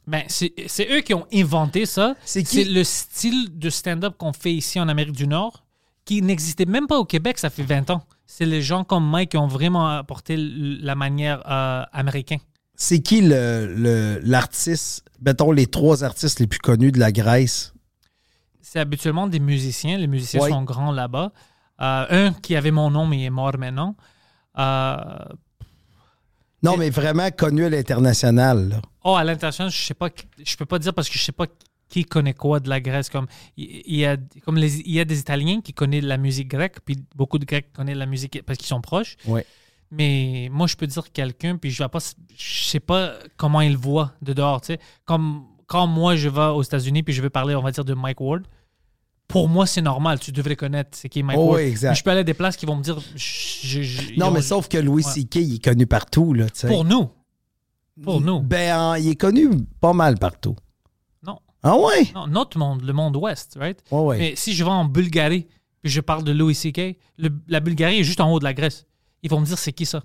Ben, c'est c'est eux qui ont inventé ça. C'est qui? C'est le style de stand-up qu'on fait ici en Amérique du Nord, qui n'existait même pas au Québec, ça fait 20 ans. C'est les gens comme Mike qui ont vraiment apporté la manière euh, américaine. C'est qui le- le- l'artiste, mettons les trois artistes les plus connus de la Grèce? C'est habituellement des musiciens. Les musiciens Ouais. sont grands là-bas. Euh, un qui avait mon nom, mais il est mort maintenant. Euh, Non, mais vraiment connus à l'international. Oh, à l'international, je sais pas, je peux pas dire parce que je sais pas qui connaît quoi de la Grèce? Comme il y a, comme les, il y a des Italiens qui connaissent la musique grecque, puis beaucoup de Grecs connaissent la musique parce qu'ils sont proches. Ouais. Mais moi, je peux dire quelqu'un, puis je vais pas, je sais pas comment il voit de dehors. Tu sais, comme quand moi je vais aux États-Unis puis je veux parler, on va dire de Mike Ward. Pour moi, c'est normal. Tu devrais connaître c'est qui Mike Oh, Ward. exact. Je peux aller à des places qui vont me dire. je- je- ils Non, ont- mais sauf que Louis Ouais. C.K., il est connu partout. Là, pour nous. Pour nous. Ben, en- il est connu pas mal partout. Ah ouais? Non, notre monde, le monde ouest, right? Ouais, ouais. Mais si je vais en Bulgarie puis je parle de Louis C.K., le- la Bulgarie est juste en haut de la Grèce. Ils vont me dire c'est qui ça?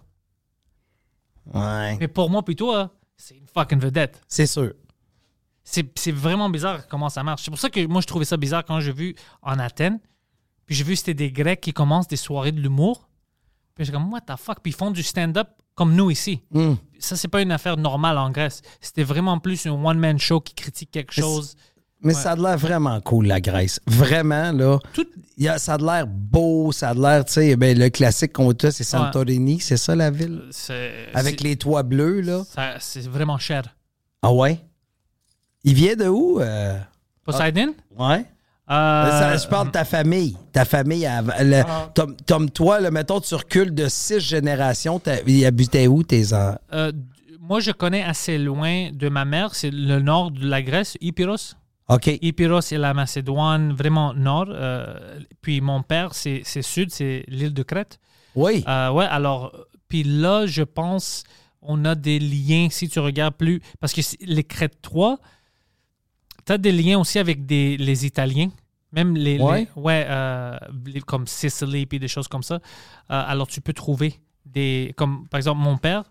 Ouais. Mais pour moi puis toi, c'est une fucking vedette. C'est sûr. C'est c'est vraiment bizarre comment ça marche. C'est pour ça que moi je trouvais ça bizarre quand j'ai vu en Athènes. Puis j'ai vu c'était des Grecs qui commencent des soirées de l'humour. Puis j'ai comme what the fuck? Puis ils font du stand-up comme nous ici. Hmm. Ça c'est pas une affaire normale en Grèce. C'était vraiment plus un one-man show qui critique quelque Mais chose. Mais Ouais. ça a l'air vraiment cool, la Grèce. Vraiment, là. Tout- y a- ça a l'air beau, ça a l'air, tu sais, ben, le classique qu'on a, c'est Santorini, c'est ça la ville? C'est Avec les toits bleus, là. C'est vraiment cher. Ah ouais? Il vient de où? euh? Poseidon? Ouais. Euh, Ça, je parle de ta famille. Ta famille, le- comme, comme toi, là, mettons, tu recules de six générations. Ils habitaient où, tes enfants? euh, moi, je connais assez loin de ma mère. C'est le nord de la Grèce, Ipyros. OK. Ipyros et la Macédoine, vraiment nord. Euh, puis mon père, c'est sud, c'est l'île de Crète. Oui. Ouais, alors, puis là, je pense, on a des liens, si tu regardes plus, parce que les Crètes 3, tu as des liens aussi avec des, les Italiens, même les, Ouais. les- ouais, euh, les- comme Sicily, puis des choses comme ça. Euh, alors, tu peux trouver des, comme par exemple, mon père,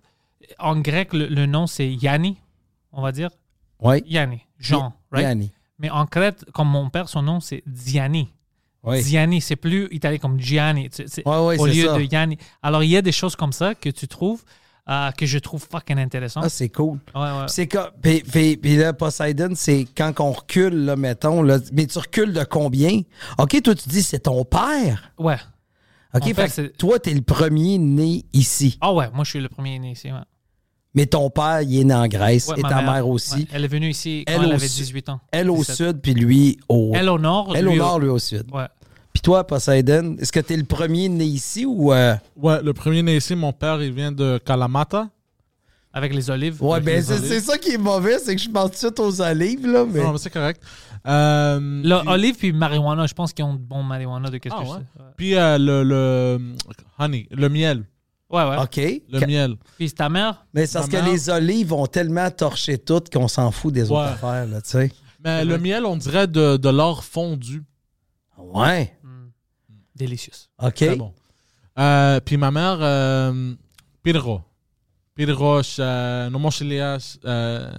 en grec, le, le nom, c'est Yanni, on va dire. Oui. Yanni, Jean, right? Yanni. Mais en Crète, comme mon père, son nom, c'est Diani. Oui. Gianni, c'est plus italien comme Gianni. Ouais, ouais, au lieu ça. de Gianni. Alors, il y a des choses comme ça que tu trouves, euh, que je trouve fucking intéressant. Ah, c'est cool. ouais, ouais. C'est. Puis, puis- puis là, Poseidon, c'est quand on recule, là, mettons. Là, mais tu recules de combien? OK, toi, tu dis c'est ton père. Ouais. OK, fait que c'est- toi, t'es le premier né ici. Ah ouais, moi, je suis le premier né ici. ouais. Mais ton père, il est né en Grèce Ouais, et ta mère, aussi. ouais, elle est venue ici quand Elle avait su- 18 ans. Elle au 17. sud, puis lui au. Elle au nord. Elle au nord, lui au sud. Ouais. Puis toi, Poseidon, est-ce que t'es le premier né ici ou. euh, Ouais, le premier né ici, mon père, il vient de Kalamata. Avec les olives. Ouais, ben c'est ça qui est mauvais, c'est que je pense tout aux olives, là. Mais... Non, mais c'est correct. Euh, Le puis- olive puis marijuana, je pense qu'ils ont de bon marijuana de qu'est-ce Ah, que je ouais. sais. Ouais, Puis euh, le, le honey, le miel. ouais. ouais. OK. Le Ca- miel. Puis ta mère, Mais c'est parce que les olives ont tellement torché tout qu'on s'en fout des autres affaires, là, tu sais. Mais le miel, on dirait de, de l'or fondu. Ouais. Délicieuse. OK. Très bon. Euh, puis ma mère, euh, Pirro. Pirro, euh, Nomochilias, euh,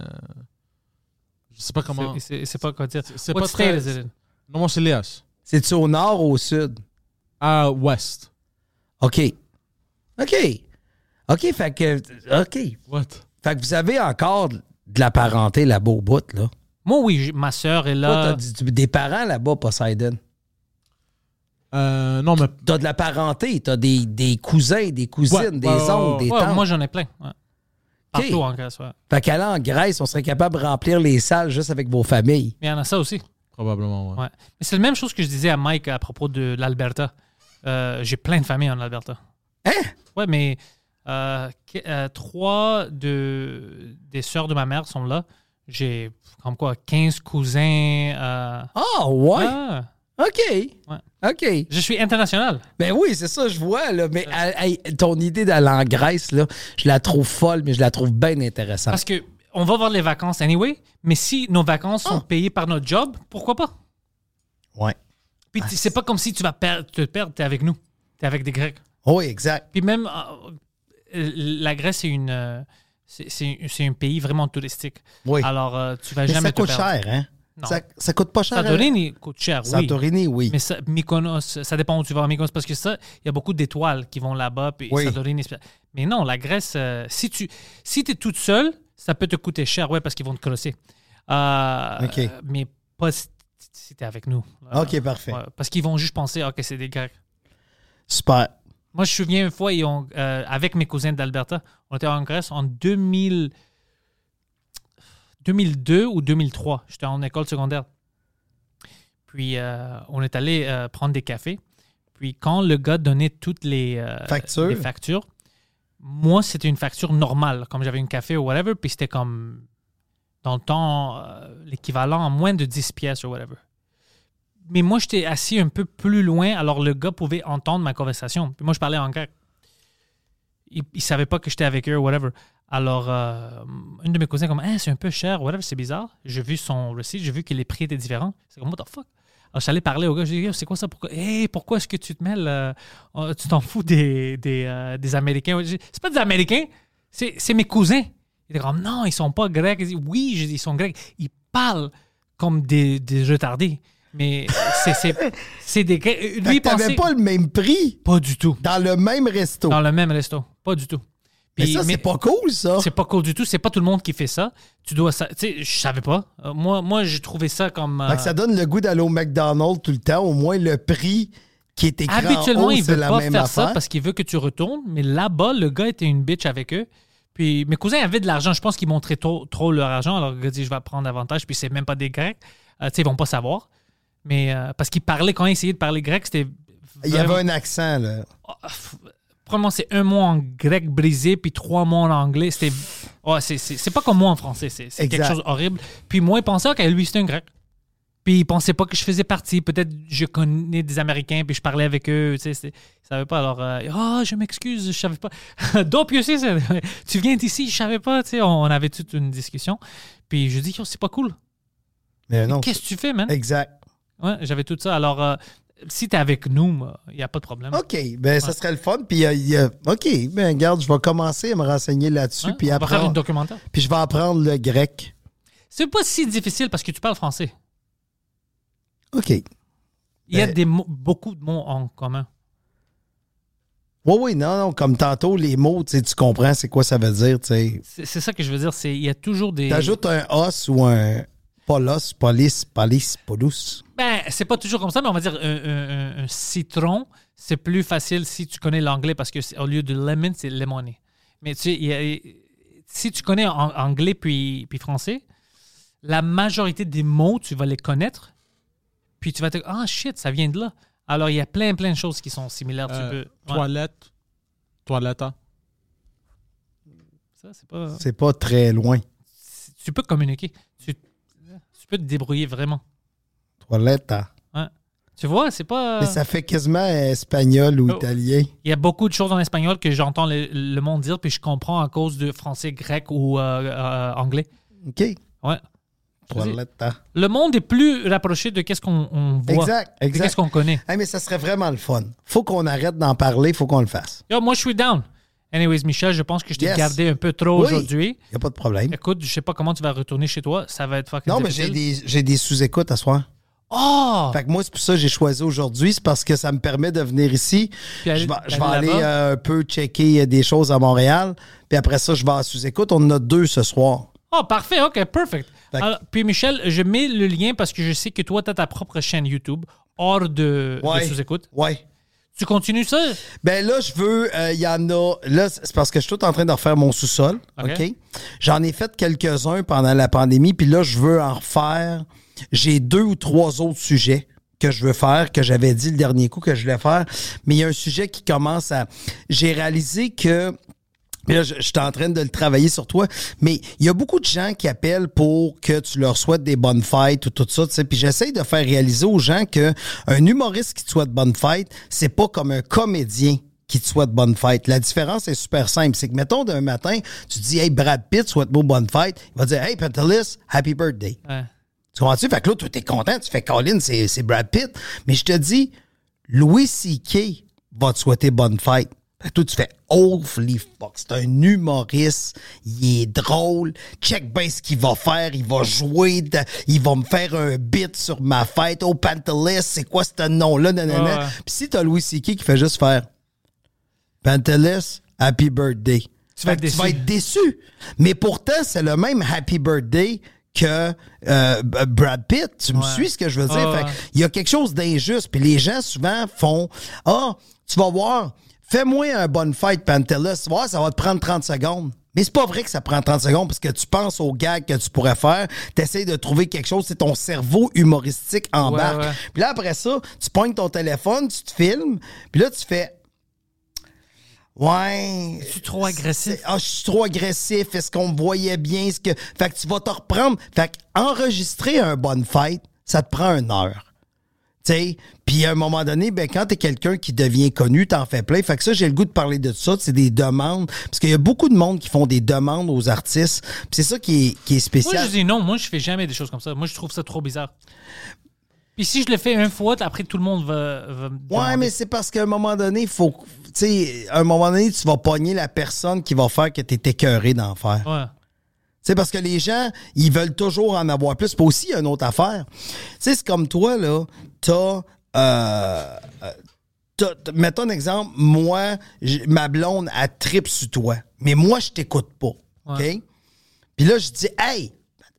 je sais pas comment. C'est- pas quoi dire. C'est- What pas state très-? Nomochilias. C'est-tu au nord ou au sud? À ouest. OK. OK. OK, fait que. OK. What? Fait que vous avez encore de la parenté là-bas au bout, là. Moi, oui, ma soeur est Toi, là. t'as du- des parents là-bas, Poseidon. Euh, non, mais T'as de la parenté, t'as des, des cousins, des cousines, Ouais, des ouais, ouais, oncles, ouais. des Ouais, tantes. moi, j'en ai plein. ouais. Partout en Grèce, ouais. Fait qu'aller en Grèce, on serait capable de remplir les salles juste avec vos familles. Mais il y en a ça aussi. probablement, ouais. Ouais. Mais c'est la même chose que je disais à Mike à propos de l'Alberta. Euh, j'ai plein de familles en Alberta. Hein? Ouais, mais euh, euh, trois de, des sœurs de ma mère sont là. J'ai comme quoi 15 cousins. euh, Ah, ouais? OK. Ouais. OK. je suis international. Ben oui, c'est ça, je vois, là. Mais hey, ton idée d'aller en Grèce, là, je la trouve folle, mais je la trouve bien intéressante. Parce que on va voir les vacances anyway, mais si nos vacances sont Ah. payées par notre job, pourquoi pas? Ouais. Puis Ah, c'est pas comme si tu vas perdre, te perdre, t'es avec nous. T'es avec des Grecs. Oui, exact. Puis même, euh, la Grèce, c'est une, euh, c'est- un pays vraiment touristique. Oui. Alors, euh, tu vas mais jamais ça te coûte cher, hein? Non. Ça, ça coûte pas cher. hein? Santorini coûte cher, oui. Santorini, oui. Mais ça, Mykonos, ça dépend où tu vas à Mykonos, parce que ça, il y a beaucoup d'étoiles qui vont là-bas. Puis Oui. Santorini, mais non, la Grèce, euh, si tu si es toute seule, ça peut te coûter cher, ouais, parce qu'ils vont te crosser. Euh, OK. euh, mais pas si, si t'es avec nous. Euh, OK, parfait. ouais, parce qu'ils vont juste penser, OK, c'est des Grecs. Super. Moi, je me souviens une fois, ils ont, euh, avec mes cousins d'Alberta, on était en Grèce en 2000, 2002 ou 2003. J'étais en école secondaire. Puis, euh, on est allé euh, prendre des cafés. Puis, quand le gars donnait toutes les, euh, Factures. les factures, moi, c'était une facture normale, comme j'avais une café ou whatever. Puis, c'était comme, dans le temps, l'équivalent à moins de 10 pièces ou whatever. Mais moi, j'étais assis un peu plus loin, alors le gars pouvait entendre ma conversation. Puis moi, je parlais en grec. Il ne savait pas que j'étais avec eux, whatever. Alors, euh, une de mes cousins, comme, Hein, c'est un peu cher, whatever, c'est bizarre. J'ai vu son receipt, j'ai vu que les prix étaient différents. C'est comme, what the fuck? Alors, j'allais parler au gars, j'ai dit, c'est quoi ça? Pourquoi, hey, pourquoi est-ce que tu te mêles? euh, euh, tu t'en fous des, des, euh, des Américains? C'est pas des Américains, c'est c'est mes cousins. Il était comme, non, ils sont pas grecs. Dit, oui, ils sont grecs. Ils parlent comme des, des retardés. Mais c'est- c'est c'est des grecs. Lui, il pensait. pas le même prix Pas du tout. dans le même resto. Dans le même resto. Pas du tout. Mais ça, c'est pas cool, ça. c'est pas cool du tout. C'est pas tout le monde qui fait ça. Tu dois ça. Tu sais, je savais pas. Euh, moi, moi j'ai trouvé ça comme. euh, ça donne le goût d'aller au McDonald's tout le temps. Au moins, le prix qui est écrit habituellement, en haut, il veut pas faire affaire. ça parce qu'il veut que tu retournes. Mais là-bas, le gars était une bitch avec eux. Puis mes cousins avaient de l'argent. Je pense qu'ils montraient trop, trop leur argent. Alors le gars dit je vais prendre avantage. Puis c'est même pas des Grecs. Euh, tu sais, ils vont pas savoir. Mais euh, parce qu'ils parlaient, quand ils essayaient de parler grec, c'était. Il y avait un accent, là. Probablement, c'est un mot en grec brisé, puis trois mots en anglais. C'était. Oh, c'est, pas comme moi en français. C'est, quelque chose horrible. Puis moi, il pensait que lui, c'était un grec. Puis il pensait pas que je faisais partie. Peut-être je connais des Américains, puis je parlais avec eux. Tu sais, ils savaient pas. Alors, euh, ah, je m'excuse, je savais pas. Puis aussi, tu viens d'ici, je savais pas. Tu sais, on, avait toute une discussion. Puis je dis, Yo, c'est pas cool. Mais non. Qu'est-ce que tu fais, man? Exact. Ouais, j'avais tout ça. Alors, euh, si t'es avec nous, il n'y a pas de problème. OK, ben ça serait le fun. Puis, euh, il y a- OK, ben regarde, je vais commencer à me renseigner là-dessus. Ouais, puis, on va faire apprendre- une documentaire. puis je vais apprendre le grec. C'est pas si difficile parce que tu parles français. OK. Il y a Ben- des mots- beaucoup de mots en commun. Oui, oui, non, non. Comme tantôt, les mots, tu comprends c'est quoi ça veut dire, tu sais. C'est c'est ça que je veux dire. C'est il y a toujours des. T'ajoutes un os ou un polos, police, police, polus. Ben, c'est pas toujours comme ça, mais on va dire un, un- un- un citron, c'est plus facile si tu connais l'anglais parce que c'est- au lieu de lemon, c'est lemoné. Mais tu sais, il y a- si tu connais en- anglais puis, puis français, la majorité des mots, tu vas les connaître, puis tu vas te dire, ah shit, ça vient de là. Alors, il y a plein, plein de choses qui sont similaires. Euh, tu peux. ouais. Toilette. Toiletta. Ça, c'est pas. C'est pas très loin. Tu peux communiquer. Tu peux te débrouiller vraiment. Toilette. hein. Ouais. Tu vois, c'est pas. Mais ça fait quasiment espagnol ou Oh. italien. Il y a beaucoup de choses en espagnol que j'entends le, le monde dire, puis je comprends à cause de français, grec ou euh, euh, anglais. OK. Ouais. Toilette. hein. Le monde est plus rapproché de qu'est-ce qu'on on voit. Exact, exact. Qu'est-ce qu'on connaît. Hey, mais ça serait vraiment le fun. Faut qu'on arrête d'en parler, faut qu'on le fasse. Yo, moi, je suis down. Anyways, Michel, je pense que je t'ai Yes. gardé un peu trop Oui. aujourd'hui. Y a pas de problème. Écoute, je sais pas comment tu vas retourner chez toi. Ça va être fucking Non, mais j'ai des, sous-écoutes à soir. Oh! Fait que moi, c'est pour ça que j'ai choisi aujourd'hui. C'est parce que ça me permet de venir ici. Puis je vais, je vais aller euh, un peu checker euh, des choses à Montréal. Puis après ça, je vais à sous-écoute. On en a deux ce soir. Oh, parfait, ok, perfect. Fait que- Alors, puis Michel, je mets le lien parce que je sais que toi, tu as ta propre chaîne YouTube hors de, sous-écoute. Ouais. Tu continues ça? Ben là, je veux, il y en a. Là, c'est parce que je suis tout en train de refaire mon sous-sol. OK. OK? J'en ai fait quelques-uns pendant la pandémie, puis là, je veux en refaire. J'ai deux ou trois autres sujets que je veux faire, que j'avais dit le dernier coup que je voulais faire. Mais il y a un sujet qui commence à. J'ai réalisé que. Puis là, je, je suis en train de le travailler sur toi, mais il y a beaucoup de gens qui appellent pour que tu leur souhaites des bonnes fêtes ou tout ça, tu sais. Puis j'essaye de faire réaliser aux gens que un humoriste qui te souhaite bonne fête, c'est pas comme un comédien qui te souhaite bonne fête. La différence est super simple. C'est que, mettons, d'un matin, tu dis, hey, Brad Pitt, souhaite-moi bonne fête. Il va dire, hey, Pantelis, happy birthday. Ouais. Tu comprends-tu? Fait que là, toi, t'es content, tu fais Colin, c'est c'est Brad Pitt. Mais je te dis, Louis C.K. va te souhaiter bonne fête. Toi, tu fais Holy fuck, c'est un humoriste, il est drôle, check bien ce qu'il va faire, il va jouer, de- il va me faire un bit sur ma fête. Oh, Pantelis, c'est quoi ce nom-là? nanana. Ouais, ouais. Puis si t'as Louis C.K. qui fait juste faire Pantelis, happy birthday. Tu vas être déçu. tu vas être déçu. Mais pourtant, c'est le même happy birthday que euh, Brad Pitt. Tu me Ouais. suis ce que je veux dire? Ah, Fait il y a quelque chose d'injuste. Puis les gens souvent font Ah, tu vas voir, fais-moi un bonne fête, Pantelis. Voir, ça va te prendre 30 secondes. Mais c'est pas vrai que ça prend 30 secondes parce que tu penses aux gags que tu pourrais faire, tu essaies de trouver quelque chose, c'est ton cerveau humoristique embarque. Ouais, ouais. Puis là, après ça, tu pognes ton téléphone, tu te filmes, puis là, tu fais Ouais. Es-tu trop agressif? Ah, je suis trop agressif. Est-ce qu'on me voyait bien? Est-ce que... Fait que tu vas te reprendre. Fait que enregistrer un bonne fête, ça te prend une heure. Tu sais, puis à un moment donné, ben, quand t'es quelqu'un qui devient connu, t'en fais plein. Fait que ça, j'ai le goût de parler de ça. C'est des demandes. Parce qu'il y a beaucoup de monde qui font des demandes aux artistes. Puis c'est ça qui est, qui est Moi, spécial. je dis non. Moi, je fais jamais des choses comme ça. Moi, je trouve ça trop bizarre. Puis si je le fais une fois, après, tout le monde va, va me Ouais, mais c'est parce qu'à un moment donné, il faut. Tu sais, à un moment donné, tu vas pogner la personne qui va faire que t'es écœuré d'en faire. Ouais. C'est parce que les gens, ils veulent toujours en avoir plus. Puis aussi, il y a une autre affaire. Tu sais, c'est comme toi, là, t'as... Euh, euh, mettons un exemple, moi, ma blonde, elle tripe sur toi. Mais moi, je t'écoute pas. Ouais. OK? Puis là, je dis, hey,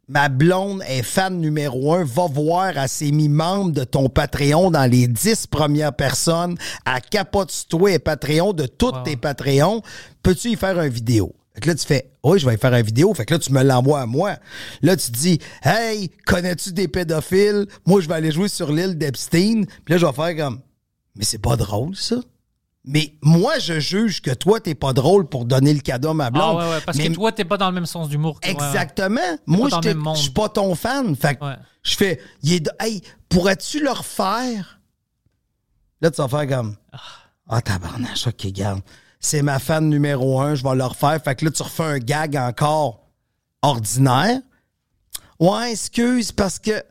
ma blonde est fan numéro un, va voir, elle s'est mis membre de ton Patreon dans les dix premières personnes. Elle capote sur toi et Patreon de tous Wow. tes Patreons. Peux-tu y faire une vidéo? Fait que là, tu fais, oui, je vais faire une vidéo. Fait que là, tu me l'envoies à moi. Là, tu dis, hey, connais-tu des pédophiles? Moi, je vais aller jouer sur l'île d'Epstein. Puis là, je vais faire comme, mais c'est pas drôle, ça. Mais moi, je juge que toi, t'es pas drôle pour donner le cadeau à ma Ah blonde. ouais, ouais. Parce Mais- que toi, t'es pas dans le même sens d'humour. ouais, ouais. Exactement. Moi, je suis pas ton fan. Fait que je fais, hey, pourrais-tu le refaire? Là, tu vas faire comme, ah, tabarnache, ok, garde. C'est ma fan numéro un, je vais le refaire. Fait que là, tu refais un gag encore ordinaire. Ouais, excuse, parce que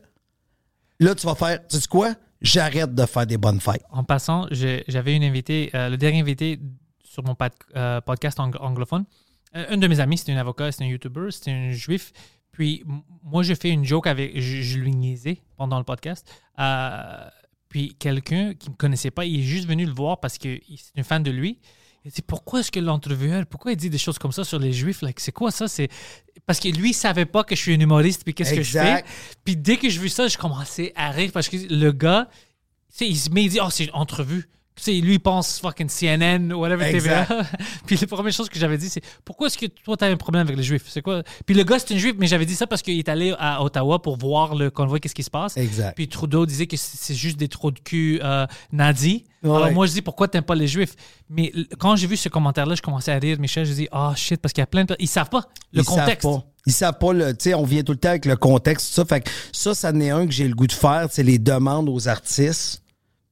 là, tu vas faire, tu sais quoi? J'arrête de faire des bonnes fêtes. En passant, j'avais une invitée, euh, le dernier invité sur mon euh, podcast ang- anglophone. Euh, un de mes amis, c'était un avocat, c'était un YouTuber, c'était un juif. Puis moi, j'ai fait une joke avec, je, je lui niaisais pendant le podcast. Puis quelqu'un qui me connaissait pas, il est juste venu le voir parce que c'est une fan de lui. Il dit pourquoi est-ce que l'entrevueur, pourquoi il dit des choses comme ça sur les Juifs? Like, C'est quoi ça? C'est parce que lui il savait pas que je suis un humoriste puis qu'est-ce que je fais. Puis dès que je vis ça, je commençais à rire parce que le gars, il se met, il dit oh c'est une entrevue. Tu sais, lui il pense fucking CNN ou whatever Exact. TVA. puis la première chose que j'avais dit c'est pourquoi est-ce que toi t'as un problème avec les Juifs? C'est quoi? Puis le gars c'est un Juif, mais j'avais dit ça parce qu'il est allé à Ottawa pour voir le convoi, qu'est-ce qui se passe. Exact. Puis Trudeau disait que c'est juste des trous de cul euh, nazis. Ouais. Alors moi, je dis pourquoi t'aimes pas les Juifs? Mais quand j'ai vu ce commentaire-là, je commençais à rire, Michel. Je dis, ah shit, parce qu'il y a plein de. Ils savent pas le Ils contexte. Savent pas. Ils savent pas le. Tu sais, on vient tout le temps avec le contexte, tout ça. Fait que ça, ça n'est un que j'ai le goût de faire, c'est les demandes aux artistes.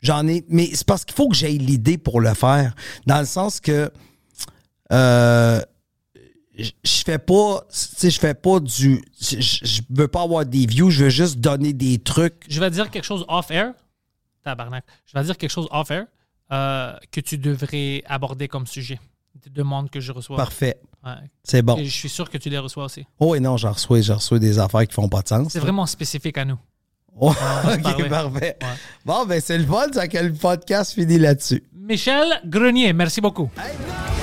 J'en ai. Mais c'est parce qu'il faut que j'aie l'idée pour le faire. Dans le sens que. Euh, je fais pas. Tu sais, je fais pas du. Je veux pas avoir des views, je veux juste donner des trucs. Je vais dire quelque chose off-air. Tabarnak. Je vais dire quelque chose off-air euh, que tu devrais aborder comme sujet. Des demandes que je reçois. Parfait. Ouais. C'est bon. Et je suis sûr que tu les reçois aussi. Oh, et non, j'en reçois, j'en reçois des affaires qui font pas de sens. C'est vraiment spécifique à nous. Oh, se ok, parler. parfait. Ouais. Bon, ben, c'est le fun, ça que le podcast finit là-dessus. Michel Grenier, merci beaucoup. We've